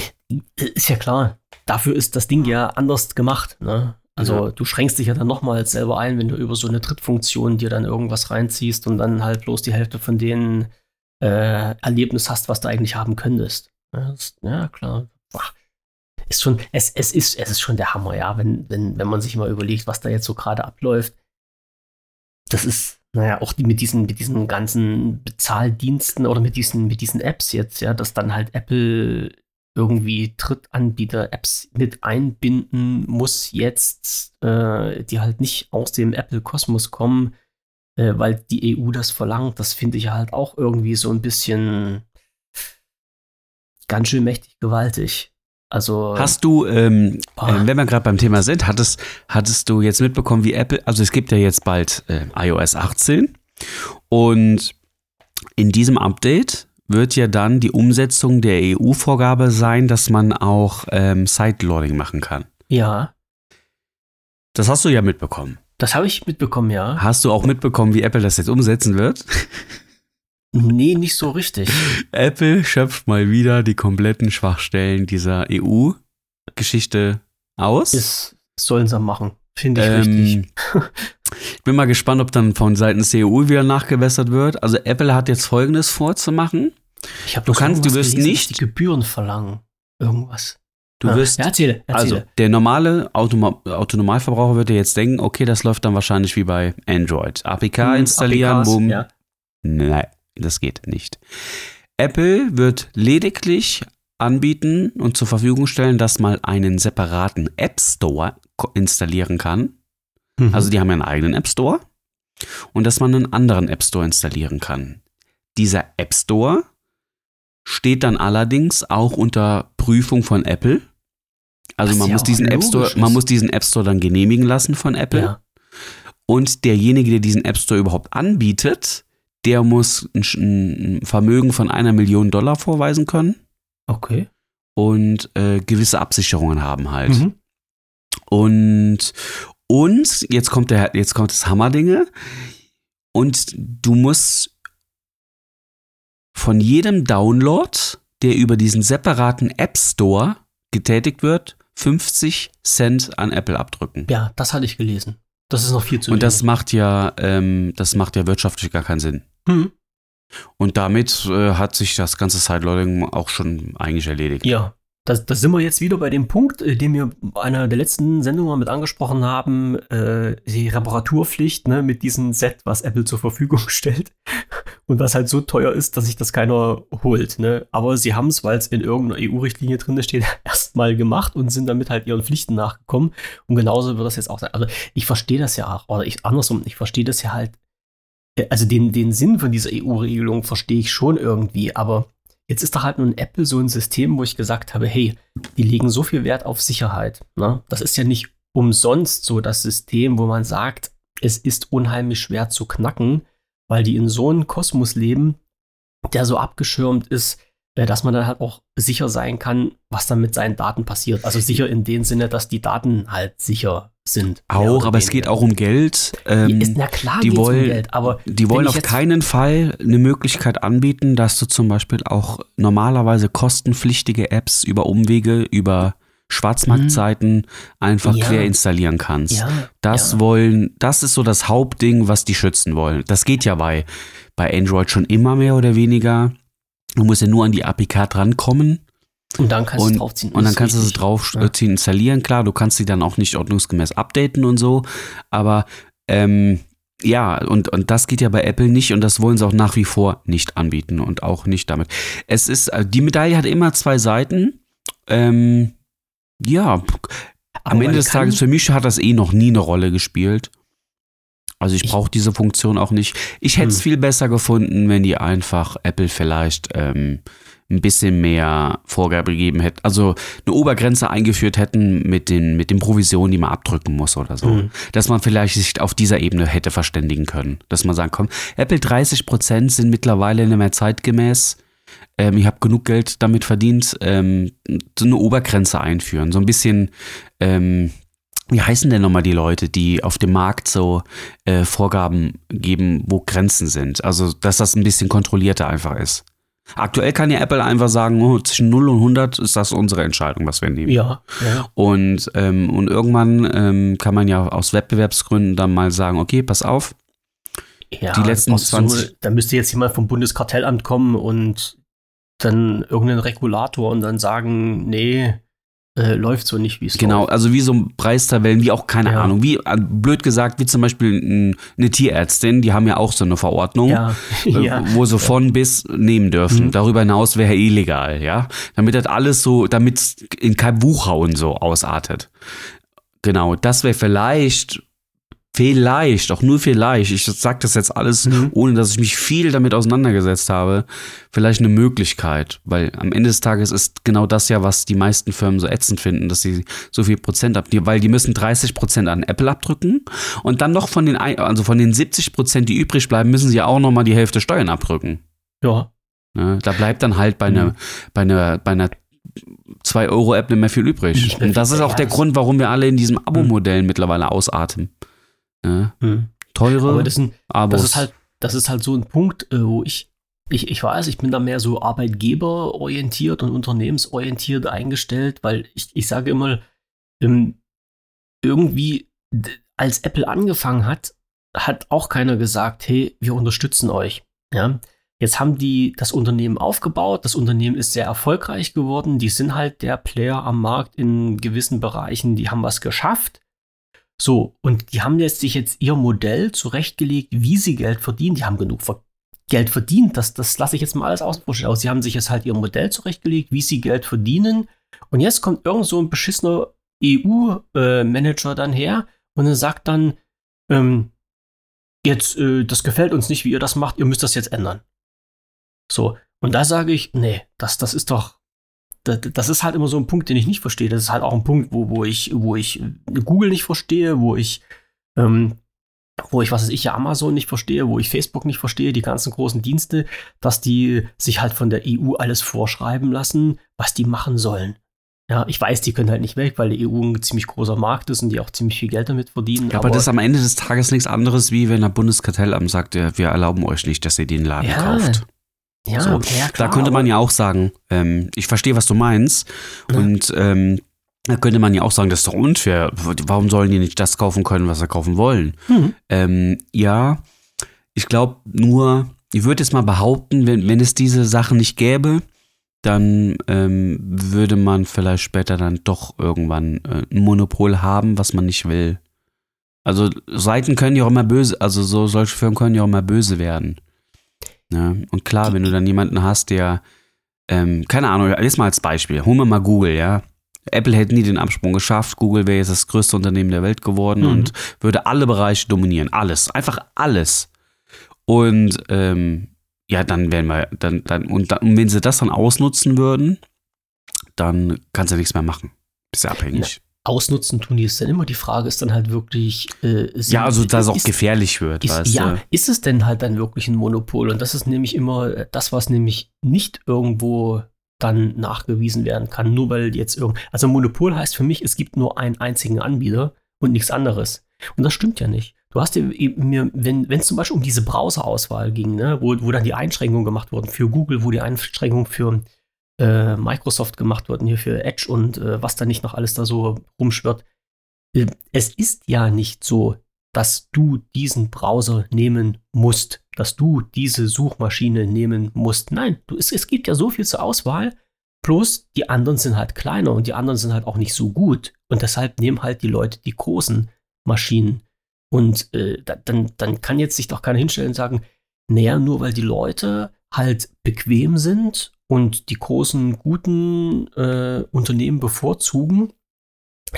Ist ja klar. Dafür ist das Ding ja anders gemacht. Ne? Also Ja. du schränkst dich ja dann nochmals selber ein, wenn du über so eine Drittfunktion dir dann irgendwas reinziehst und dann halt bloß die Hälfte von den äh, Erlebnis hast, was du eigentlich haben könntest. Ja, ja klar. Ist schon, es, es, ist, es ist schon der Hammer, ja, wenn, wenn, wenn man sich mal überlegt, was da jetzt so gerade abläuft. Das ist, naja, auch die mit diesen, mit diesen ganzen Bezahldiensten oder mit diesen, mit diesen Apps jetzt, ja, dass dann halt Apple irgendwie Drittanbieter-Apps mit einbinden muss jetzt, äh, die halt nicht aus dem Apple-Kosmos kommen, äh, weil die EU das verlangt. Das finde ich halt auch irgendwie so ein bisschen ganz schön mächtig gewaltig. Also, Hast du, ähm, Ah. äh, wenn wir gerade beim Thema sind, hattest, hattest du jetzt mitbekommen, wie Apple, also es gibt ja jetzt bald äh, iOS 18 und in diesem Update wird ja dann die Umsetzung der EU-Vorgabe sein, dass man auch ähm, Sideloading machen kann. ja, Das hast du ja mitbekommen. das habe ich mitbekommen, ja. Hast du auch mitbekommen, wie Apple das jetzt umsetzen wird? Nee, nicht so richtig. Apple schöpft mal wieder die kompletten Schwachstellen dieser EU-Geschichte aus. Das sollen sie machen. Finde ich Ähm, richtig. Ich bin mal gespannt, ob dann von Seiten der EU wieder nachgewässert wird. Also Apple hat jetzt Folgendes vorzumachen. Ich habe du kannst- du wirst nicht- die Gebühren verlangen. Irgendwas. Du Ah, wirst, ja, erzähle, also erzähle. der normale Automa Autonomalverbraucher wird ja jetzt denken, okay, das läuft dann wahrscheinlich wie bei Android. APK Hm, installieren, APKs, boom. Ja. Nein, das geht nicht. Apple wird lediglich anbieten und zur Verfügung stellen, dass man einen separaten App Store installieren kann. Mhm. Also die haben ja einen eigenen App Store und dass man einen anderen App Store installieren kann. Dieser App Store steht dann allerdings auch unter Prüfung von Apple. Also Was man ja muss diesen App Store, man muss diesen App Store dann genehmigen lassen von Apple. ja. Und derjenige, der diesen App Store überhaupt anbietet, der muss ein, Vermögen von einer Million Dollar vorweisen können Okay. und äh, gewisse Absicherungen haben halt. Mhm. Und, und jetzt kommt der, jetzt kommt das Hammerdinge. Und du musst von jedem Download, der über diesen separaten App Store getätigt wird, 50 Cent an Apple abdrücken. Ja, das hatte ich gelesen. Das ist noch viel zu Und das wenig. macht ja, ähm, das macht ja wirtschaftlich gar keinen Sinn. Mhm. Und damit äh, hat sich das ganze Sideloading auch schon eigentlich erledigt. Ja, da, da sind wir jetzt wieder bei dem Punkt, äh, den wir bei einer der letzten Sendungen mal mit angesprochen haben, äh, die Reparaturpflicht ne, mit diesem Set, was Apple zur Verfügung stellt und was halt so teuer ist, dass sich das keiner holt. Ne? Aber sie haben es, weil es in irgendeiner EU-Richtlinie drin steht, erstmal gemacht und sind damit halt ihren Pflichten nachgekommen. Und genauso wird das jetzt auch sein. Also ich verstehe das ja auch, oder ich andersrum, ich verstehe das ja halt, äh, also den, den Sinn von dieser EU-Regelung verstehe ich schon irgendwie, aber Jetzt ist doch halt nun Apple so ein System, wo ich gesagt habe, hey, die legen so viel Wert auf Sicherheit. Ne? Das ist ja nicht umsonst so das System, wo man sagt, es ist unheimlich schwer zu knacken, weil die in so einem Kosmos leben, der so abgeschirmt ist, äh, dass man dann halt auch sicher sein kann, was dann mit seinen Daten passiert. Also sicher in dem Sinne, dass die Daten halt sicher sind. Auch, aber es geht auch um Geld. Ähm, ist, na klar, die wollen- um Geld, aber Die wollen auf keinen Fall eine Möglichkeit anbieten, dass du zum Beispiel auch normalerweise kostenpflichtige Apps über Umwege, über Schwarzmarktseiten einfach Mhm. Ja. quer installieren kannst. ja, Das ja. wollen, das ist so das Hauptding, was die schützen wollen. Das geht ja bei, bei Android schon immer mehr oder weniger. Du musst ja nur an die APK drankommen und dann kannst du es draufziehen. und dann kannst du es draufziehen, installieren. Klar, du kannst sie dann auch nicht ordnungsgemäß updaten und so, aber ähm, ja, und, und das geht ja bei Apple nicht und das wollen sie auch nach wie vor nicht anbieten und auch nicht damit. Es ist, äh, die Medaille hat immer zwei Seiten. Ähm, ja, am Ende des kann- Tages, für mich hat das eh noch nie eine Rolle gespielt. Also ich brauche diese Funktion auch nicht. Ich hätte es Hm. viel besser gefunden, wenn die einfach Apple vielleicht ähm, ein bisschen mehr Vorgabe gegeben hätten. Also eine Obergrenze eingeführt hätten mit den, mit den Provisionen, die man abdrücken muss oder so. Hm. Dass man vielleicht sich auf dieser Ebene hätte verständigen können. Dass man sagen, komm, Apple 30% sind mittlerweile nicht mehr zeitgemäß. Ähm, ich habe genug Geld damit verdient, ähm, so eine Obergrenze einführen. So ein bisschen, ähm, wie heißen denn nochmal die Leute, die auf dem Markt so äh, Vorgaben geben, wo Grenzen sind? Also, dass das ein bisschen kontrollierter einfach ist. Aktuell kann ja Apple einfach sagen, oh, zwischen 0 und 100 ist das unsere Entscheidung, was wir nehmen. Ja, ja. Und, ähm, und irgendwann ähm, kann man ja aus Wettbewerbsgründen dann mal sagen, okay, pass auf, Ja, Die letzten das ist 20 da müsste jetzt jemand vom Bundeskartellamt kommen und dann irgendein Regulator und dann sagen, nee, äh, läuft so nicht, wie es Genau, läuft. also wie so Preistabellen, wie auch, keine Ja. Ahnung, wie äh, blöd gesagt, wie zum Beispiel eine Tierärztin, die haben ja auch so eine Verordnung, Ja, äh, ja. wo sie von bis nehmen dürfen. Mhm. Darüber hinaus wäre illegal, ja. Damit das alles so, damit in kein Buchhauen so ausartet. Genau, das wäre vielleicht, vielleicht, auch nur vielleicht, ich sag das jetzt alles, Mhm. ohne dass ich mich viel damit auseinandergesetzt habe, vielleicht eine Möglichkeit, weil am Ende des Tages ist genau das ja, was die meisten Firmen so ätzend finden, dass sie so viel Prozent ab, die- weil die müssen 30 Prozent an Apple abdrücken und dann noch von den, also von den 70 Prozent, die übrig bleiben, müssen sie ja auch noch mal die Hälfte Steuern abdrücken. ja. Ne? Da bleibt dann halt bei Mhm. einer, bei einer, bei einer 2-Euro-App nicht mehr viel übrig. Und das ist auch der Grund, warum wir alle in diesem Abo-Modell mittlerweile ausatmen. Ne? Hm. Teure Aber das, sind, das ist halt, das ist halt so ein Punkt, äh, wo ich, ich, ich weiß, ich bin da mehr so arbeitgeberorientiert und unternehmensorientiert eingestellt, weil ich, ich sage immer, ähm, irgendwie, als Apple angefangen hat, hat auch keiner gesagt, hey, wir unterstützen euch. Ja. Jetzt haben die das Unternehmen aufgebaut, das Unternehmen ist sehr erfolgreich geworden, die sind halt der Player am Markt in gewissen Bereichen, die haben was geschafft. So, und die haben jetzt sich jetzt ihr Modell zurechtgelegt, wie sie Geld verdienen. Die haben genug Ver Geld verdient, das, das lasse ich jetzt mal alles aus. Sie haben sich jetzt halt ihr Modell zurechtgelegt, wie sie Geld verdienen. Und jetzt kommt irgend so ein beschissener EU-Manager äh, dann her und er sagt dann, ähm, jetzt, äh, das gefällt uns nicht, wie ihr das macht, ihr müsst das jetzt ändern. So, und da sage ich, nee, das, das ist doch, das, das, ist halt immer so ein Punkt, den ich nicht verstehe. Das ist halt auch ein Punkt, wo, wo ich, wo ich Google nicht verstehe, wo ich, ähm, wo ich, was weiß ich, ja Amazon nicht verstehe, wo ich Facebook nicht verstehe, die ganzen großen Dienste, dass die sich halt von der EU alles vorschreiben lassen, was die machen sollen. Ja, ich weiß, die können halt nicht weg, weil die EU ein ziemlich großer Markt ist und die auch ziemlich viel Geld damit verdienen. Ja, aber, aber das ist am Ende des Tages nichts anderes, wie wenn der Bundeskartellamt sagt, wir erlauben euch nicht, dass ihr den Laden ja, kauft. Ja, so. ja klar, da könnte man ja auch sagen, ähm, ich verstehe, was du meinst. Ja. Und ähm, da könnte man ja auch sagen, das ist doch unfair. Warum sollen die nicht das kaufen können, was sie kaufen wollen? Mhm. Ähm, ja, ich glaube nur, ich würde jetzt mal behaupten, wenn, wenn es diese Sachen nicht gäbe, dann ähm, würde man vielleicht später dann doch irgendwann äh, ein Monopol haben, was man nicht will. Also Seiten können ja auch immer böse, also so solche Firmen können ja auch immer böse werden. Ja, und klar, wenn du dann jemanden hast, der, ähm, keine Ahnung, jetzt mal als Beispiel, holen wir mal Google, ja. Apple hätte nie den Absprung geschafft, Google wäre jetzt das größte Unternehmen der Welt geworden mhm. und würde alle Bereiche dominieren. Alles, einfach alles. Und ähm, ja, dann wären wir, dann, dann, und, dann, und wenn sie das dann ausnutzen würden, dann kannst du nichts mehr machen. Bist ja abhängig. Ausnutzen tun die es dann immer. Die Frage ist dann halt wirklich. Äh, sind, ja, also dass es auch gefährlich wird. Ist, ja, du? ist es denn halt dann wirklich ein Monopol? Und das ist nämlich immer das, was nämlich nicht irgendwo dann nachgewiesen werden kann, nur weil jetzt irgend. Also Monopol heißt für mich, es gibt nur einen einzigen Anbieter und nichts anderes. Und das stimmt ja nicht. Du hast dir mir, wenn es zum Beispiel um diese Browser-Auswahl ging, ne, wo, wo dann die Einschränkungen gemacht wurden für Google, wo die Einschränkungen für äh, Microsoft gemacht wurden, hier für Edge und äh, was da nicht noch alles da so rumschwirrt. Äh, es ist ja nicht so, dass du diesen Browser nehmen musst, dass du diese Suchmaschine nehmen musst. Nein, du, es, es gibt ja so viel zur Auswahl, bloß die anderen sind halt kleiner und die anderen sind halt auch nicht so gut. Und deshalb nehmen halt die Leute die großen Maschinen. Und äh, dann, dann kann jetzt sich doch keiner hinstellen und sagen, naja, nur weil die Leute halt bequem sind und die großen, guten äh, Unternehmen bevorzugen,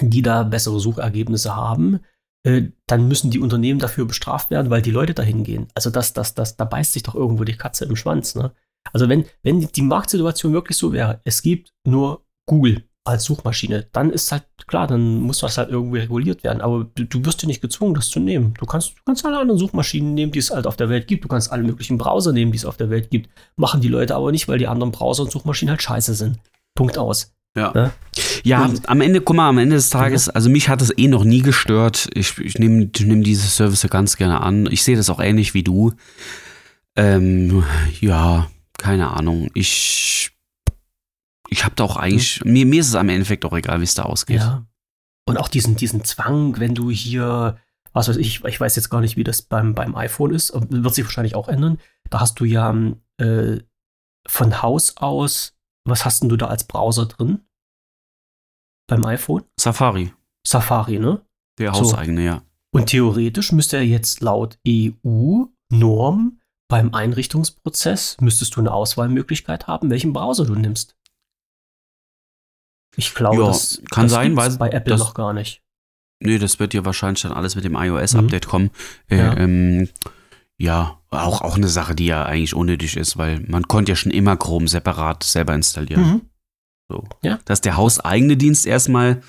die da bessere Suchergebnisse haben, äh, dann müssen die Unternehmen dafür bestraft werden, weil die Leute dahin gehen. Also das, das, das, da beißt sich doch irgendwo die Katze im Schwanz. Ne? Also wenn, wenn die Marktsituation wirklich so wäre, es gibt nur Google als Suchmaschine, dann ist halt klar, dann muss das halt irgendwie reguliert werden. Aber du, du wirst ja nicht gezwungen, das zu nehmen. Du kannst, du kannst alle anderen Suchmaschinen nehmen, die es halt auf der Welt gibt. Du kannst alle möglichen Browser nehmen, die es auf der Welt gibt. Machen die Leute aber nicht, weil die anderen Browser und Suchmaschinen halt scheiße sind. Punkt aus. Ja. Ne? Ja, und, am Ende, guck mal, am Ende des Tages, also mich hat es eh noch nie gestört. Ich, ich nehme nehm diese Service ganz gerne an. Ich sehe das auch ähnlich wie du. Ähm, ja, keine Ahnung. Ich ich habe da auch eigentlich, mir, mir ist es am Endeffekt auch egal, wie es da ausgeht. Ja. Und auch diesen, diesen Zwang, wenn du hier, was weiß ich, ich weiß jetzt gar nicht, wie das beim, beim iPhone ist, wird sich wahrscheinlich auch ändern. Da hast du ja äh, von Haus aus, was hast denn du da als Browser drin? Beim iPhone? Safari. Safari, ne? Der hauseigene, so. ja. Und theoretisch müsste er jetzt laut EU-Norm beim Einrichtungsprozess, müsstest du eine Auswahlmöglichkeit haben, welchen Browser du nimmst. Ich glaube, ja, das kann das sein, weil bei Apple das, noch gar nicht. Nee, das wird ja wahrscheinlich dann alles mit dem iOS-Update mhm. kommen. Äh, ja. Ähm, ja, auch, auch eine Sache, die ja eigentlich unnötig ist, weil man konnte ja schon immer Chrome separat selber installieren. Mhm. So. Ja. Dass der hauseigene Dienst erstmal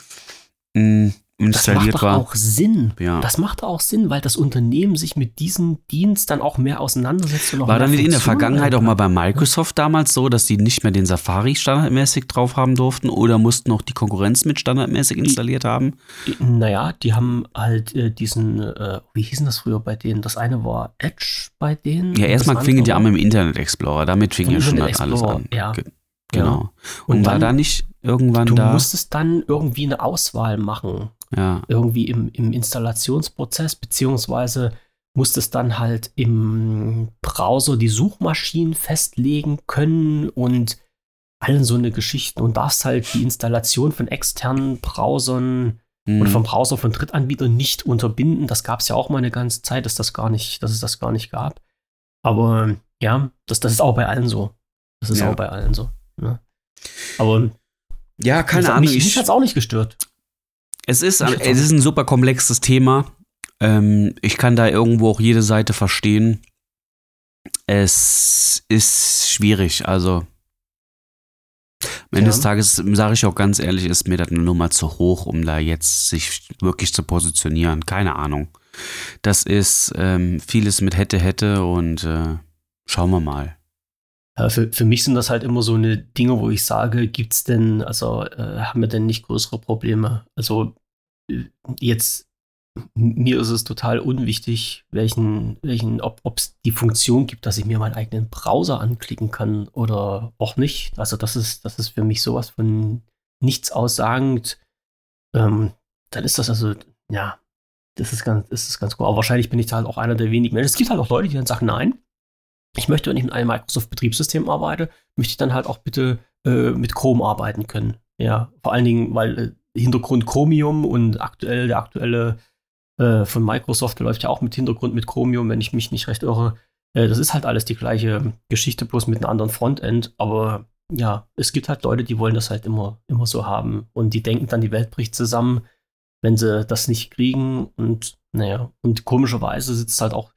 mh, mm, installiert das macht doch auch Sinn. Ja. Das macht auch Sinn, weil das Unternehmen sich mit diesem Dienst dann auch mehr auseinandersetzt. Und auch War dann in der Vergangenheit auch mal bei Microsoft damals so, dass die nicht mehr den Safari standardmäßig drauf haben durften oder mussten auch die Konkurrenz mit standardmäßig installiert haben? Naja, die haben halt äh, diesen, äh, wie hießen das früher bei denen? Das eine war Edge bei denen. Ja, erstmal fingen die an mit dem Internet Explorer. Damit fing ja schon halt alles an. Ja. Genau. Und, und war da nicht irgendwann du da? Du musstest dann irgendwie eine Auswahl machen. Ja. Irgendwie im, im Installationsprozess, beziehungsweise musstest dann halt im Browser die Suchmaschinen festlegen können und allen so eine Geschichten und darfst halt die Installation von externen Browsern mhm. oder vom Browser von Drittanbietern nicht unterbinden. Das gab es ja auch mal eine ganze Zeit, dass das gar nicht, dass es das gar nicht gab. Aber Ja, das, das ist auch bei allen so. Das ist Ja. auch bei allen so. Ne? Aber Ja, keine hat Ahnung. Mich, mich ich, hat es auch nicht gestört. Es ist, es ist ein super komplexes Thema. Ähm, ich kann da irgendwo auch jede Seite verstehen. Es ist schwierig. Also, am Ende Ja. des Tages, sage ich auch ganz ehrlich, ist mir das eine Nummer zu hoch, um da jetzt sich wirklich zu positionieren. Keine Ahnung. Das ist ähm, vieles mit hätte, hätte und äh, schauen wir mal. Für, für mich sind das halt immer so eine Dinge, wo ich sage, gibt's denn, also äh, haben wir denn nicht größere Probleme? Also äh, jetzt, mir ist es total unwichtig, welchen, welchen, ob es die Funktion gibt, dass ich mir meinen eigenen Browser anklicken kann oder auch nicht. Also das ist, das ist für mich sowas von nichts aussagend. Ähm, dann ist das also, ja, das ist ganz, das ist ganz cool. Aber wahrscheinlich bin ich da halt auch einer der wenigen Menschen. Es gibt halt auch Leute, die dann sagen, nein, ich möchte, wenn ich mit einem Microsoft-Betriebssystem arbeite, möchte ich dann halt auch bitte äh, mit Chrome arbeiten können. Ja, vor allen Dingen, weil äh, Hintergrund Chromium und aktuell der aktuelle äh, von Microsoft läuft ja auch mit Hintergrund mit Chromium, wenn ich mich nicht recht irre. Äh, das ist halt alles die gleiche Geschichte, bloß mit einem anderen Frontend. Aber ja, es gibt halt Leute, die wollen das halt immer, immer so haben. Und die denken dann, die Welt bricht zusammen, wenn sie das nicht kriegen. Und naja, und komischerweise sitzt halt auch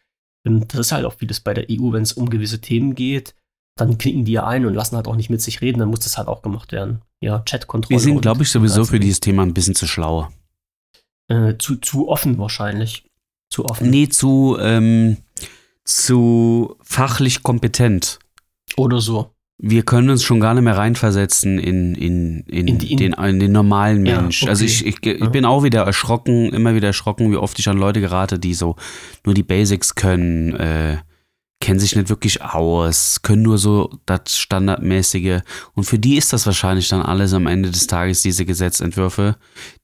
ähm, das ist halt auch vieles bei der EU, wenn es um gewisse Themen geht, dann knicken die ja ein und lassen halt auch nicht mit sich reden, dann muss das halt auch gemacht werden. Ja, Chatkontrolle. Wir sind, und glaube ich, sowieso für dieses Thema ein bisschen zu schlau. Äh, zu, zu offen wahrscheinlich. Zu offen. Nee, zu, ähm, zu fachlich kompetent. Oder so. Wir können uns schon gar nicht mehr reinversetzen in, in, in, In die- in- den, in den normalen Ja, Mensch. okay. Also ich, ich, ich Ja. bin auch wieder erschrocken, immer wieder erschrocken, wie oft ich an Leute gerate, die so nur die Basics können, äh, kennen sich nicht wirklich aus, können nur so das Standardmäßige. Und für die ist das wahrscheinlich dann alles am Ende des Tages, diese Gesetzentwürfe,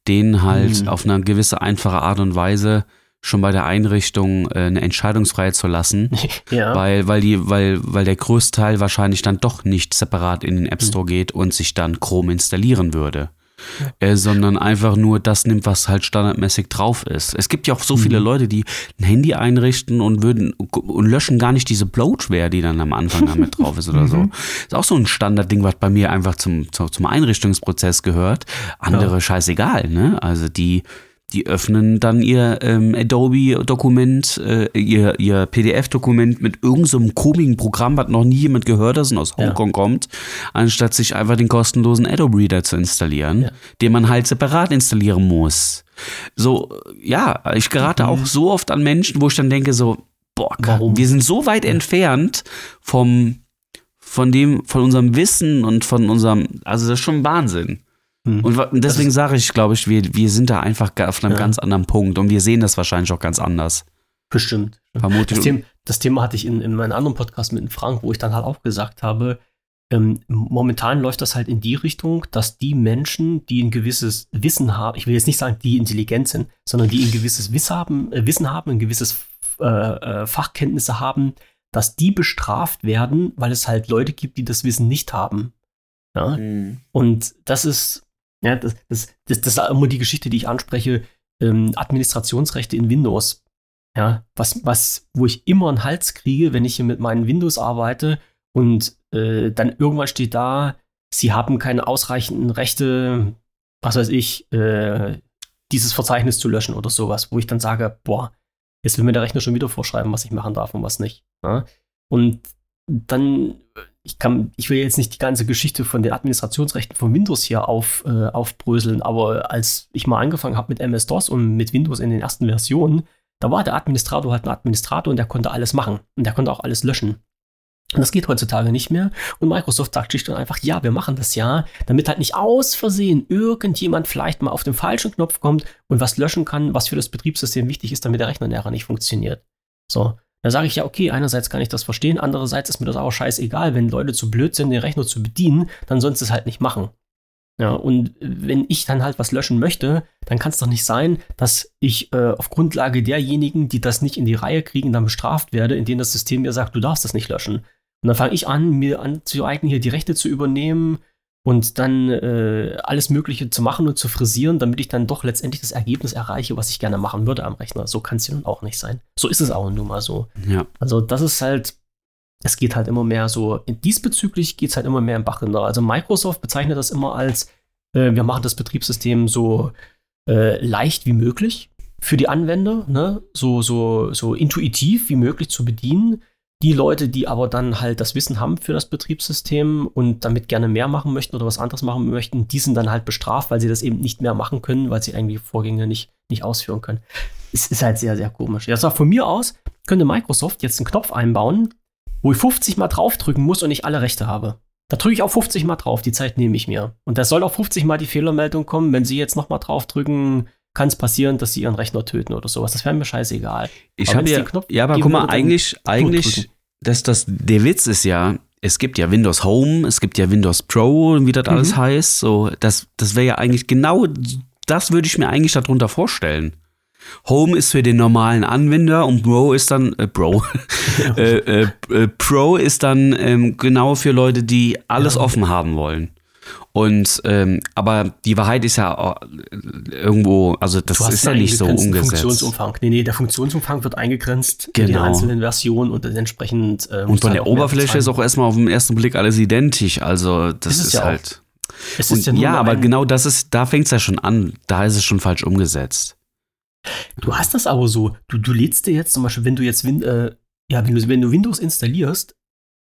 denen halt Mhm. auf eine gewisse einfache Art und Weise schon bei der Einrichtung äh, eine Entscheidungsfreiheit zu lassen. Ja. Weil, weil, die, weil, weil der größte Teil wahrscheinlich dann doch nicht separat in den App Store geht und sich dann Chrome installieren würde. Äh, sondern einfach nur das nimmt, was halt standardmäßig drauf ist. Es gibt ja auch so viele Leute, die ein Handy einrichten und würden und löschen gar nicht diese Bloatware, die dann am Anfang damit drauf ist oder so. Ist auch so ein Standardding, was bei mir einfach zum, zum, zum Einrichtungsprozess gehört. Andere scheißegal, ne? Also die, die öffnen dann ihr ähm, Adobe-Dokument, äh, ihr, ihr PDF-Dokument mit irgendeinem so komischen Programm, was noch nie jemand gehört hat und aus Ja. Hongkong kommt, anstatt sich einfach den kostenlosen Adobe Reader zu installieren, Ja. den man halt separat installieren muss. So, äh, ja, ich gerate auch so oft an Menschen, wo ich dann denke so, boah, Warum? wir sind so weit entfernt vom, von dem, von unserem Wissen und von unserem, also das ist schon Wahnsinn. Hm. Und und deswegen sage ich, glaube ich, wir, wir sind da einfach auf einem Ja. ganz anderen Punkt und wir sehen das wahrscheinlich auch ganz anders. Bestimmt. Vermutlich. Das Thema, das Thema hatte ich in, in meinem anderen Podcast mit Frank, wo ich dann halt auch gesagt habe, ähm, momentan läuft das halt in die Richtung, dass die Menschen, die ein gewisses Wissen haben, ich will jetzt nicht sagen, die intelligent sind, sondern die ein gewisses Wiss haben, äh, Wissen haben, ein gewisses äh, äh, Fachkenntnisse haben, dass die bestraft werden, weil es halt Leute gibt, die das Wissen nicht haben. Ja? Mhm. Und das ist, ja, das, das, das, das ist immer die Geschichte, die ich anspreche, ähm, Administrationsrechte in Windows. Ja, was, was, wo ich immer einen Hals kriege, wenn ich hier mit meinen Windows arbeite und äh, dann irgendwann steht da, sie haben keine ausreichenden Rechte, was weiß ich, äh, dieses Verzeichnis zu löschen oder sowas, wo ich dann sage, boah, jetzt will mir der Rechner schon wieder vorschreiben, was ich machen darf und was nicht. Ja? Und dann, ich kann, ich will jetzt nicht die ganze Geschichte von den Administrationsrechten von Windows hier auf, äh, aufbröseln, aber als ich mal angefangen habe mit MS-DOS und mit Windows in den ersten Versionen, da war der Administrator halt ein Administrator und der konnte alles machen und der konnte auch alles löschen. Und das geht heutzutage nicht mehr. Und Microsoft sagt schlicht und einfach, ja, wir machen das ja, damit halt nicht aus Versehen irgendjemand vielleicht mal auf den falschen Knopf kommt und was löschen kann, was für das Betriebssystem wichtig ist, damit der Rechner nachher nicht funktioniert. So, da sage ich ja, okay, einerseits kann ich das verstehen, andererseits ist mir das auch scheißegal, wenn Leute zu blöd sind, den Rechner zu bedienen, dann sollen sie es halt nicht machen. Ja, und wenn ich dann halt was löschen möchte, dann kann es doch nicht sein, dass ich äh, auf Grundlage derjenigen, die das nicht in die Reihe kriegen, dann bestraft werde, indem das System mir sagt, du darfst das nicht löschen. Und dann fange ich an, mir anzueignen, hier die Rechte zu übernehmen und dann äh, alles Mögliche zu machen und zu frisieren, damit ich dann doch letztendlich das Ergebnis erreiche, was ich gerne machen würde am Rechner. So kann es ja nun auch nicht sein. So ist es auch nun mal so. Ja. Also das ist halt, es geht halt immer mehr so, diesbezüglich geht es halt immer mehr im Bach runter. Also Microsoft bezeichnet das immer als, äh, wir machen das Betriebssystem so äh, leicht wie möglich für die Anwender, ne? so, so, so intuitiv wie möglich zu bedienen. Die Leute, die aber dann halt das Wissen haben für das Betriebssystem und damit gerne mehr machen möchten oder was anderes machen möchten, die sind dann halt bestraft, weil sie das eben nicht mehr machen können, weil sie eigentlich Vorgänge nicht, nicht ausführen können. Es ist halt sehr, sehr komisch. Ja, von mir aus könnte Microsoft jetzt einen Knopf einbauen, wo ich 50 Mal draufdrücken muss und ich alle Rechte habe. Da drücke ich auch 50 Mal drauf, die Zeit nehme ich mir. Und da soll auch 50 Mal die Fehlermeldung kommen, wenn Sie jetzt nochmal draufdrücken, kann es passieren, dass sie ihren Rechner töten oder sowas. Das wäre mir scheißegal. Ich habe ja, ja, aber guck mal, eigentlich, eigentlich, dass das, der Witz ist ja, es gibt ja Windows Home, es gibt ja Windows Pro, wie das mhm. alles heißt. So, das, das wäre ja eigentlich genau, das würde ich mir eigentlich darunter vorstellen. Home ist für den normalen Anwender und Pro ist dann äh, Bro. äh, äh, äh, Pro ist dann ähm, genau für Leute, die alles ja. offen haben wollen. Und ähm, aber die Wahrheit ist ja äh, irgendwo, also das ist ja nicht so umgesetzt. Funktionsumfang. Nee, nee, der Funktionsumfang wird eingegrenzt genau. in den einzelnen Versionen und entsprechend. Äh, und von der Oberfläche ist auch erstmal auf den ersten Blick alles identisch. Also das ist, ist ja halt. Es ist ja, ja aber genau das ist, da fängt es ja schon an. Da ist es schon falsch umgesetzt. Du hast das aber so. Du, du lädst dir jetzt zum Beispiel, wenn du jetzt äh, ja, wenn du, wenn du Windows installierst,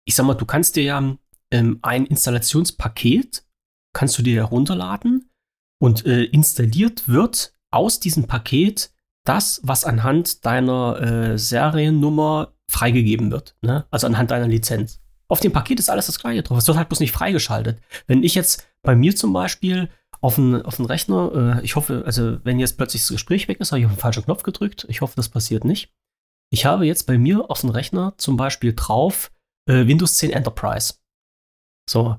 ich sag mal, du kannst dir ja ähm, ein Installationspaket kannst du dir herunterladen und äh, installiert wird aus diesem Paket das, was anhand deiner äh, Seriennummer freigegeben wird. Ne? Also anhand deiner Lizenz. Auf dem Paket ist alles das gleiche drauf. Es wird halt bloß nicht freigeschaltet. Wenn ich jetzt bei mir zum Beispiel auf den, auf den Rechner, äh, ich hoffe, also wenn jetzt plötzlich das Gespräch weg ist, habe ich auf den falschen Knopf gedrückt. Ich hoffe, das passiert nicht. Ich habe jetzt bei mir auf dem Rechner zum Beispiel drauf äh, Windows 10 Enterprise. So.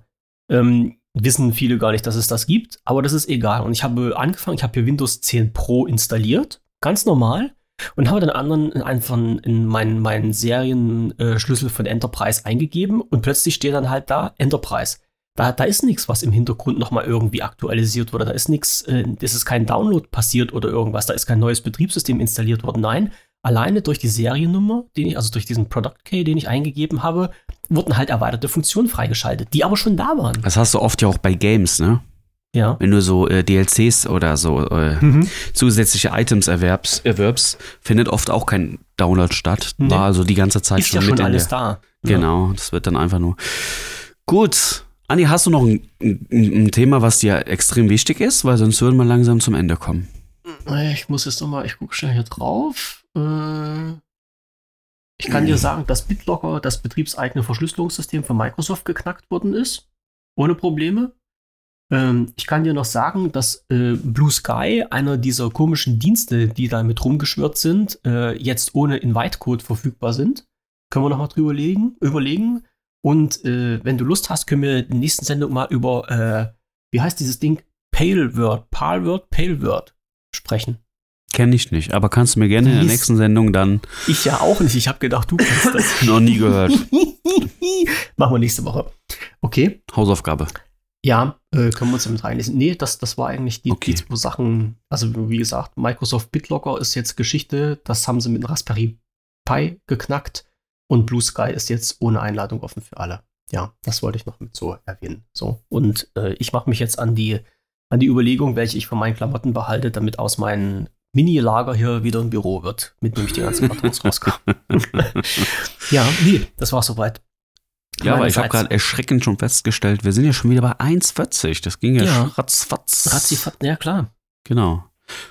Ähm, wissen viele gar nicht, dass es das gibt, aber das ist egal. Und ich habe angefangen, ich habe hier Windows 10 Pro installiert, ganz normal, und habe dann anderen einfach in meinen, meinen Serienschlüssel von Enterprise eingegeben und plötzlich steht dann halt da Enterprise. Da, da ist nichts, was im Hintergrund nochmal irgendwie aktualisiert wurde. Da ist nichts, äh, es ist kein Download passiert oder irgendwas. Da ist kein neues Betriebssystem installiert worden. Nein, alleine durch die Seriennummer, den ich, also durch diesen Product Key, den ich eingegeben habe, wurden halt erweiterte Funktionen freigeschaltet, die aber schon da waren. Das hast du oft ja auch bei Games, ne? Ja. Wenn du so äh, DLCs oder so äh, mhm. zusätzliche Items erwerbst, erwerbst, findet oft auch kein Download statt. Nee. War also die ganze Zeit Ist schon ja mit schon alles da. Genau, ja. das wird dann einfach nur. Gut. Anni, hast du noch ein, ein, ein, Thema, was dir extrem wichtig ist? Weil sonst würden wir langsam zum Ende kommen. Ich muss jetzt nochmal, ich gucke schnell hier drauf. Äh, ich kann dir sagen, dass BitLocker das betriebseigene Verschlüsselungssystem von Microsoft geknackt worden ist. Ohne Probleme. Ähm, ich kann dir noch sagen, dass äh, Blue Sky, einer dieser komischen Dienste, die da mit rumgeschwört sind, äh, jetzt ohne Invite-Code verfügbar sind. Können wir nochmal drüber legen, überlegen. Und äh, wenn du Lust hast, können wir in der nächsten Sendung mal über, äh, wie heißt dieses Ding? Paleword, Palword, Paleword sprechen. Kenne ich nicht, aber kannst du mir gerne in der nächsten Sendung dann. Ich ja auch nicht. Ich habe gedacht, du kennst das. Noch nie gehört. Machen wir nächste Woche. Okay. Hausaufgabe. Ja, äh, können wir uns damit reinlesen. Nee, das, das war eigentlich die, okay. die zwei Sachen. Also, wie gesagt, Microsoft BitLocker ist jetzt Geschichte. Das haben sie mit Raspberry Pi geknackt. Und Blue Sky ist jetzt ohne Einladung offen für alle. Ja, das wollte ich noch mit so erwähnen. So. Und äh, ich mache mich jetzt an die, an die Überlegung, welche ich von meinen Klamotten behalte, damit aus meinen Mini-Lager hier wieder ein Büro wird, mit dem ich die ganzen Kartons rauskam. ja, nee, das war soweit. Ja, aber ich habe gerade erschreckend schon festgestellt, wir sind ja schon wieder bei 1,40. Das ging ja, ja. ratzfatz. Ratzifatz, ja klar. Genau.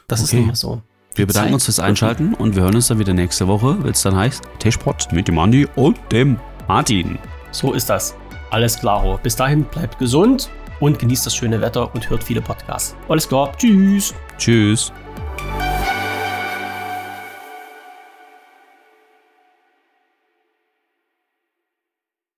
Das okay. ist immer so. Wir bedanken Zeit. uns fürs Einschalten und wir hören uns dann wieder nächste Woche, wenn es dann heißt T-Sport mit dem Andi und dem Martin. So ist das. Alles klar. Bis dahin bleibt gesund und genießt das schöne Wetter und hört viele Podcasts. Alles klar. Tschüss. Tschüss.